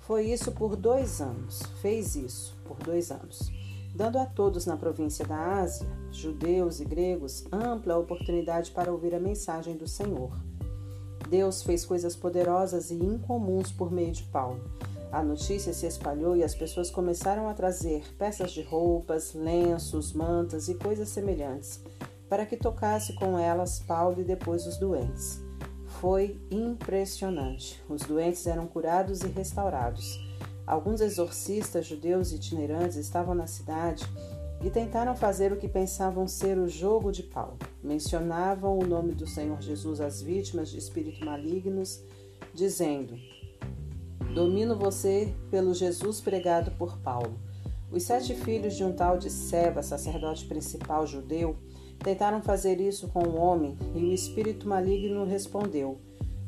Foi isso por dois anos, fez isso por dois anos, dando a todos na província da Ásia, judeus e gregos, ampla oportunidade para ouvir a mensagem do Senhor. Deus fez coisas poderosas e incomuns por meio de Paulo. A notícia se espalhou e as pessoas começaram a trazer peças de roupas, lenços, mantas e coisas semelhantes, para que tocasse com elas Paulo e depois os doentes. Foi impressionante. Os doentes eram curados e restaurados. Alguns exorcistas judeus itinerantes estavam na cidade e tentaram fazer o que pensavam ser o jogo de Paulo. Mencionavam o nome do Senhor Jesus às vítimas de espíritos malignos, dizendo: Domino você pelo Jesus pregado por Paulo. Os sete filhos de um tal de Seba, sacerdote principal judeu, tentaram fazer isso com um homem e o espírito maligno respondeu: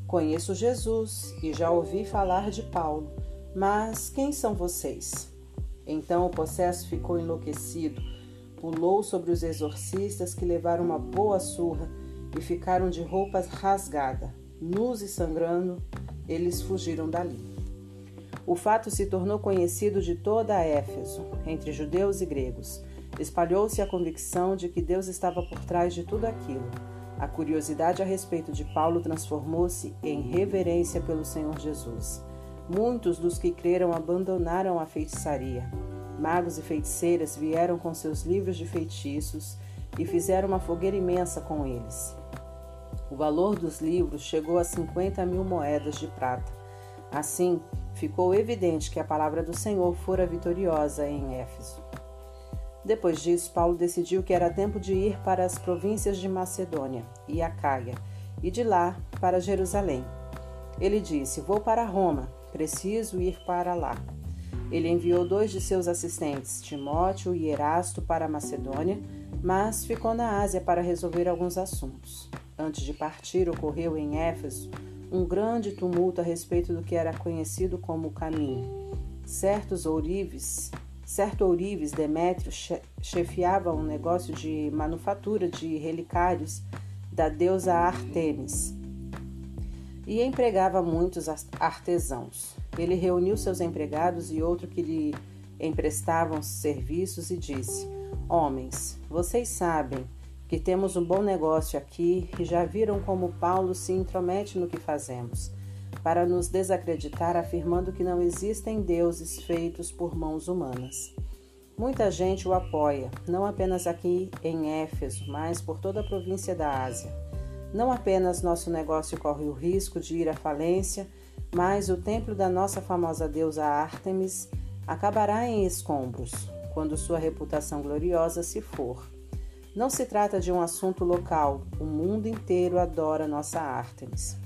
Conheço Jesus e já ouvi falar de Paulo, mas quem são vocês? Então o possesso ficou enlouquecido, pulou sobre os exorcistas que levaram uma boa surra e ficaram de roupas rasgadas, nus e sangrando, eles fugiram dali. O fato se tornou conhecido de toda a Éfeso, entre judeus e gregos. Espalhou-se a convicção de que Deus estava por trás de tudo aquilo. A curiosidade a respeito de Paulo transformou-se em reverência pelo Senhor Jesus. Muitos dos que creram abandonaram a feitiçaria. Magos e feiticeiras vieram com seus livros de feitiços e fizeram uma fogueira imensa com eles. O valor dos livros chegou a 50 mil moedas de prata. Assim, ficou evidente que a palavra do Senhor fora vitoriosa em Éfeso. Depois disso, Paulo decidiu que era tempo de ir para as províncias de Macedônia e Acaia, e de lá para Jerusalém. Ele disse: Vou para Roma, preciso ir para lá. Ele enviou dois de seus assistentes, Timóteo e Erasto, para a Macedônia, mas ficou na Ásia para resolver alguns assuntos. Antes de partir, ocorreu em Éfeso um grande tumulto a respeito do que era conhecido como o caminho. Certos ourives, certo ourives Demétrio chefiava um negócio de manufatura de relicários da deusa Artemis e empregava muitos artesãos. Ele reuniu seus empregados e outro que lhe emprestavam serviços e disse: Homens, vocês sabem que temos um bom negócio aqui e já viram como Paulo se intromete no que fazemos, para nos desacreditar, afirmando que não existem deuses feitos por mãos humanas. Muita gente o apoia, não apenas aqui em Éfeso, mas por toda a província da Ásia. Não apenas nosso negócio corre o risco de ir à falência, mas o templo da nossa famosa deusa Ártemis acabará em escombros, quando sua reputação gloriosa se for. Não se trata de um assunto local, o mundo inteiro adora nossa Ártemis.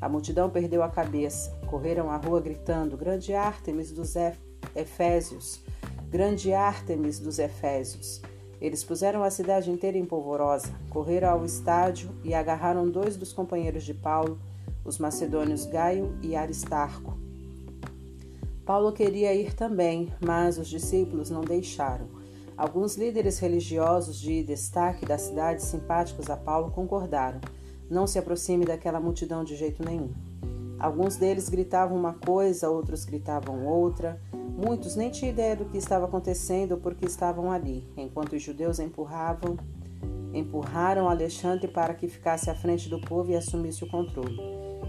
A multidão perdeu a cabeça, correram à rua gritando: Grande Ártemis dos Efésios! Grande Ártemis dos Efésios! Eles puseram a cidade inteira em polvorosa, correram ao estádio e agarraram dois dos companheiros de Paulo, os macedônios Gaio e Aristarco. Paulo queria ir também, mas os discípulos não deixaram. Alguns líderes religiosos de destaque da cidade, simpáticos a Paulo, concordaram. Não se aproxime daquela multidão de jeito nenhum. Alguns deles gritavam uma coisa, outros gritavam outra. Muitos nem tinham ideia do que estava acontecendo porque estavam ali, enquanto os judeus empurravam, empurraram Alexandre para que ficasse à frente do povo e assumisse o controle.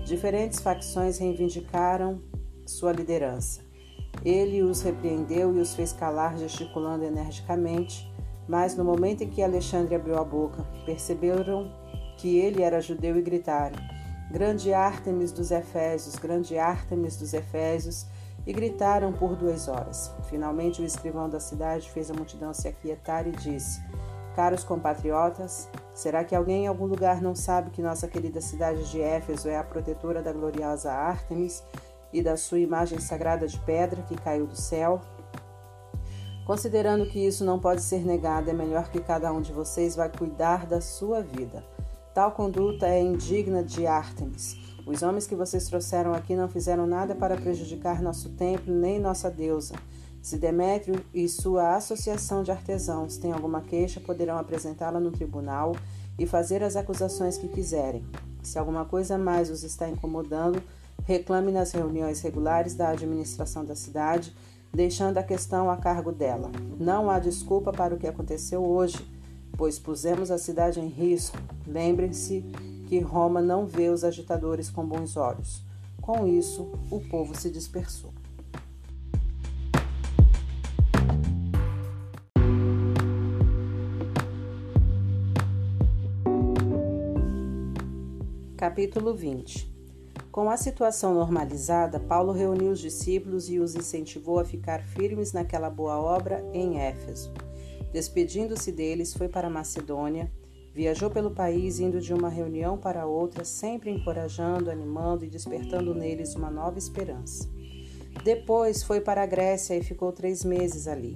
Diferentes facções reivindicaram sua liderança. Ele os repreendeu e os fez calar, gesticulando energicamente. Mas no momento em que Alexandre abriu a boca, perceberam que ele era judeu e gritaram: Grande Ártemis dos Efésios, grande Ártemis dos Efésios, e gritaram por duas horas. Finalmente, o escrivão da cidade fez a multidão se aquietar e disse: Caros compatriotas, será que alguém em algum lugar não sabe que nossa querida cidade de Éfeso é a protetora da gloriosa Ártemis e da sua imagem sagrada de pedra que caiu do céu. Considerando que isso não pode ser negado, é melhor que cada um de vocês vá cuidar da sua vida. Tal conduta é indigna de Ártemis. Os homens que vocês trouxeram aqui não fizeram nada para prejudicar nosso templo nem nossa deusa. Se Demétrio e sua associação de artesãos têm alguma queixa, poderão apresentá-la no tribunal e fazer as acusações que quiserem. Se alguma coisa mais os está incomodando, reclame nas reuniões regulares da administração da cidade, deixando a questão a cargo dela. Não há desculpa para o que aconteceu hoje, pois pusemos a cidade em risco. Lembrem-se que Roma não vê os agitadores com bons olhos. Com isso, o povo se dispersou. Capítulo 20 Com a situação normalizada, Paulo reuniu os discípulos e os incentivou a ficar firmes naquela boa obra em Éfeso. Despedindo-se deles, foi para Macedônia, viajou pelo país indo de uma reunião para outra, sempre encorajando, animando e despertando neles uma nova esperança. Depois foi para a Grécia e ficou três meses ali.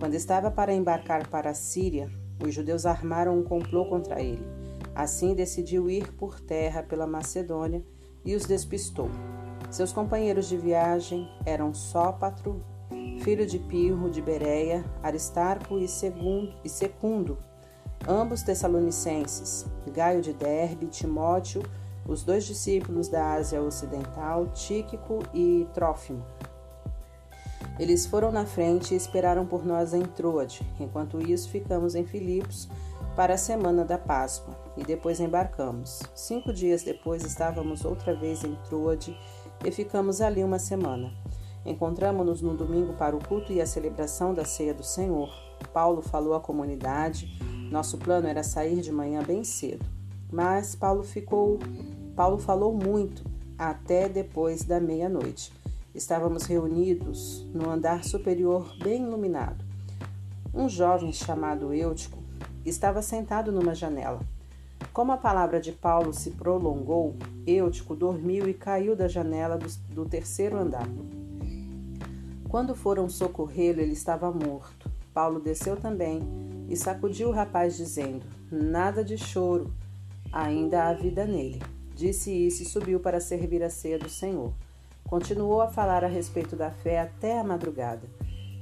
Quando estava para embarcar para a Síria, os judeus armaram um complô contra ele. Assim decidiu ir por terra pela Macedônia e os despistou. Seus companheiros de viagem eram Sópatro, filho de Pirro de Bereia, Aristarco e, segundo, e Secundo, ambos tessalonicenses, Gaio de Derbe, Timóteo, os dois discípulos da Ásia Ocidental, Tíquico e Trófimo. Eles foram na frente e esperaram por nós em Troade. Enquanto isso, ficamos em Filipos para a semana da Páscoa e depois embarcamos. Cinco dias depois estávamos outra vez em Troade e ficamos ali uma semana. Encontramos-nos no domingo para o culto e a celebração da ceia do Senhor. Paulo falou à comunidade. Nosso plano era sair de manhã bem cedo, mas Paulo ficou Paulo falou muito até depois da meia-noite. Estávamos reunidos no andar superior bem iluminado. Um jovem chamado Eutico estava sentado numa janela. Como a palavra de Paulo se prolongou, Eutico dormiu e caiu da janela do, do terceiro andar. Quando foram socorrê-lo, ele estava morto. Paulo desceu também e sacudiu o rapaz, dizendo: Nada de choro, ainda há vida nele. Disse isso e subiu para servir a ceia do Senhor. Continuou a falar a respeito da fé até a madrugada.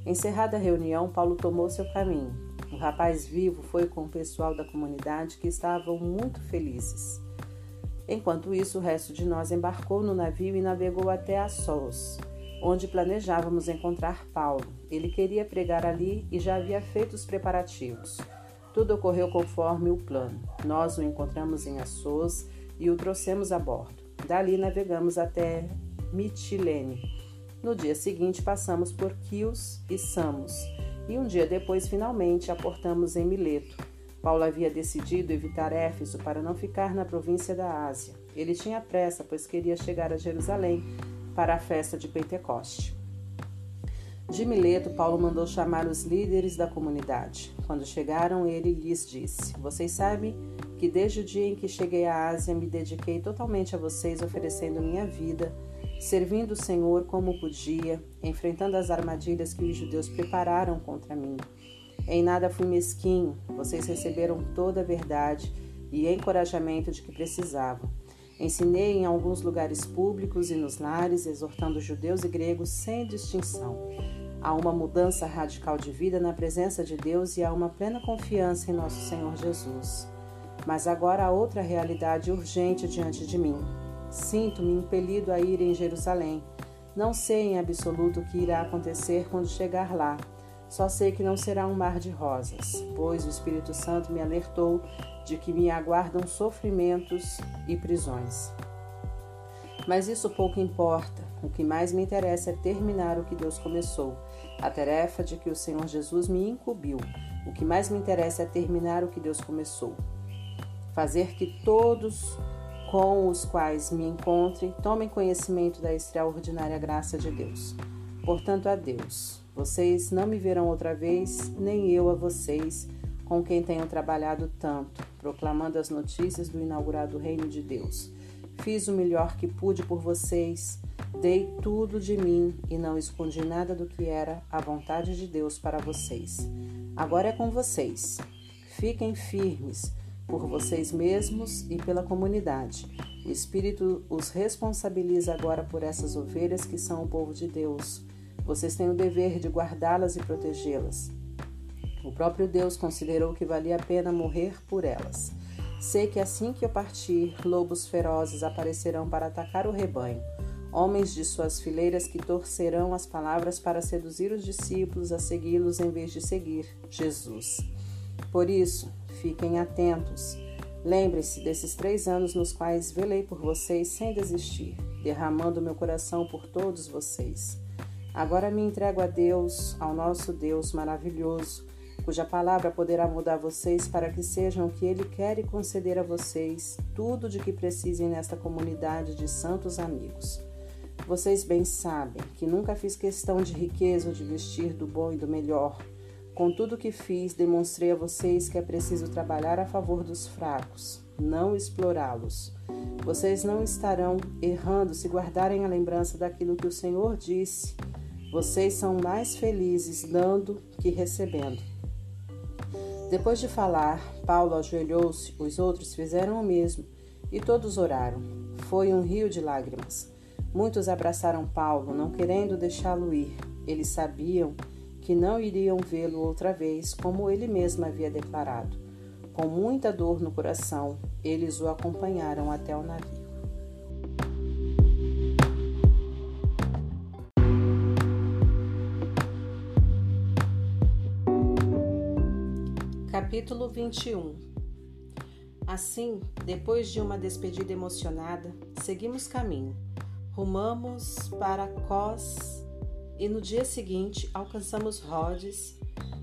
Encerrada a reunião, Paulo tomou seu caminho. O rapaz vivo foi com o pessoal da comunidade que estavam muito felizes. Enquanto isso, o resto de nós embarcou no navio e navegou até Assos, onde planejávamos encontrar Paulo. Ele queria pregar ali e já havia feito os preparativos. Tudo ocorreu conforme o plano. Nós o encontramos em Assos e o trouxemos a bordo. Dali navegamos até Mitilene. No dia seguinte, passamos por Quios e Samos e um dia depois finalmente aportamos em Mileto. Paulo havia decidido evitar Éfeso para não ficar na província da Ásia. Ele tinha pressa, pois queria chegar a Jerusalém para a festa de Pentecoste. De Mileto, Paulo mandou chamar os líderes da comunidade. Quando chegaram, ele lhes disse: Vocês sabem que desde o dia em que cheguei à Ásia me dediquei totalmente a vocês, oferecendo minha vida servindo o Senhor como podia, enfrentando as armadilhas que os judeus prepararam contra mim. Em nada fui mesquinho, vocês receberam toda a verdade e encorajamento de que precisavam. Ensinei em alguns lugares públicos e nos lares, exortando judeus e gregos sem distinção. Há uma mudança radical de vida na presença de Deus e há uma plena confiança em nosso Senhor Jesus. Mas agora há outra realidade urgente diante de mim. Sinto-me impelido a ir em Jerusalém. Não sei em absoluto o que irá acontecer quando chegar lá. Só sei que não será um mar de rosas, pois o Espírito Santo me alertou de que me aguardam sofrimentos e prisões. Mas isso pouco importa. O que mais me interessa é terminar o que Deus começou, a tarefa de que o Senhor Jesus me incumbiu. O que mais me interessa é terminar o que Deus começou. Fazer que todos com os quais me encontre, tomem conhecimento da extraordinária graça de Deus. Portanto, a Deus, vocês não me verão outra vez, nem eu a vocês, com quem tenho trabalhado tanto, proclamando as notícias do inaugurado reino de Deus. Fiz o melhor que pude por vocês, dei tudo de mim e não escondi nada do que era a vontade de Deus para vocês. Agora é com vocês. Fiquem firmes por vocês mesmos e pela comunidade. O Espírito os responsabiliza agora por essas ovelhas que são o povo de Deus. Vocês têm o dever de guardá-las e protegê-las. O próprio Deus considerou que valia a pena morrer por elas. Sei que assim que eu partir, lobos ferozes aparecerão para atacar o rebanho, homens de suas fileiras que torcerão as palavras para seduzir os discípulos a segui-los em vez de seguir Jesus. Por isso, fiquem atentos. Lembre-se desses três anos nos quais velei por vocês sem desistir, derramando meu coração por todos vocês. Agora me entrego a Deus, ao nosso Deus maravilhoso cuja palavra poderá mudar vocês para que sejam o que Ele quer e conceder a vocês tudo de que precisem nesta comunidade de santos amigos. Vocês bem sabem que nunca fiz questão de riqueza ou de vestir do bom e do melhor. Com tudo que fiz, demonstrei a vocês que é preciso trabalhar a favor dos fracos, não explorá-los. Vocês não estarão errando se guardarem a lembrança daquilo que o Senhor disse. Vocês são mais felizes dando que recebendo. Depois de falar, Paulo ajoelhou-se, os outros fizeram o mesmo e todos oraram. Foi um rio de lágrimas. Muitos abraçaram Paulo, não querendo deixá-lo ir. Eles sabiam que não iriam vê-lo outra vez, como ele mesmo havia declarado. Com muita dor no coração, eles o acompanharam até o navio. Capítulo 21 Assim, depois de uma despedida emocionada, seguimos caminho. Rumamos para Cós e no dia seguinte alcançamos Rhodes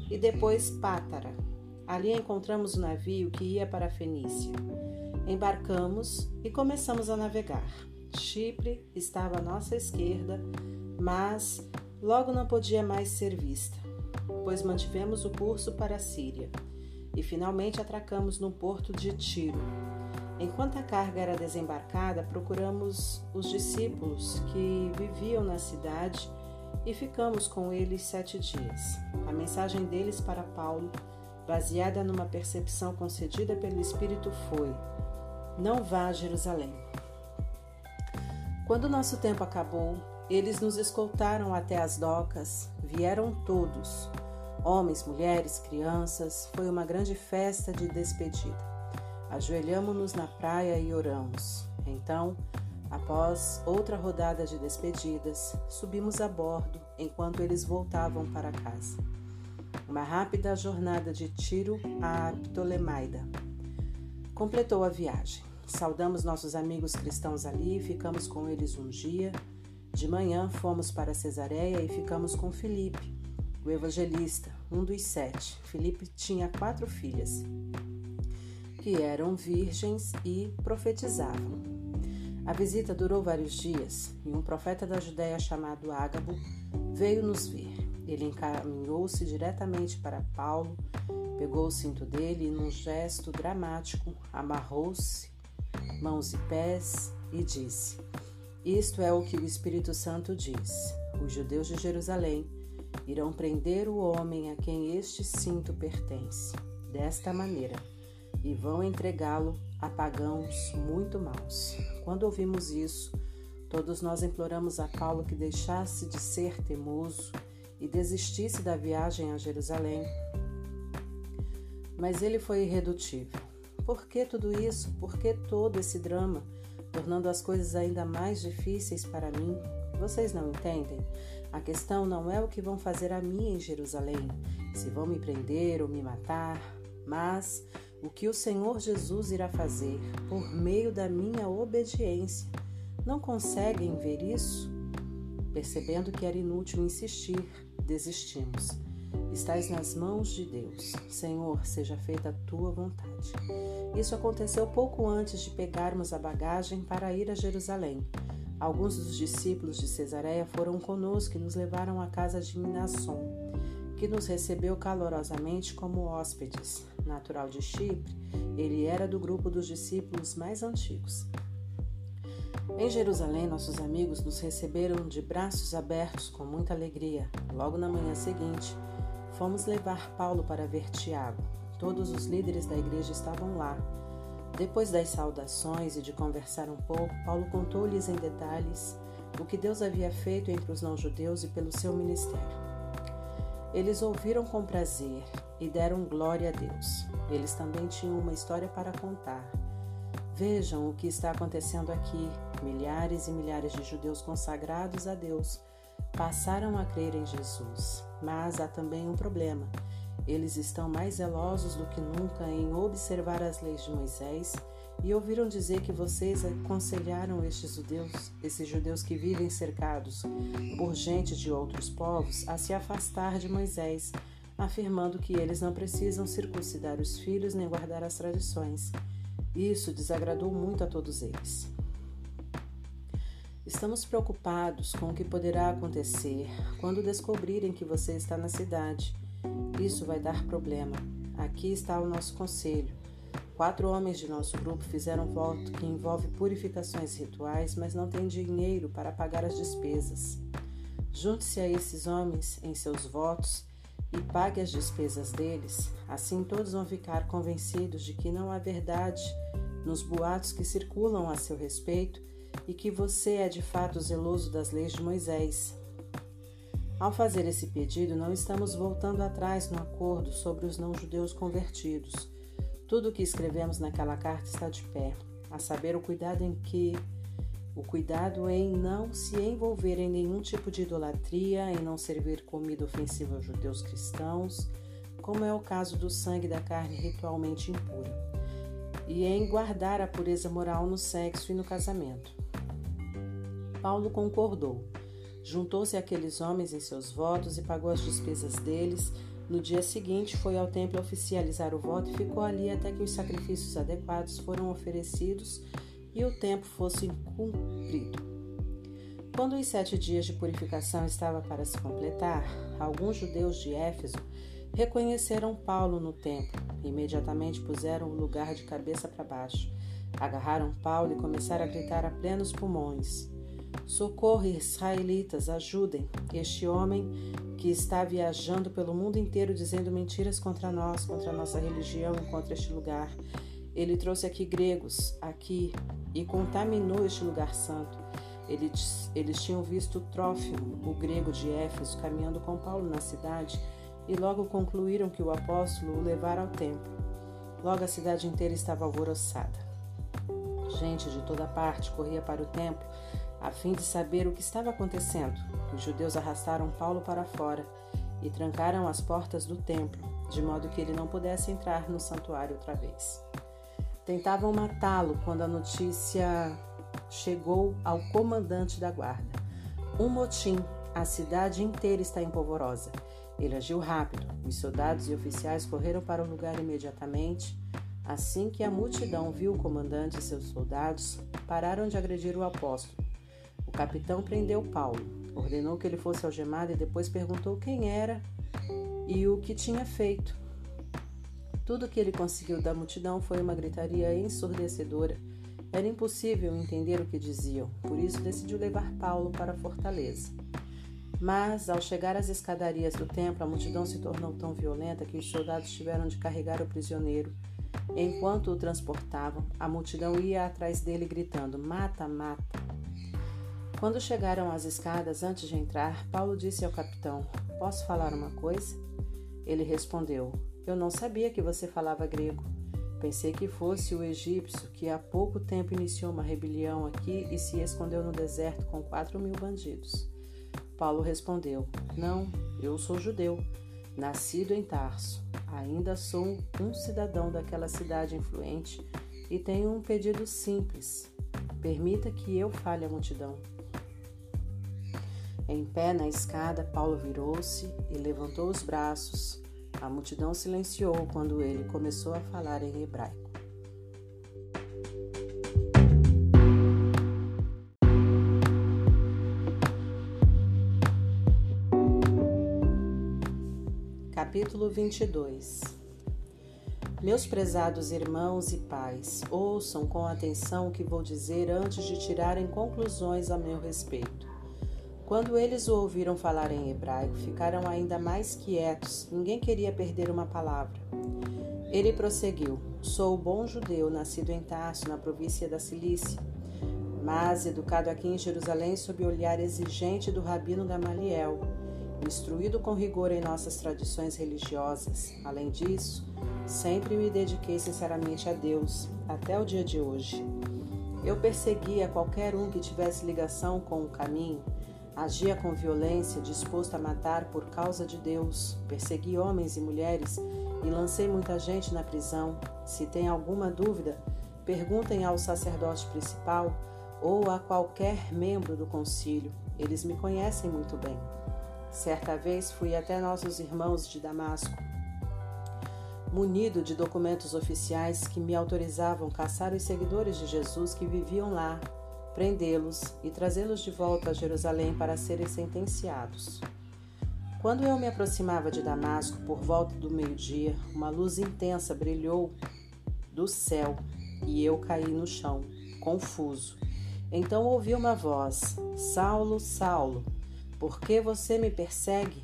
e depois Pátara. Ali encontramos o um navio que ia para a Fenícia. Embarcamos e começamos a navegar. Chipre estava à nossa esquerda, mas logo não podia mais ser vista, pois mantivemos o curso para a Síria e finalmente atracamos no porto de Tiro. Enquanto a carga era desembarcada, procuramos os discípulos que viviam na cidade e ficamos com eles sete dias. A mensagem deles para Paulo, baseada numa percepção concedida pelo Espírito, foi: Não vá a Jerusalém. Quando nosso tempo acabou, eles nos escoltaram até as docas, vieram todos Homens, mulheres, crianças, foi uma grande festa de despedida. Ajoelhamos-nos na praia e oramos. Então, após outra rodada de despedidas, subimos a bordo enquanto eles voltavam para casa. Uma rápida jornada de Tiro a Ptolemaida completou a viagem. Saudamos nossos amigos cristãos ali e ficamos com eles um dia. De manhã fomos para Cesareia e ficamos com Filipe, o evangelista, um dos sete. Filipe tinha quatro filhas, que eram virgens e profetizavam. A visita durou vários dias e um profeta da Judéia chamado Ágabo veio nos ver. Ele encaminhou-se diretamente para Paulo, pegou o cinto dele e, num gesto dramático, amarrou-se, mãos e pés, e disse: Isto é o que o Espírito Santo diz. Os judeus de Jerusalém irão prender o homem a quem este cinto pertence, desta maneira, e vão entregá-lo a pagãos muito maus. Quando ouvimos isso, todos nós imploramos a Paulo que deixasse de ser teimoso e desistisse da viagem a Jerusalém. Mas ele foi irredutível. Por que tudo isso? Por que todo esse drama, tornando as coisas ainda mais difíceis para mim? Vocês não entendem? A questão não é o que vão fazer a mim em Jerusalém, se vão me prender ou me matar, mas o que o Senhor Jesus irá fazer por meio da minha obediência. Não conseguem ver isso? Percebendo que era inútil insistir, desistimos. Estás nas mãos de Deus. Senhor, seja feita a tua vontade. Isso aconteceu pouco antes de pegarmos a bagagem para ir a Jerusalém. Alguns dos discípulos de Cesareia foram conosco e nos levaram à casa de Minasson, que nos recebeu calorosamente como hóspedes. Natural de Chipre, ele era do grupo dos discípulos mais antigos. Em Jerusalém, nossos amigos nos receberam de braços abertos com muita alegria. Logo na manhã seguinte, fomos levar Paulo para ver Tiago. todos os líderes da igreja estavam lá. Depois das saudações e de conversar um pouco, Paulo contou-lhes em detalhes o que Deus havia feito entre os não-judeus e pelo seu ministério. Eles ouviram com prazer e deram glória a Deus. Eles também tinham uma história para contar. Vejam o que está acontecendo aqui. Milhares e milhares de judeus consagrados a Deus passaram a crer em Jesus. Mas há também um problema. Eles estão mais zelosos do que nunca em observar as leis de Moisés e ouviram dizer que vocês aconselharam estes judeus, esses judeus que vivem cercados por gente de outros povos, a se afastar de Moisés, afirmando que eles não precisam circuncidar os filhos nem guardar as tradições. Isso desagradou muito a todos eles. Estamos preocupados com o que poderá acontecer quando descobrirem que você está na cidade. Isso vai dar problema. Aqui está o nosso conselho. Quatro homens de nosso grupo fizeram um voto que envolve purificações rituais, mas não têm dinheiro para pagar as despesas. Junte-se a esses homens em seus votos e pague as despesas deles, assim todos vão ficar convencidos de que não há verdade nos boatos que circulam a seu respeito e que você é de fato zeloso das leis de Moisés. Ao fazer esse pedido, não estamos voltando atrás no acordo sobre os não-judeus convertidos. Tudo o que escrevemos naquela carta está de pé, a saber o cuidado em que o cuidado em não se envolver em nenhum tipo de idolatria, em não servir comida ofensiva aos judeus cristãos, como é o caso do sangue da carne ritualmente impura, e em guardar a pureza moral no sexo e no casamento. Paulo concordou. Juntou-se àqueles homens em seus votos e pagou as despesas deles. No dia seguinte, foi ao templo oficializar o voto e ficou ali até que os sacrifícios adequados foram oferecidos e o tempo fosse cumprido. Quando os sete dias de purificação estavam para se completar, alguns judeus de Éfeso reconheceram Paulo no templo. Imediatamente puseram o lugar de cabeça para baixo. Agarraram Paulo e começaram a gritar a plenos pulmões: Socorro, israelitas, ajudem! Este homem que está viajando pelo mundo inteiro dizendo mentiras contra nós, contra a nossa religião contra este lugar. Ele trouxe aqui gregos, aqui, e contaminou este lugar santo. Eles, eles tinham visto Trófimo, o grego de Éfeso, caminhando com Paulo na cidade e logo concluíram que o apóstolo o levara ao templo. Logo a cidade inteira estava alvoroçada. Gente de toda parte corria para o templo a fim de saber o que estava acontecendo. Os judeus arrastaram Paulo para fora e trancaram as portas do templo, de modo que ele não pudesse entrar no santuário outra vez. Tentavam matá-lo quando a notícia chegou ao comandante da guarda. Um motim, a cidade inteira está em polvorosa. Ele agiu rápido. Os soldados e oficiais correram para o lugar imediatamente. Assim que a multidão viu o comandante e seus soldados, pararam de agredir o apóstolo. O capitão prendeu Paulo, ordenou que ele fosse algemado e depois perguntou quem era e o que tinha feito. Tudo que ele conseguiu da multidão foi uma gritaria ensurdecedora. Era impossível entender o que diziam, por isso decidiu levar Paulo para a fortaleza. Mas, ao chegar às escadarias do templo, a multidão se tornou tão violenta que os soldados tiveram de carregar o prisioneiro. Enquanto o transportavam, a multidão ia atrás dele gritando: Mata, mata! Quando chegaram às escadas antes de entrar, Paulo disse ao capitão: Posso falar uma coisa? Ele respondeu: eu não sabia que você falava grego. Pensei que fosse o egípcio que há pouco tempo iniciou uma rebelião aqui e se escondeu no deserto com quatro mil bandidos. Paulo respondeu: Não, eu sou judeu, nascido em Tarso. Ainda sou um cidadão daquela cidade influente e tenho um pedido simples. Permita que eu fale à multidão. Em pé na escada, Paulo virou-se e levantou os braços a multidão silenciou quando ele começou a falar em hebraico. Capítulo 22 Meus prezados irmãos e pais, ouçam com atenção o que vou dizer antes de tirarem conclusões a meu respeito. Quando eles o ouviram falar em hebraico, ficaram ainda mais quietos, ninguém queria perder uma palavra. Ele prosseguiu: Sou bom judeu, nascido em Tarso, na província da Cilícia, mas educado aqui em Jerusalém sob o olhar exigente do rabino Gamaliel, instruído com rigor em nossas tradições religiosas. Além disso, sempre me dediquei sinceramente a Deus, até o dia de hoje. Eu perseguia qualquer um que tivesse ligação com o caminho, agia com violência, disposto a matar por causa de Deus, persegui homens e mulheres e lancei muita gente na prisão. Se tem alguma dúvida, perguntem ao sacerdote principal ou a qualquer membro do concílio. Eles me conhecem muito bem. Certa vez fui até nossos irmãos de Damasco, munido de documentos oficiais que me autorizavam caçar os seguidores de Jesus que viviam lá, prendê-los e trazê-los de volta a Jerusalém para serem sentenciados. Quando eu me aproximava de Damasco por volta do meio-dia, uma luz intensa brilhou do céu e eu caí no chão, confuso. Então ouvi uma voz: Saulo, Saulo, por que você me persegue?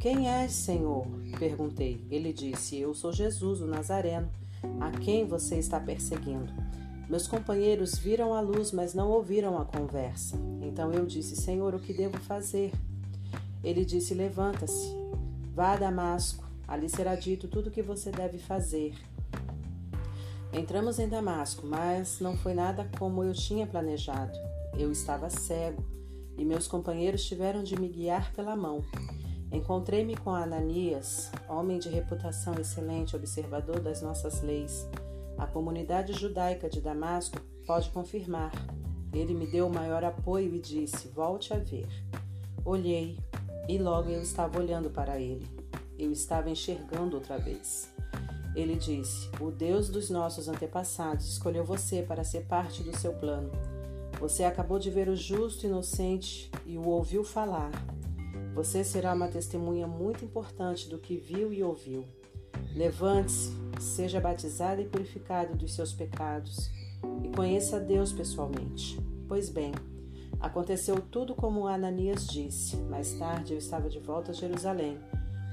Quem és, Senhor? perguntei. Ele disse: Eu sou Jesus, o Nazareno, a quem você está perseguindo. Meus companheiros viram a luz, mas não ouviram a conversa. Então eu disse: Senhor, o que devo fazer? Ele disse: Levanta-se, vá a Damasco, ali será dito tudo o que você deve fazer. Entramos em Damasco, mas não foi nada como eu tinha planejado. Eu estava cego e meus companheiros tiveram de me guiar pela mão. Encontrei-me com Ananias, homem de reputação excelente, observador das nossas leis. A comunidade judaica de Damasco pode confirmar. Ele me deu o maior apoio e disse: Volte a ver. Olhei, e logo eu estava olhando para ele. Eu estava enxergando outra vez. Ele disse: O Deus dos nossos antepassados escolheu você para ser parte do seu plano. Você acabou de ver o justo inocente e o ouviu falar. Você será uma testemunha muito importante do que viu e ouviu. Levante-se, seja batizado e purificado dos seus pecados e conheça Deus pessoalmente. Pois bem, Aconteceu tudo como Ananias disse. Mais tarde eu estava de volta a Jerusalém,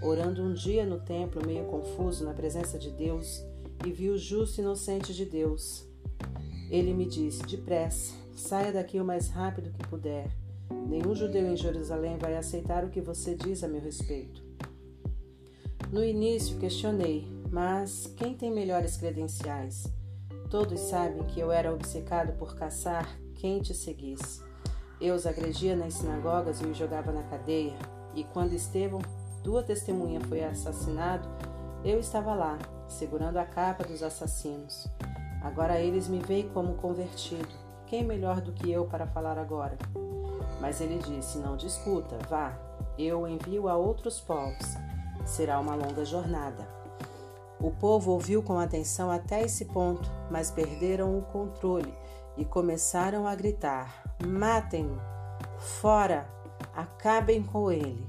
orando um dia no templo, meio confuso, na presença de Deus, e vi o justo inocente de Deus. Ele me disse: Depressa, saia daqui o mais rápido que puder. Nenhum judeu em Jerusalém vai aceitar o que você diz a meu respeito. No início questionei, mas quem tem melhores credenciais? Todos sabem que eu era obcecado por caçar quem te seguisse. Eu os agredia nas sinagogas e os jogava na cadeia. E quando Estevão, tua testemunha, foi assassinado, eu estava lá, segurando a capa dos assassinos. Agora eles me veem como convertido. Quem melhor do que eu para falar agora? Mas ele disse: Não discuta, vá. Eu o envio a outros povos. Será uma longa jornada. O povo ouviu com atenção até esse ponto, mas perderam o controle e começaram a gritar: Matem-no! Fora! Acabem com ele!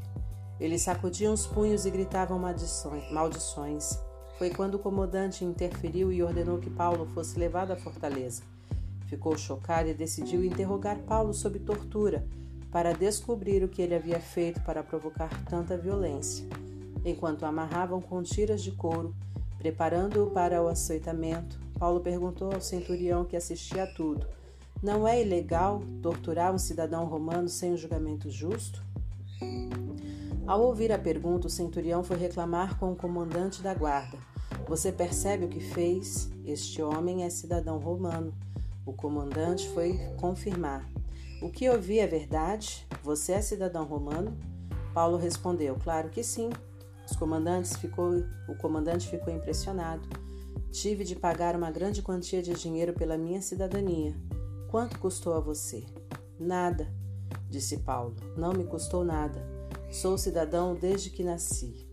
Eles sacudiam os punhos e gritavam maldições. Foi quando o comandante interferiu e ordenou que Paulo fosse levado à fortaleza. Ficou chocado e decidiu interrogar Paulo sob tortura para descobrir o que ele havia feito para provocar tanta violência. Enquanto amarravam com tiras de couro, preparando-o para o açoitamento, Paulo perguntou ao centurião que assistia a tudo: Não é ilegal torturar um cidadão romano sem um julgamento justo? Ao ouvir a pergunta, o centurião foi reclamar com o comandante da guarda. Você percebe o que fez? Este homem é cidadão romano. O comandante foi confirmar. O que ouvi é verdade? Você é cidadão romano? Paulo respondeu: Claro que sim. Os comandantes ficou, o comandante ficou impressionado. Tive de pagar uma grande quantia de dinheiro pela minha cidadania. Quanto custou a você? Nada, disse Paulo. Não me custou nada. Sou cidadão desde que nasci.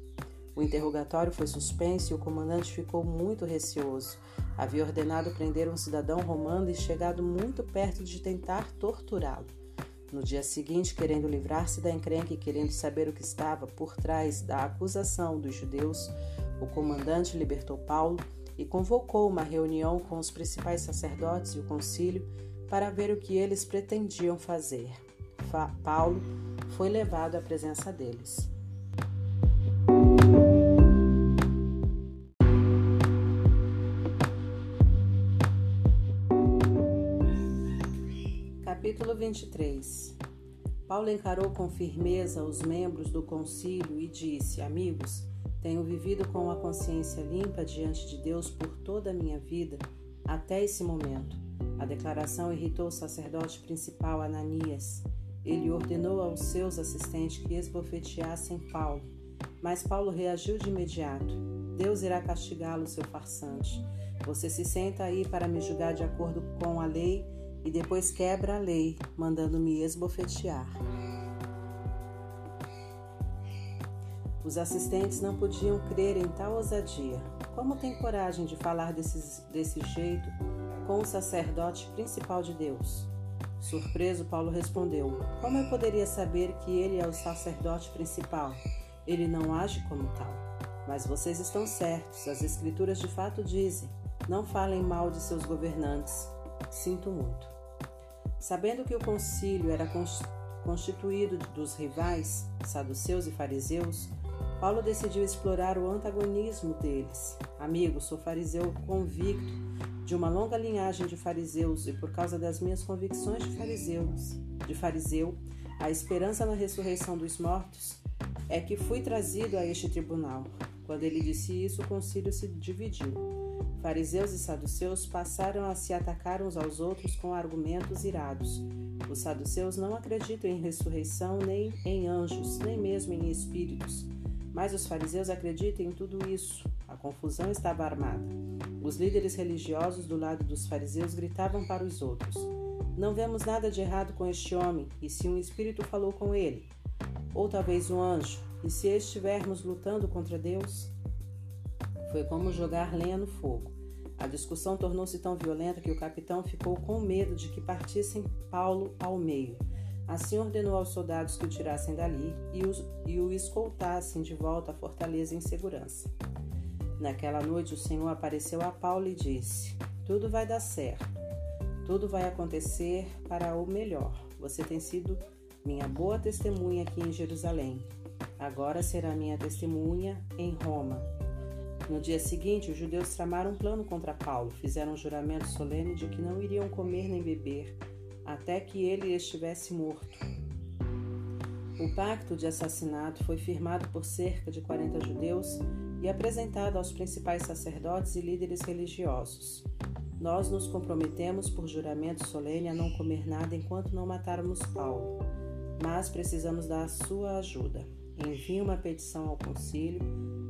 O interrogatório foi suspenso e o comandante ficou muito receoso. Havia ordenado prender um cidadão romano e chegado muito perto de tentar torturá-lo. No dia seguinte, querendo livrar-se da encrenca e querendo saber o que estava por trás da acusação dos judeus, o comandante libertou Paulo e convocou uma reunião com os principais sacerdotes e o concílio para ver o que eles pretendiam fazer. Fa Paulo foi levado à presença deles. Capítulo 23 Paulo encarou com firmeza os membros do concílio e disse: Amigos, tenho vivido com a consciência limpa diante de Deus por toda a minha vida, até esse momento. A declaração irritou o sacerdote principal Ananias. Ele ordenou aos seus assistentes que esbofeteassem Paulo. Mas Paulo reagiu de imediato. Deus irá castigá-lo, seu farsante. Você se senta aí para me julgar de acordo com a lei e depois quebra a lei, mandando-me esbofetear. Os assistentes não podiam crer em tal ousadia. Como tem coragem de falar desse, desse jeito com o sacerdote principal de Deus? Surpreso, Paulo respondeu: Como eu poderia saber que ele é o sacerdote principal? Ele não age como tal. Mas vocês estão certos, as Escrituras de fato dizem: Não falem mal de seus governantes. Sinto muito. Sabendo que o concílio era constituído dos rivais, saduceus e fariseus, Paulo decidiu explorar o antagonismo deles. Amigo, sou fariseu convicto de uma longa linhagem de fariseus e por causa das minhas convicções de fariseus, de fariseu, a esperança na ressurreição dos mortos é que fui trazido a este tribunal. Quando ele disse isso, o concílio se dividiu. Fariseus e saduceus passaram a se atacar uns aos outros com argumentos irados. Os saduceus não acreditam em ressurreição, nem em anjos, nem mesmo em espíritos. Mas os fariseus acreditam em tudo isso. A confusão estava armada. Os líderes religiosos do lado dos fariseus gritavam para os outros: Não vemos nada de errado com este homem, e se um espírito falou com ele? Ou talvez um anjo, e se estivermos lutando contra Deus? Foi como jogar lenha no fogo. A discussão tornou-se tão violenta que o capitão ficou com medo de que partissem Paulo ao meio. Assim ordenou aos soldados que o tirassem dali e, os, e o escoltassem de volta à fortaleza em segurança. Naquela noite o Senhor apareceu a Paulo e disse: Tudo vai dar certo. Tudo vai acontecer para o melhor. Você tem sido minha boa testemunha aqui em Jerusalém. Agora será minha testemunha em Roma. No dia seguinte, os judeus tramaram um plano contra Paulo, fizeram um juramento solene de que não iriam comer nem beber até que ele estivesse morto. O pacto de assassinato foi firmado por cerca de 40 judeus e apresentado aos principais sacerdotes e líderes religiosos. Nós nos comprometemos por juramento solene a não comer nada enquanto não matarmos Paulo, mas precisamos da sua ajuda. Envie uma petição ao concílio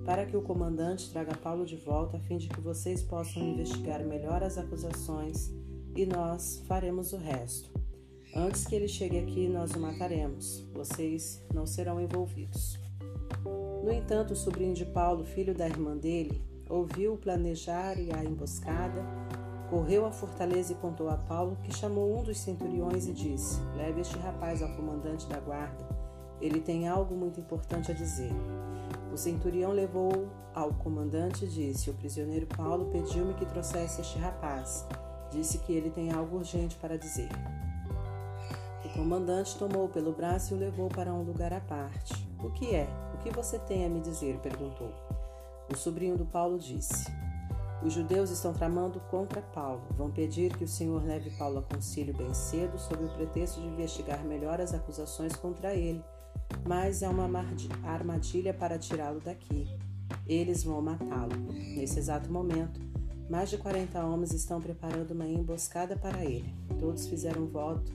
para que o comandante traga Paulo de volta a fim de que vocês possam investigar melhor as acusações e nós faremos o resto. Antes que ele chegue aqui, nós o mataremos. Vocês não serão envolvidos. No entanto, o sobrinho de Paulo, filho da irmã dele, ouviu o planejar e a emboscada, correu à fortaleza e contou a Paulo, que chamou um dos centuriões e disse: Leve este rapaz ao comandante da guarda. Ele tem algo muito importante a dizer. O centurião levou ao comandante e disse: O prisioneiro Paulo pediu-me que trouxesse este rapaz. Disse que ele tem algo urgente para dizer. O comandante tomou pelo braço e o levou para um lugar à parte. O que é? O que você tem a me dizer? perguntou. O sobrinho do Paulo disse: Os judeus estão tramando contra Paulo. Vão pedir que o Senhor leve Paulo a concílio bem cedo, sob o pretexto de investigar melhor as acusações contra ele mas é uma armadilha para tirá-lo daqui. Eles vão matá-lo. Nesse exato momento, mais de 40 homens estão preparando uma emboscada para ele. Todos fizeram voto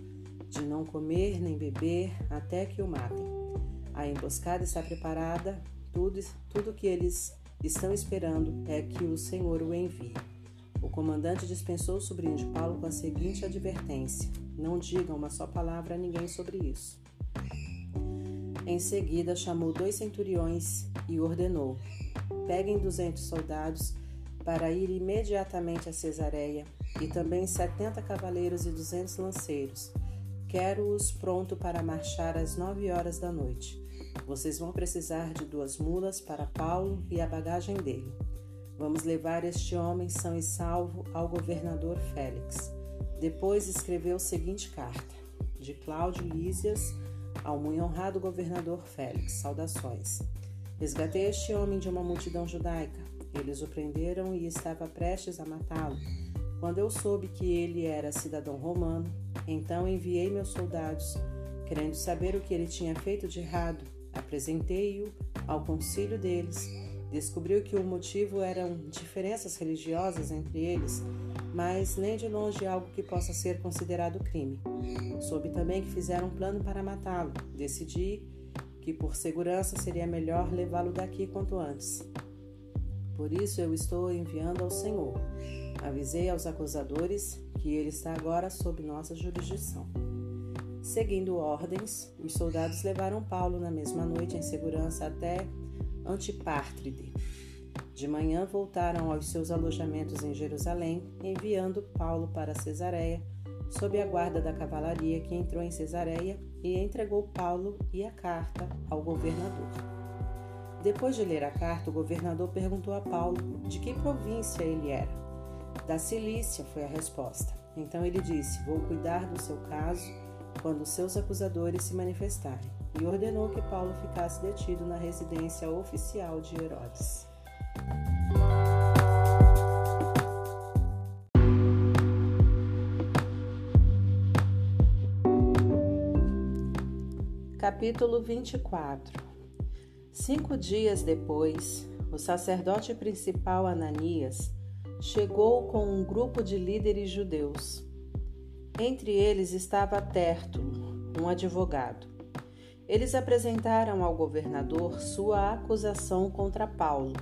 de não comer nem beber até que o matem. A emboscada está preparada, tudo, tudo que eles estão esperando é que o Senhor o envie. O comandante dispensou o sobrinho de Paulo com a seguinte advertência: Não digam uma só palavra a ninguém sobre isso. Em seguida, chamou dois centuriões e ordenou: Peguem duzentos soldados para ir imediatamente a Cesareia, e também setenta cavaleiros e duzentos lanceiros. Quero-os pronto para marchar às nove horas da noite. Vocês vão precisar de duas mulas para Paulo e a bagagem dele. Vamos levar este homem são e salvo ao governador Félix. Depois escreveu a seguinte carta: De Cláudio Lísias ao muito honrado governador Félix, saudações. Resgatei este homem de uma multidão judaica. Eles o prenderam e estava prestes a matá-lo, Quando eu soube que ele era cidadão romano, então enviei meus soldados, querendo saber o que ele tinha feito de errado. Apresentei-o ao concílio deles. Descobriu que o motivo eram diferenças religiosas entre eles, mas nem de longe algo que possa ser considerado crime. Soube também que fizeram um plano para matá-lo. Decidi que por segurança seria melhor levá-lo daqui quanto antes. Por isso eu estou enviando ao Senhor. Avisei aos acusadores que ele está agora sob nossa jurisdição. Seguindo ordens, os soldados levaram Paulo na mesma noite em segurança até Antipártride. De manhã voltaram aos seus alojamentos em Jerusalém, enviando Paulo para Cesareia, sob a guarda da cavalaria que entrou em Cesareia e entregou Paulo e a carta ao governador. Depois de ler a carta, o governador perguntou a Paulo de que província ele era. Da Cilícia foi a resposta. Então ele disse: Vou cuidar do seu caso quando seus acusadores se manifestarem. E ordenou que Paulo ficasse detido na residência oficial de Herodes. Capítulo 24 Cinco dias depois, o sacerdote principal Ananias chegou com um grupo de líderes judeus. Entre eles estava Tértulo, um advogado. Eles apresentaram ao governador sua acusação contra Paulo.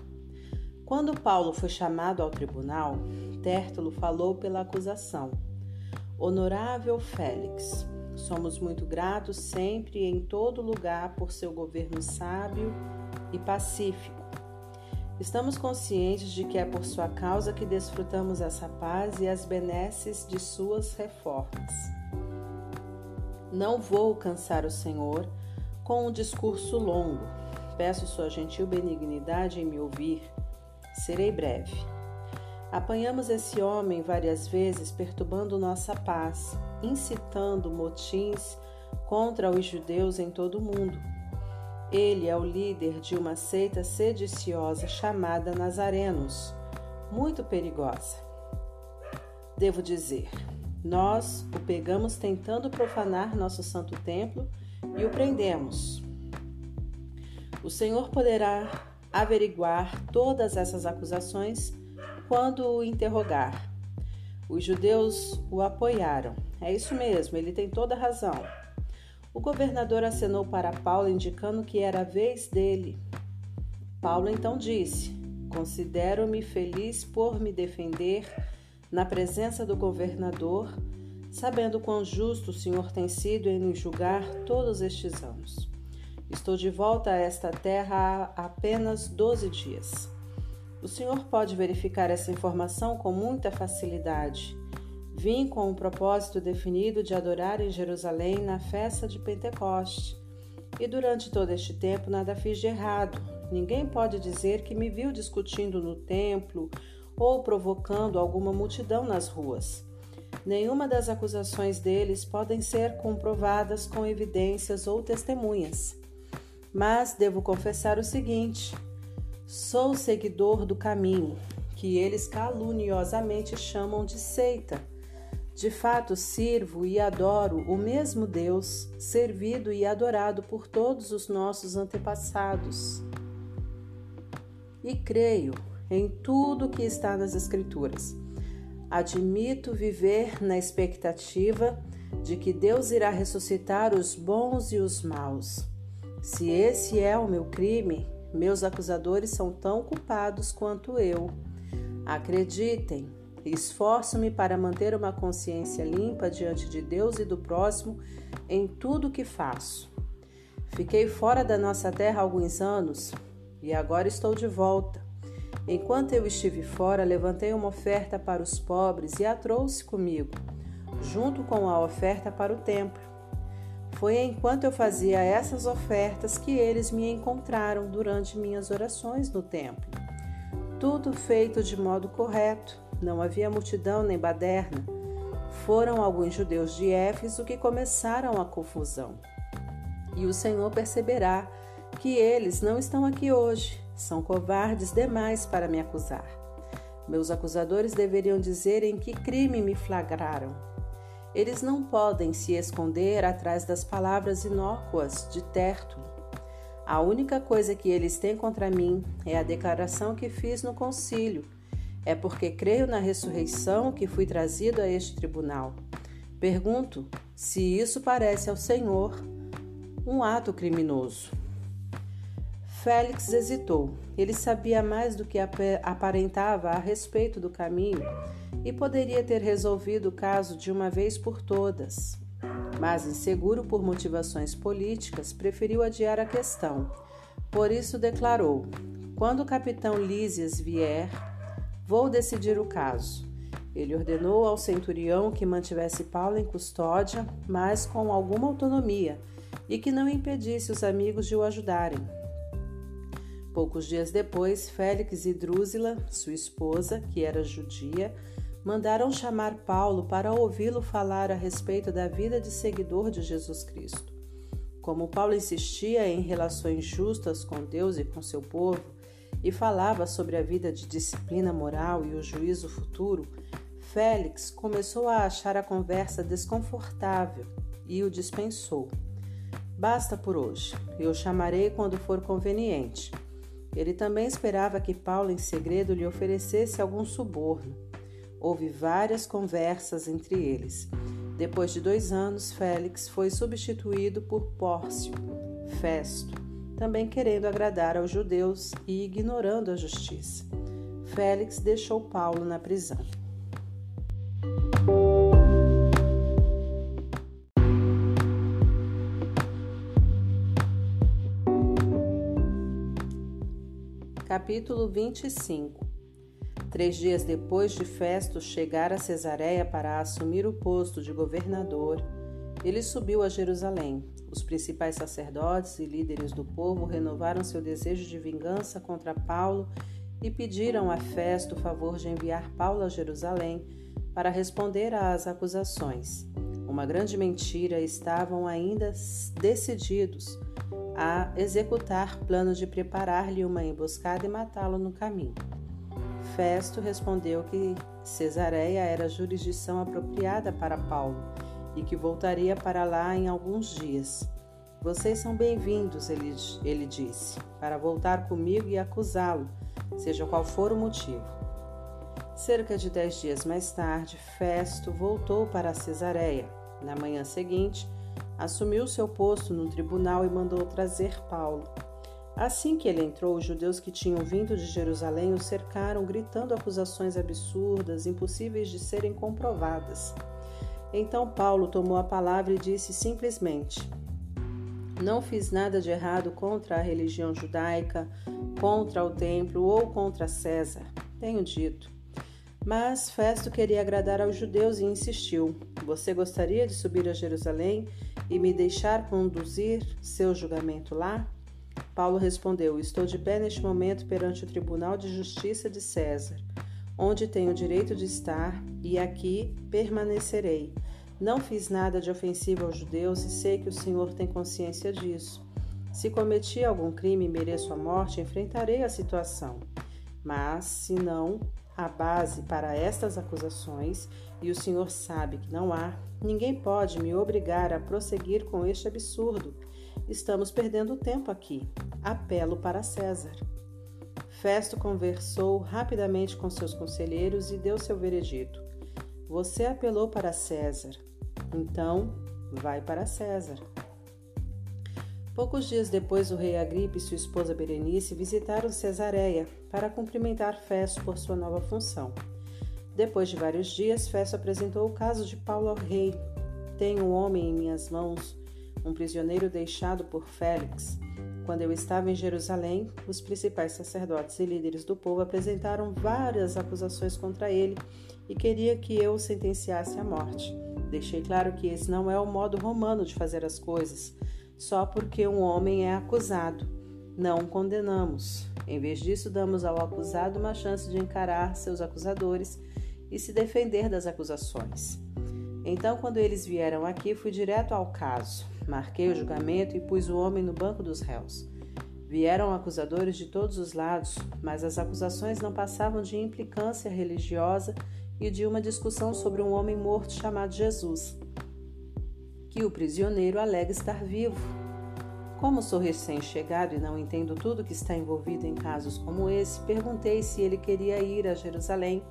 Quando Paulo foi chamado ao tribunal, Tértulo falou pela acusação. Honorável Félix, Somos muito gratos sempre e em todo lugar por seu governo sábio e pacífico. Estamos conscientes de que é por sua causa que desfrutamos essa paz e as benesses de suas reformas. Não vou cansar o Senhor com um discurso longo. Peço sua gentil benignidade em me ouvir. Serei breve. Apanhamos esse homem várias vezes perturbando nossa paz, incitando motins contra os judeus em todo o mundo. Ele é o líder de uma seita sediciosa chamada Nazarenos, muito perigosa. Devo dizer, nós o pegamos tentando profanar nosso santo templo e o prendemos. O Senhor poderá averiguar todas essas acusações quando o interrogar. Os judeus o apoiaram. É isso mesmo, ele tem toda razão. O governador acenou para Paulo, indicando que era a vez dele. Paulo então disse: Considero-me feliz por me defender na presença do governador, sabendo quão justo o Senhor tem sido em nos julgar todos estes anos. Estou de volta a esta terra há apenas doze dias. O senhor pode verificar essa informação com muita facilidade. Vim com o propósito definido de adorar em Jerusalém na festa de Pentecoste. E durante todo este tempo nada fiz de errado. Ninguém pode dizer que me viu discutindo no templo ou provocando alguma multidão nas ruas. Nenhuma das acusações deles podem ser comprovadas com evidências ou testemunhas. Mas devo confessar o seguinte: Sou seguidor do caminho, que eles caluniosamente chamam de seita. De fato, sirvo e adoro o mesmo Deus, servido e adorado por todos os nossos antepassados. E creio em tudo que está nas Escrituras. Admito viver na expectativa de que Deus irá ressuscitar os bons e os maus. Se esse é o meu crime, meus acusadores são tão culpados quanto eu. Acreditem, esforço-me para manter uma consciência limpa diante de Deus e do próximo em tudo o que faço. Fiquei fora da nossa terra há alguns anos e agora estou de volta. Enquanto eu estive fora, levantei uma oferta para os pobres e a trouxe comigo, junto com a oferta para o templo. Foi enquanto eu fazia essas ofertas que eles me encontraram durante minhas orações no templo. Tudo feito de modo correto, não havia multidão nem baderna. Foram alguns judeus de Éfeso que começaram a confusão. E o Senhor perceberá que eles não estão aqui hoje, são covardes demais para me acusar. Meus acusadores deveriam dizer em que crime me flagraram. Eles não podem se esconder atrás das palavras inócuas de Tértulo. A única coisa que eles têm contra mim é a declaração que fiz no concílio. É porque creio na ressurreição que fui trazido a este tribunal. Pergunto se isso parece ao Senhor um ato criminoso. Félix hesitou. Ele sabia mais do que aparentava a respeito do caminho e poderia ter resolvido o caso de uma vez por todas. Mas, inseguro por motivações políticas, preferiu adiar a questão. Por isso declarou: Quando o capitão Lísias vier, vou decidir o caso. Ele ordenou ao centurião que mantivesse Paulo em custódia, mas com alguma autonomia, e que não impedisse os amigos de o ajudarem. Poucos dias depois, Félix e Drúzila, sua esposa, que era judia, mandaram chamar Paulo para ouvi-lo falar a respeito da vida de seguidor de Jesus Cristo. Como Paulo insistia em relações justas com Deus e com seu povo e falava sobre a vida de disciplina moral e o juízo futuro, Félix começou a achar a conversa desconfortável e o dispensou. Basta por hoje, eu chamarei quando for conveniente. Ele também esperava que Paulo, em segredo, lhe oferecesse algum suborno. Houve várias conversas entre eles. Depois de dois anos, Félix foi substituído por Pórcio, Festo, também querendo agradar aos judeus e ignorando a justiça. Félix deixou Paulo na prisão. Capítulo 25 Três dias depois de Festo chegar a Cesareia para assumir o posto de governador, ele subiu a Jerusalém. Os principais sacerdotes e líderes do povo renovaram seu desejo de vingança contra Paulo e pediram a Festo o favor de enviar Paulo a Jerusalém para responder às acusações. Uma grande mentira, estavam ainda decididos a executar planos de preparar-lhe uma emboscada e matá-lo no caminho. Festo respondeu que Cesareia era jurisdição apropriada para Paulo e que voltaria para lá em alguns dias. Vocês são bem-vindos, ele, ele disse, para voltar comigo e acusá-lo, seja qual for o motivo. Cerca de dez dias mais tarde, Festo voltou para Cesareia. Na manhã seguinte, assumiu seu posto no tribunal e mandou trazer Paulo. Assim que ele entrou, os judeus que tinham vindo de Jerusalém o cercaram, gritando acusações absurdas, impossíveis de serem comprovadas. Então Paulo tomou a palavra e disse simplesmente: Não fiz nada de errado contra a religião judaica, contra o templo ou contra César. Tenho dito. Mas Festo queria agradar aos judeus e insistiu: Você gostaria de subir a Jerusalém e me deixar conduzir seu julgamento lá? Paulo respondeu: Estou de pé neste momento perante o Tribunal de Justiça de César, onde tenho o direito de estar, e aqui permanecerei. Não fiz nada de ofensivo aos judeus e sei que o Senhor tem consciência disso. Se cometi algum crime e mereço a morte, enfrentarei a situação. Mas, se não, a base para estas acusações, e o Senhor sabe que não há, ninguém pode me obrigar a prosseguir com este absurdo. Estamos perdendo tempo aqui. Apelo para César. Festo conversou rapidamente com seus conselheiros e deu seu veredito. Você apelou para César, então vai para César. Poucos dias depois, o rei Agripe e sua esposa Berenice visitaram Cesareia para cumprimentar Festo por sua nova função. Depois de vários dias, Festo apresentou o caso de Paulo ao rei. Tenho um homem em minhas mãos, um prisioneiro deixado por Félix. Quando eu estava em Jerusalém, os principais sacerdotes e líderes do povo apresentaram várias acusações contra ele e queria que eu o sentenciasse à morte. Deixei claro que esse não é o modo romano de fazer as coisas só porque um homem é acusado. Não condenamos. Em vez disso, damos ao acusado uma chance de encarar seus acusadores e se defender das acusações. Então, quando eles vieram aqui, fui direto ao caso. Marquei o julgamento e pus o homem no banco dos réus. Vieram acusadores de todos os lados, mas as acusações não passavam de implicância religiosa e de uma discussão sobre um homem morto chamado Jesus, que o prisioneiro alega estar vivo. Como sou recém-chegado e não entendo tudo que está envolvido em casos como esse, perguntei se ele queria ir a Jerusalém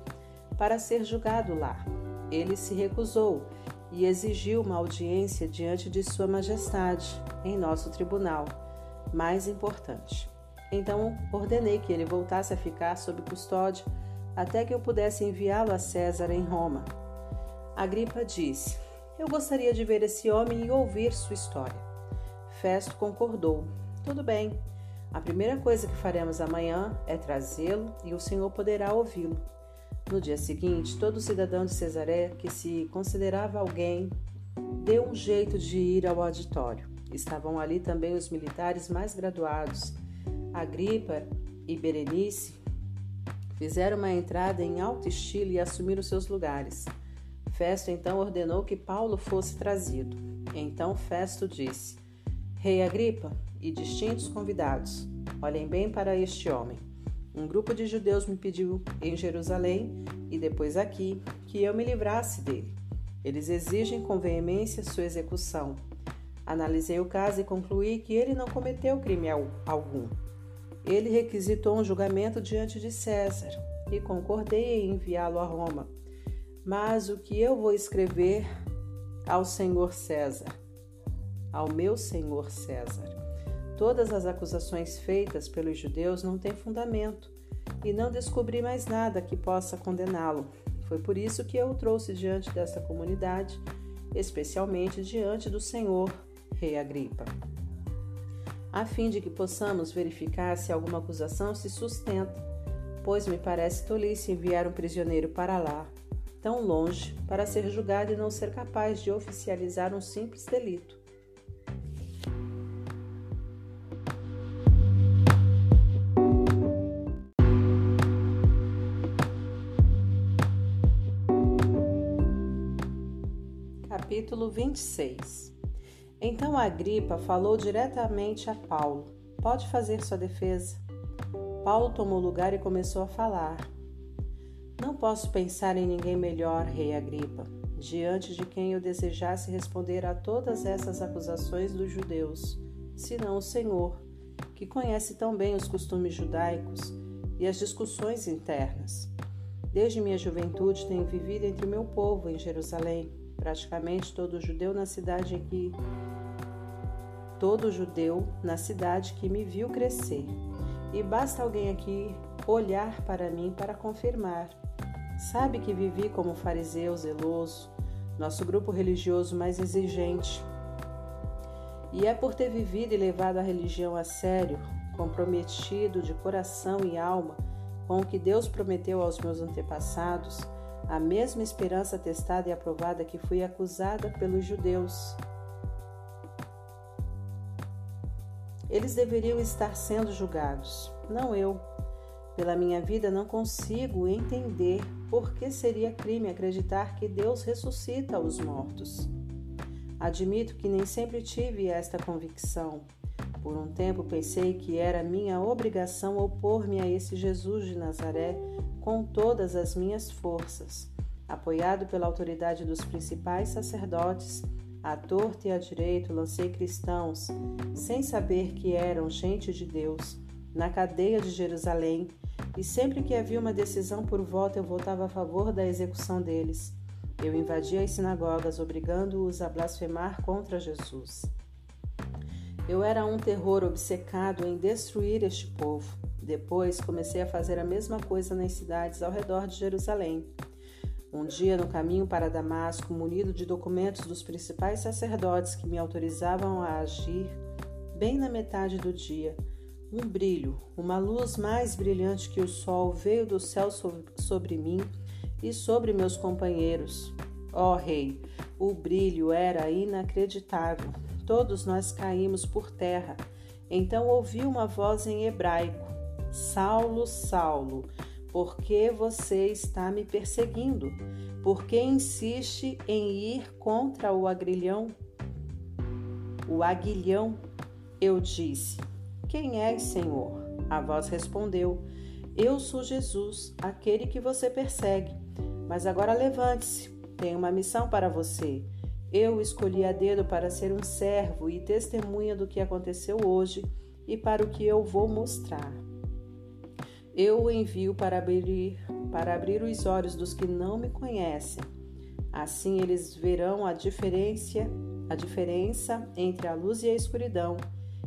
para ser julgado lá. Ele se recusou e exigiu uma audiência diante de Sua Majestade, em nosso tribunal mais importante. Então ordenei que ele voltasse a ficar sob custódia até que eu pudesse enviá-lo a César em Roma. Agripa disse: Eu gostaria de ver esse homem e ouvir sua história. Festo concordou. Tudo bem. A primeira coisa que faremos amanhã é trazê-lo e o senhor poderá ouvi-lo. No dia seguinte, todo cidadão de Cesaré que se considerava alguém deu um jeito de ir ao auditório. Estavam ali também os militares mais graduados. Agripa e Berenice fizeram uma entrada em alto estilo e assumiram seus lugares. Festo então ordenou que Paulo fosse trazido. Então Festo disse: Rei Agripa e distintos convidados, olhem bem para este homem. Um grupo de judeus me pediu em Jerusalém e depois aqui que eu me livrasse dele. Eles exigem com veemência sua execução. Analisei o caso e concluí que ele não cometeu crime algum. Ele requisitou um julgamento diante de César e concordei em enviá-lo a Roma. Mas o que eu vou escrever ao Senhor César? Ao meu Senhor César. Todas as acusações feitas pelos judeus não têm fundamento e não descobri mais nada que possa condená-lo. Foi por isso que eu o trouxe diante desta comunidade, especialmente diante do Senhor rei Agripa, a fim de que possamos verificar se alguma acusação se sustenta, pois me parece tolice enviar um prisioneiro para lá, tão longe, para ser julgado e não ser capaz de oficializar um simples delito. Capítulo 26 então Agripa falou diretamente a Paulo: Pode fazer sua defesa. Paulo tomou lugar e começou a falar. Não posso pensar em ninguém melhor, rei Agripa, diante de quem eu desejasse responder a todas essas acusações dos judeus, senão o Senhor, que conhece tão bem os costumes judaicos e as discussões internas. Desde minha juventude tenho vivido entre meu povo em Jerusalém praticamente todo judeu na cidade que todo judeu na cidade que me viu crescer. E basta alguém aqui olhar para mim para confirmar. Sabe que vivi como fariseu zeloso, nosso grupo religioso mais exigente. E é por ter vivido e levado a religião a sério, comprometido de coração e alma com o que Deus prometeu aos meus antepassados, a mesma esperança testada e aprovada que fui acusada pelos judeus. Eles deveriam estar sendo julgados, não eu. Pela minha vida não consigo entender por que seria crime acreditar que Deus ressuscita os mortos. Admito que nem sempre tive esta convicção. Por um tempo pensei que era minha obrigação opor-me a esse Jesus de Nazaré com todas as minhas forças. Apoiado pela autoridade dos principais sacerdotes, à torta e à direito lancei cristãos, sem saber que eram gente de Deus, na cadeia de Jerusalém, e sempre que havia uma decisão por voto eu votava a favor da execução deles. Eu invadia as sinagogas, obrigando-os a blasfemar contra Jesus. Eu era um terror obcecado em destruir este povo. Depois comecei a fazer a mesma coisa nas cidades ao redor de Jerusalém. Um dia, no caminho para Damasco, munido de documentos dos principais sacerdotes que me autorizavam a agir, bem na metade do dia, um brilho, uma luz mais brilhante que o sol veio do céu sobre mim e sobre meus companheiros. Ó oh, Rei, o brilho era inacreditável. Todos nós caímos por terra. Então ouvi uma voz em hebraico: Saulo, Saulo, por que você está me perseguindo? Por que insiste em ir contra o agrilhão? O aguilhão, eu disse. Quem és, Senhor? A voz respondeu: Eu sou Jesus, aquele que você persegue. Mas agora levante-se, tenho uma missão para você. Eu escolhi a dedo para ser um servo e testemunha do que aconteceu hoje e para o que eu vou mostrar. Eu o envio para abrir, para abrir os olhos dos que não me conhecem. Assim eles verão a diferença, a diferença entre a luz e a escuridão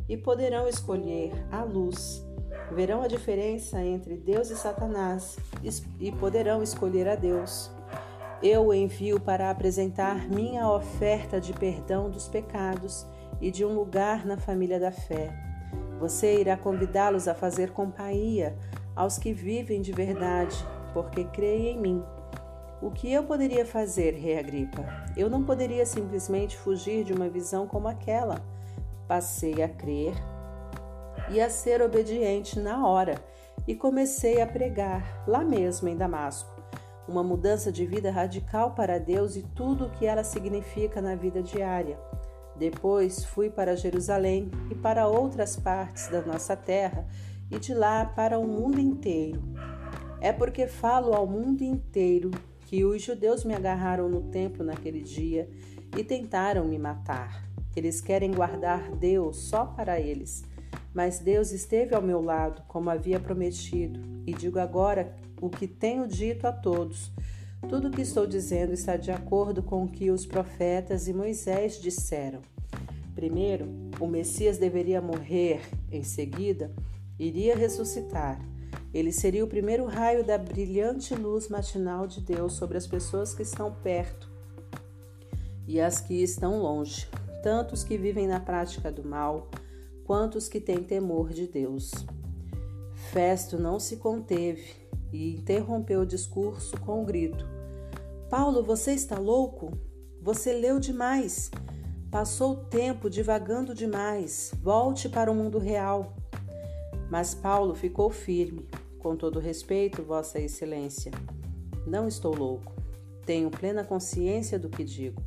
e poderão escolher a luz. Verão a diferença entre Deus e Satanás e poderão escolher a Deus. Eu o envio para apresentar minha oferta de perdão dos pecados e de um lugar na família da fé. Você irá convidá-los a fazer companhia aos que vivem de verdade, porque creem em mim. O que eu poderia fazer, Rei Agripa? Eu não poderia simplesmente fugir de uma visão como aquela. Passei a crer e a ser obediente na hora e comecei a pregar lá mesmo em Damasco. Uma mudança de vida radical para Deus e tudo o que ela significa na vida diária. Depois fui para Jerusalém e para outras partes da nossa terra e de lá para o mundo inteiro. É porque falo ao mundo inteiro que os judeus me agarraram no templo naquele dia e tentaram me matar. Eles querem guardar Deus só para eles. Mas Deus esteve ao meu lado, como havia prometido, e digo agora o que tenho dito a todos. Tudo o que estou dizendo está de acordo com o que os profetas e Moisés disseram. Primeiro, o Messias deveria morrer, em seguida, iria ressuscitar. Ele seria o primeiro raio da brilhante luz matinal de Deus sobre as pessoas que estão perto e as que estão longe, tanto os que vivem na prática do mal, quanto os que têm temor de Deus. Festo não se conteve e interrompeu o discurso com um grito: Paulo, você está louco? Você leu demais. Passou o tempo divagando demais. Volte para o mundo real. Mas Paulo ficou firme. Com todo respeito, Vossa Excelência, não estou louco. Tenho plena consciência do que digo.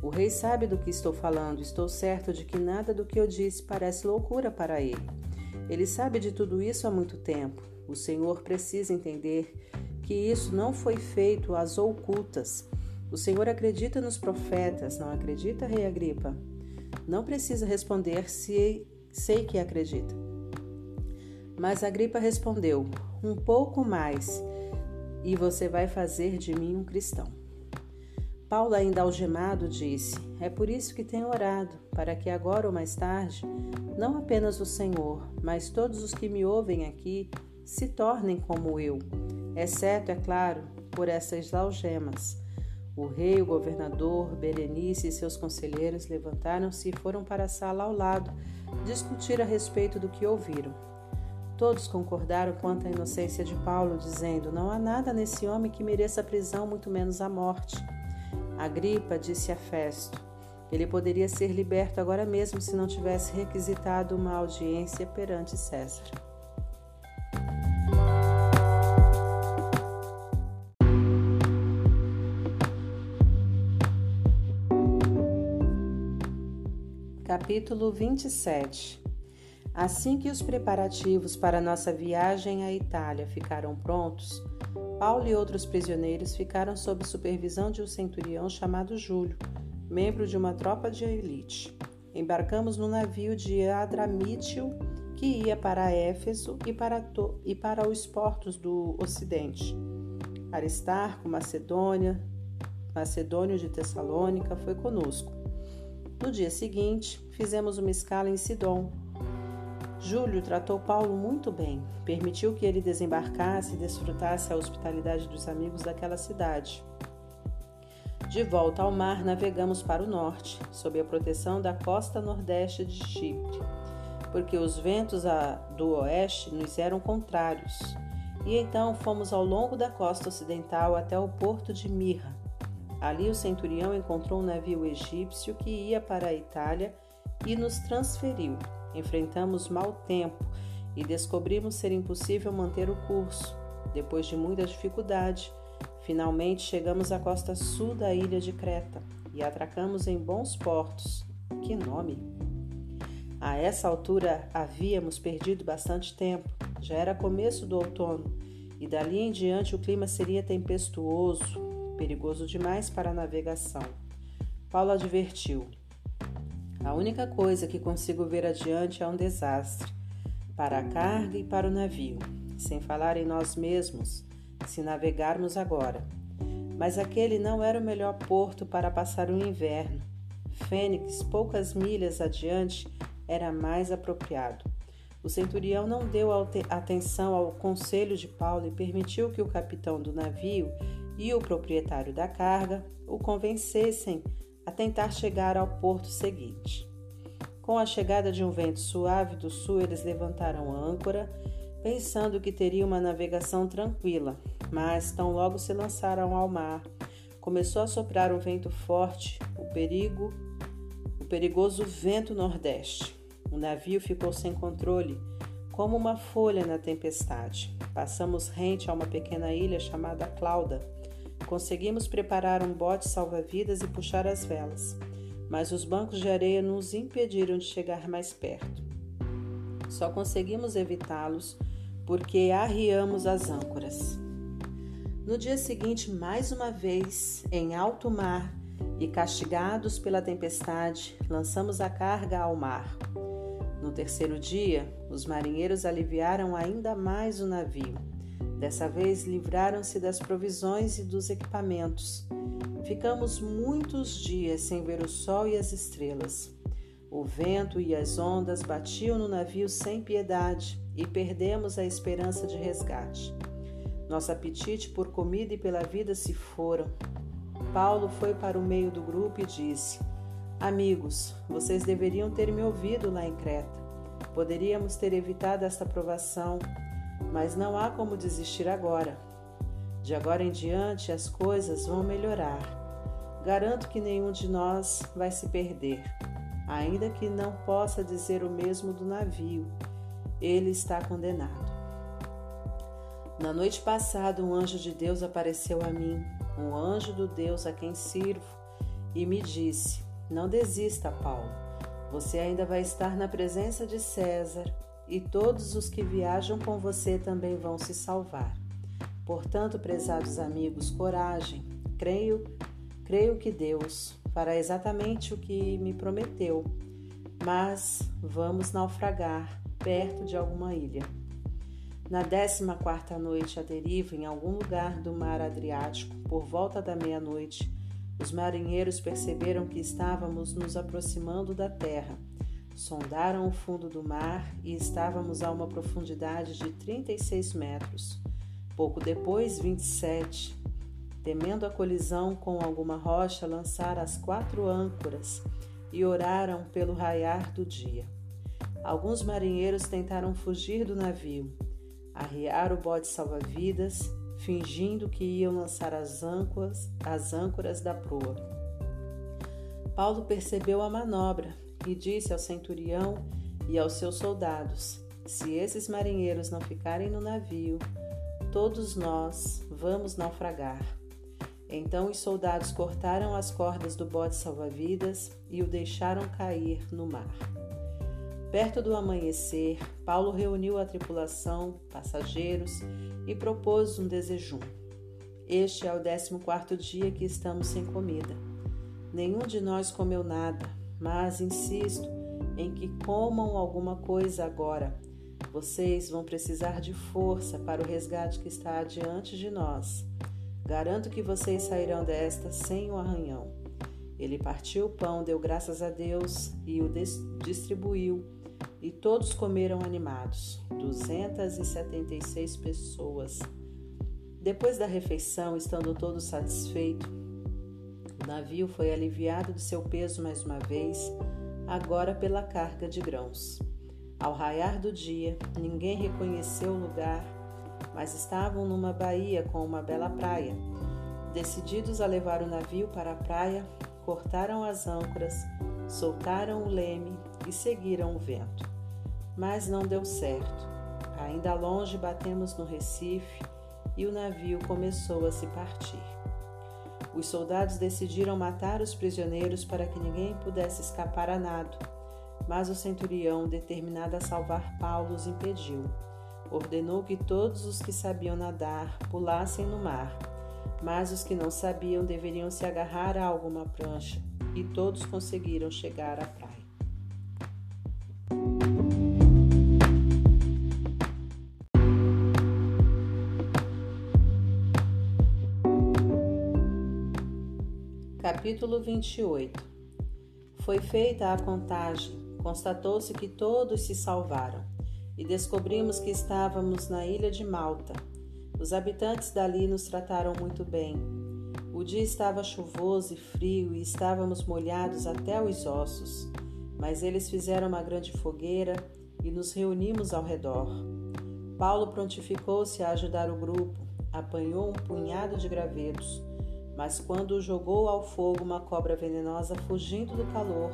O rei sabe do que estou falando. Estou certo de que nada do que eu disse parece loucura para ele. Ele sabe de tudo isso há muito tempo. O Senhor precisa entender que isso não foi feito às ocultas. O Senhor acredita nos profetas, não acredita, Rei Agripa? Não precisa responder se sei que acredita. Mas Agripa respondeu: Um pouco mais, e você vai fazer de mim um cristão. Paulo, ainda algemado, disse: É por isso que tenho orado, para que agora ou mais tarde, não apenas o Senhor, mas todos os que me ouvem aqui se tornem como eu, exceto, é claro, por essas algemas. O rei, o governador, Berenice e seus conselheiros levantaram-se e foram para a sala ao lado discutir a respeito do que ouviram. Todos concordaram quanto à inocência de Paulo, dizendo: Não há nada nesse homem que mereça a prisão, muito menos a morte. Agripa disse a Festo: Ele poderia ser liberto agora mesmo se não tivesse requisitado uma audiência perante César. Capítulo 27 Assim que os preparativos para nossa viagem à Itália ficaram prontos, Paulo e outros prisioneiros ficaram sob supervisão de um centurião chamado Júlio, membro de uma tropa de elite. Embarcamos no navio de Adramítio, que ia para Éfeso e para, e para os portos do Ocidente. Aristarco, Macedônia, Macedônio de Tessalônica foi conosco. No dia seguinte, fizemos uma escala em Sidom. Júlio tratou Paulo muito bem, permitiu que ele desembarcasse e desfrutasse a hospitalidade dos amigos daquela cidade. De volta ao mar, navegamos para o norte, sob a proteção da costa nordeste de Chipre, porque os ventos do oeste nos eram contrários. E então fomos ao longo da costa ocidental até o porto de Mirra, Ali o centurião encontrou um navio egípcio que ia para a Itália e nos transferiu. Enfrentamos mau tempo e descobrimos ser impossível manter o curso. Depois de muita dificuldade, finalmente chegamos à costa sul da ilha de Creta e atracamos em bons portos. Que nome! A essa altura havíamos perdido bastante tempo, já era começo do outono e dali em diante o clima seria tempestuoso, perigoso demais para a navegação. Paulo advertiu: A única coisa que consigo ver adiante é um desastre para a carga e para o navio, sem falar em nós mesmos, se navegarmos agora. Mas aquele não era o melhor porto para passar o inverno. Fênix, poucas milhas adiante, era mais apropriado. O centurião não deu atenção ao conselho de Paulo e permitiu que o capitão do navio e o proprietário da carga o convencessem a tentar chegar ao porto seguinte. Com a chegada de um vento suave do sul, eles levantaram a âncora, pensando que teria uma navegação tranquila, mas tão logo se lançaram ao mar, começou a soprar um vento forte, o perigo, o perigoso vento nordeste. O navio ficou sem controle, como uma folha na tempestade. Passamos rente a uma pequena ilha chamada Clauda. Conseguimos preparar um bote salva-vidas e puxar as velas, mas os bancos de areia nos impediram de chegar mais perto. Só conseguimos evitá-los porque arriamos as âncoras. No dia seguinte, mais uma vez, em alto mar e castigados pela tempestade, lançamos a carga ao mar. No terceiro dia, os marinheiros aliviaram ainda mais o navio. Dessa vez, livraram-se das provisões e dos equipamentos. Ficamos muitos dias sem ver o sol e as estrelas. O vento e as ondas batiam no navio sem piedade e perdemos a esperança de resgate. Nosso apetite por comida e pela vida se foram. Paulo foi para o meio do grupo e disse: Amigos, vocês deveriam ter me ouvido lá em Creta. Poderíamos ter evitado esta provação, mas não há como desistir agora. De agora em diante as coisas vão melhorar. Garanto que nenhum de nós vai se perder, ainda que não possa dizer o mesmo do navio. Ele está condenado. Na noite passada, um anjo de Deus apareceu a mim, um anjo do Deus a quem sirvo, e me disse: não desista, Paulo. Você ainda vai estar na presença de César e todos os que viajam com você também vão se salvar. Portanto, prezados amigos, coragem. Creio, creio que Deus fará exatamente o que me prometeu. Mas vamos naufragar perto de alguma ilha. Na décima quarta noite, a deriva, em algum lugar do mar Adriático, por volta da meia-noite, os marinheiros perceberam que estávamos nos aproximando da terra. Sondaram o fundo do mar e estávamos a uma profundidade de 36 metros. Pouco depois, 27. Temendo a colisão com alguma rocha, lançaram as quatro âncoras e oraram pelo raiar do dia. Alguns marinheiros tentaram fugir do navio, arriar o bote salva-vidas fingindo que iam lançar as âncoras, as âncoras da proa. Paulo percebeu a manobra e disse ao centurião e aos seus soldados: Se esses marinheiros não ficarem no navio, todos nós vamos naufragar. Então os soldados cortaram as cordas do bote salva-vidas e o deixaram cair no mar. Perto do amanhecer, Paulo reuniu a tripulação, passageiros e propôs um desejum. Este é o décimo quarto dia que estamos sem comida. Nenhum de nós comeu nada, mas insisto em que comam alguma coisa agora. Vocês vão precisar de força para o resgate que está adiante de nós. Garanto que vocês sairão desta sem o arranhão. Ele partiu o pão, deu graças a Deus e o distribuiu e todos comeram animados, 276 pessoas. Depois da refeição, estando todos satisfeitos, o navio foi aliviado de seu peso mais uma vez, agora pela carga de grãos. Ao raiar do dia, ninguém reconheceu o lugar, mas estavam numa baía com uma bela praia. Decididos a levar o navio para a praia, cortaram as âncoras, soltaram o leme e seguiram o vento mas não deu certo. Ainda longe batemos no Recife e o navio começou a se partir. Os soldados decidiram matar os prisioneiros para que ninguém pudesse escapar a nado. Mas o centurião, determinado a salvar Paulo, os impediu. Ordenou que todos os que sabiam nadar pulassem no mar, mas os que não sabiam deveriam se agarrar a alguma prancha, e todos conseguiram chegar à praia. Capítulo 28 Foi feita a contagem, constatou-se que todos se salvaram, e descobrimos que estávamos na ilha de Malta. Os habitantes dali nos trataram muito bem. O dia estava chuvoso e frio e estávamos molhados até os ossos, mas eles fizeram uma grande fogueira e nos reunimos ao redor. Paulo prontificou-se a ajudar o grupo, apanhou um punhado de gravetos mas quando jogou ao fogo, uma cobra venenosa, fugindo do calor,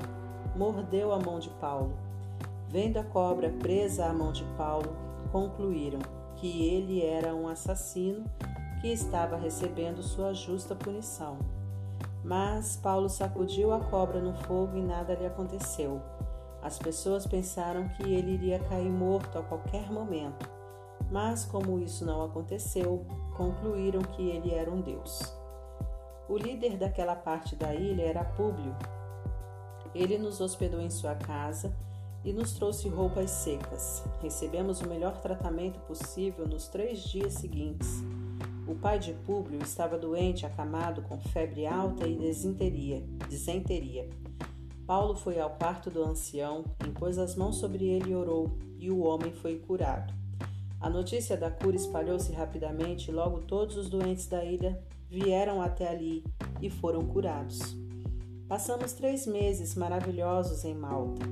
mordeu a mão de Paulo. Vendo a cobra presa à mão de Paulo, concluíram que ele era um assassino que estava recebendo sua justa punição. Mas Paulo sacudiu a cobra no fogo e nada lhe aconteceu. As pessoas pensaram que ele iria cair morto a qualquer momento, mas como isso não aconteceu, concluíram que ele era um deus. O líder daquela parte da ilha era Públio. Ele nos hospedou em sua casa e nos trouxe roupas secas. Recebemos o melhor tratamento possível nos três dias seguintes. O pai de Públio estava doente, acamado, com febre alta e desinteria. desenteria. Paulo foi ao quarto do ancião, impôs as mãos sobre ele e orou, e o homem foi curado. A notícia da cura espalhou-se rapidamente e logo todos os doentes da ilha vieram até ali e foram curados. Passamos três meses maravilhosos em Malta.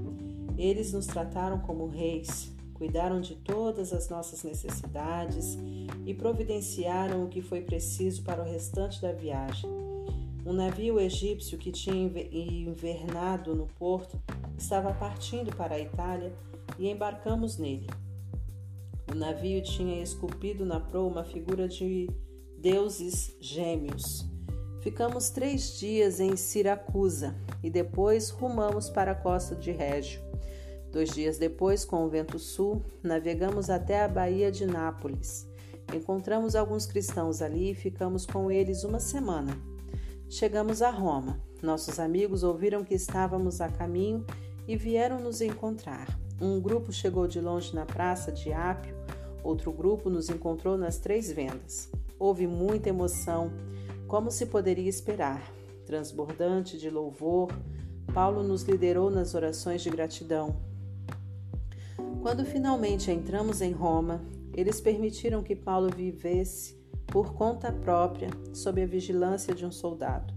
Eles nos trataram como reis, cuidaram de todas as nossas necessidades e providenciaram o que foi preciso para o restante da viagem. Um navio egípcio que tinha invernado no porto estava partindo para a Itália e embarcamos nele. O navio tinha esculpido na proa uma figura de deuses gêmeos. Ficamos três dias em Siracusa e depois rumamos para a costa de Régio. Dois dias depois, com o vento sul, navegamos até a Baía de Nápoles. Encontramos alguns cristãos ali e ficamos com eles uma semana. Chegamos a Roma. Nossos amigos ouviram que estávamos a caminho e vieram nos encontrar. Um grupo chegou de longe na praça de Ápio, outro grupo nos encontrou nas Três Vendas. Houve muita emoção, como se poderia esperar. Transbordante de louvor, Paulo nos liderou nas orações de gratidão. Quando finalmente entramos em Roma, eles permitiram que Paulo vivesse por conta própria, sob a vigilância de um soldado.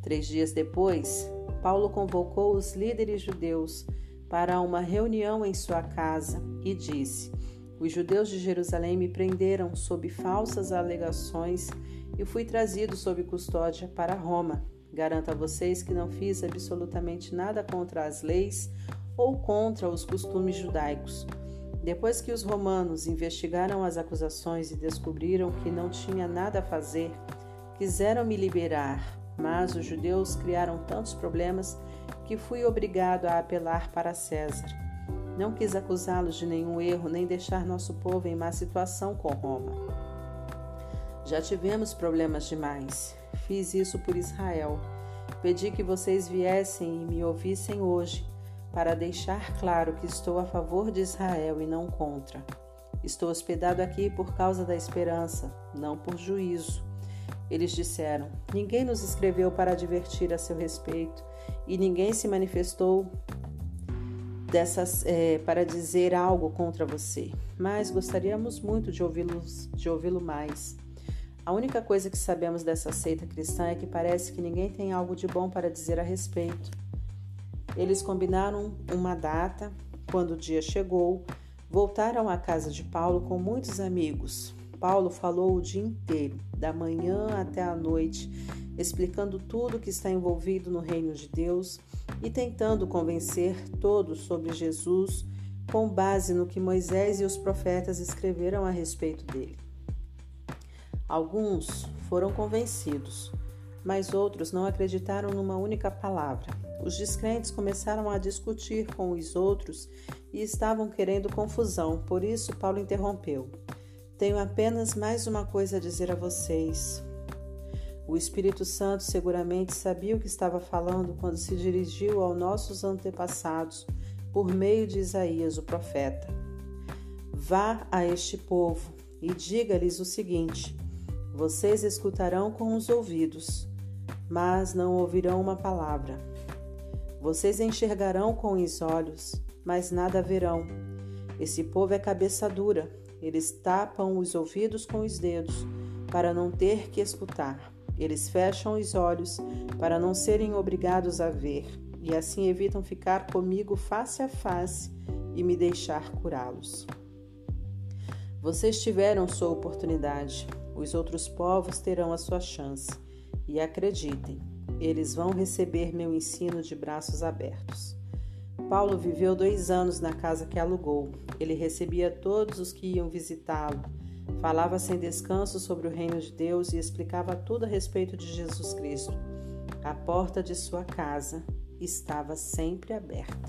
Três dias depois, Paulo convocou os líderes judeus para uma reunião em sua casa e disse: os judeus de Jerusalém me prenderam sob falsas alegações e fui trazido sob custódia para Roma. Garanto a vocês que não fiz absolutamente nada contra as leis ou contra os costumes judaicos. Depois que os romanos investigaram as acusações e descobriram que não tinha nada a fazer, quiseram me liberar, mas os judeus criaram tantos problemas que fui obrigado a apelar para César. Não quis acusá-los de nenhum erro nem deixar nosso povo em má situação com Roma. Já tivemos problemas demais. Fiz isso por Israel. Pedi que vocês viessem e me ouvissem hoje, para deixar claro que estou a favor de Israel e não contra. Estou hospedado aqui por causa da esperança, não por juízo. Eles disseram: Ninguém nos escreveu para advertir a seu respeito, e ninguém se manifestou dessas é, para dizer algo contra você, mas gostaríamos muito de ouvi-lo de ouvi-lo mais. A única coisa que sabemos dessa seita cristã é que parece que ninguém tem algo de bom para dizer a respeito. Eles combinaram uma data, quando o dia chegou, voltaram à casa de Paulo com muitos amigos. Paulo falou o dia inteiro, da manhã até a noite, explicando tudo que está envolvido no reino de Deus e tentando convencer todos sobre Jesus com base no que Moisés e os profetas escreveram a respeito dele. Alguns foram convencidos, mas outros não acreditaram numa única palavra. Os descrentes começaram a discutir com os outros e estavam querendo confusão, por isso Paulo interrompeu. Tenho apenas mais uma coisa a dizer a vocês. O Espírito Santo seguramente sabia o que estava falando quando se dirigiu aos nossos antepassados por meio de Isaías, o profeta. Vá a este povo e diga-lhes o seguinte: Vocês escutarão com os ouvidos, mas não ouvirão uma palavra. Vocês enxergarão com os olhos, mas nada verão. Esse povo é cabeça dura, eles tapam os ouvidos com os dedos, para não ter que escutar. Eles fecham os olhos, para não serem obrigados a ver, e assim evitam ficar comigo face a face e me deixar curá-los. Vocês tiveram sua oportunidade, os outros povos terão a sua chance. E acreditem, eles vão receber meu ensino de braços abertos. Paulo viveu dois anos na casa que alugou. Ele recebia todos os que iam visitá-lo, Falava sem descanso sobre o reino de Deus e explicava tudo a respeito de Jesus Cristo. A porta de sua casa estava sempre aberta.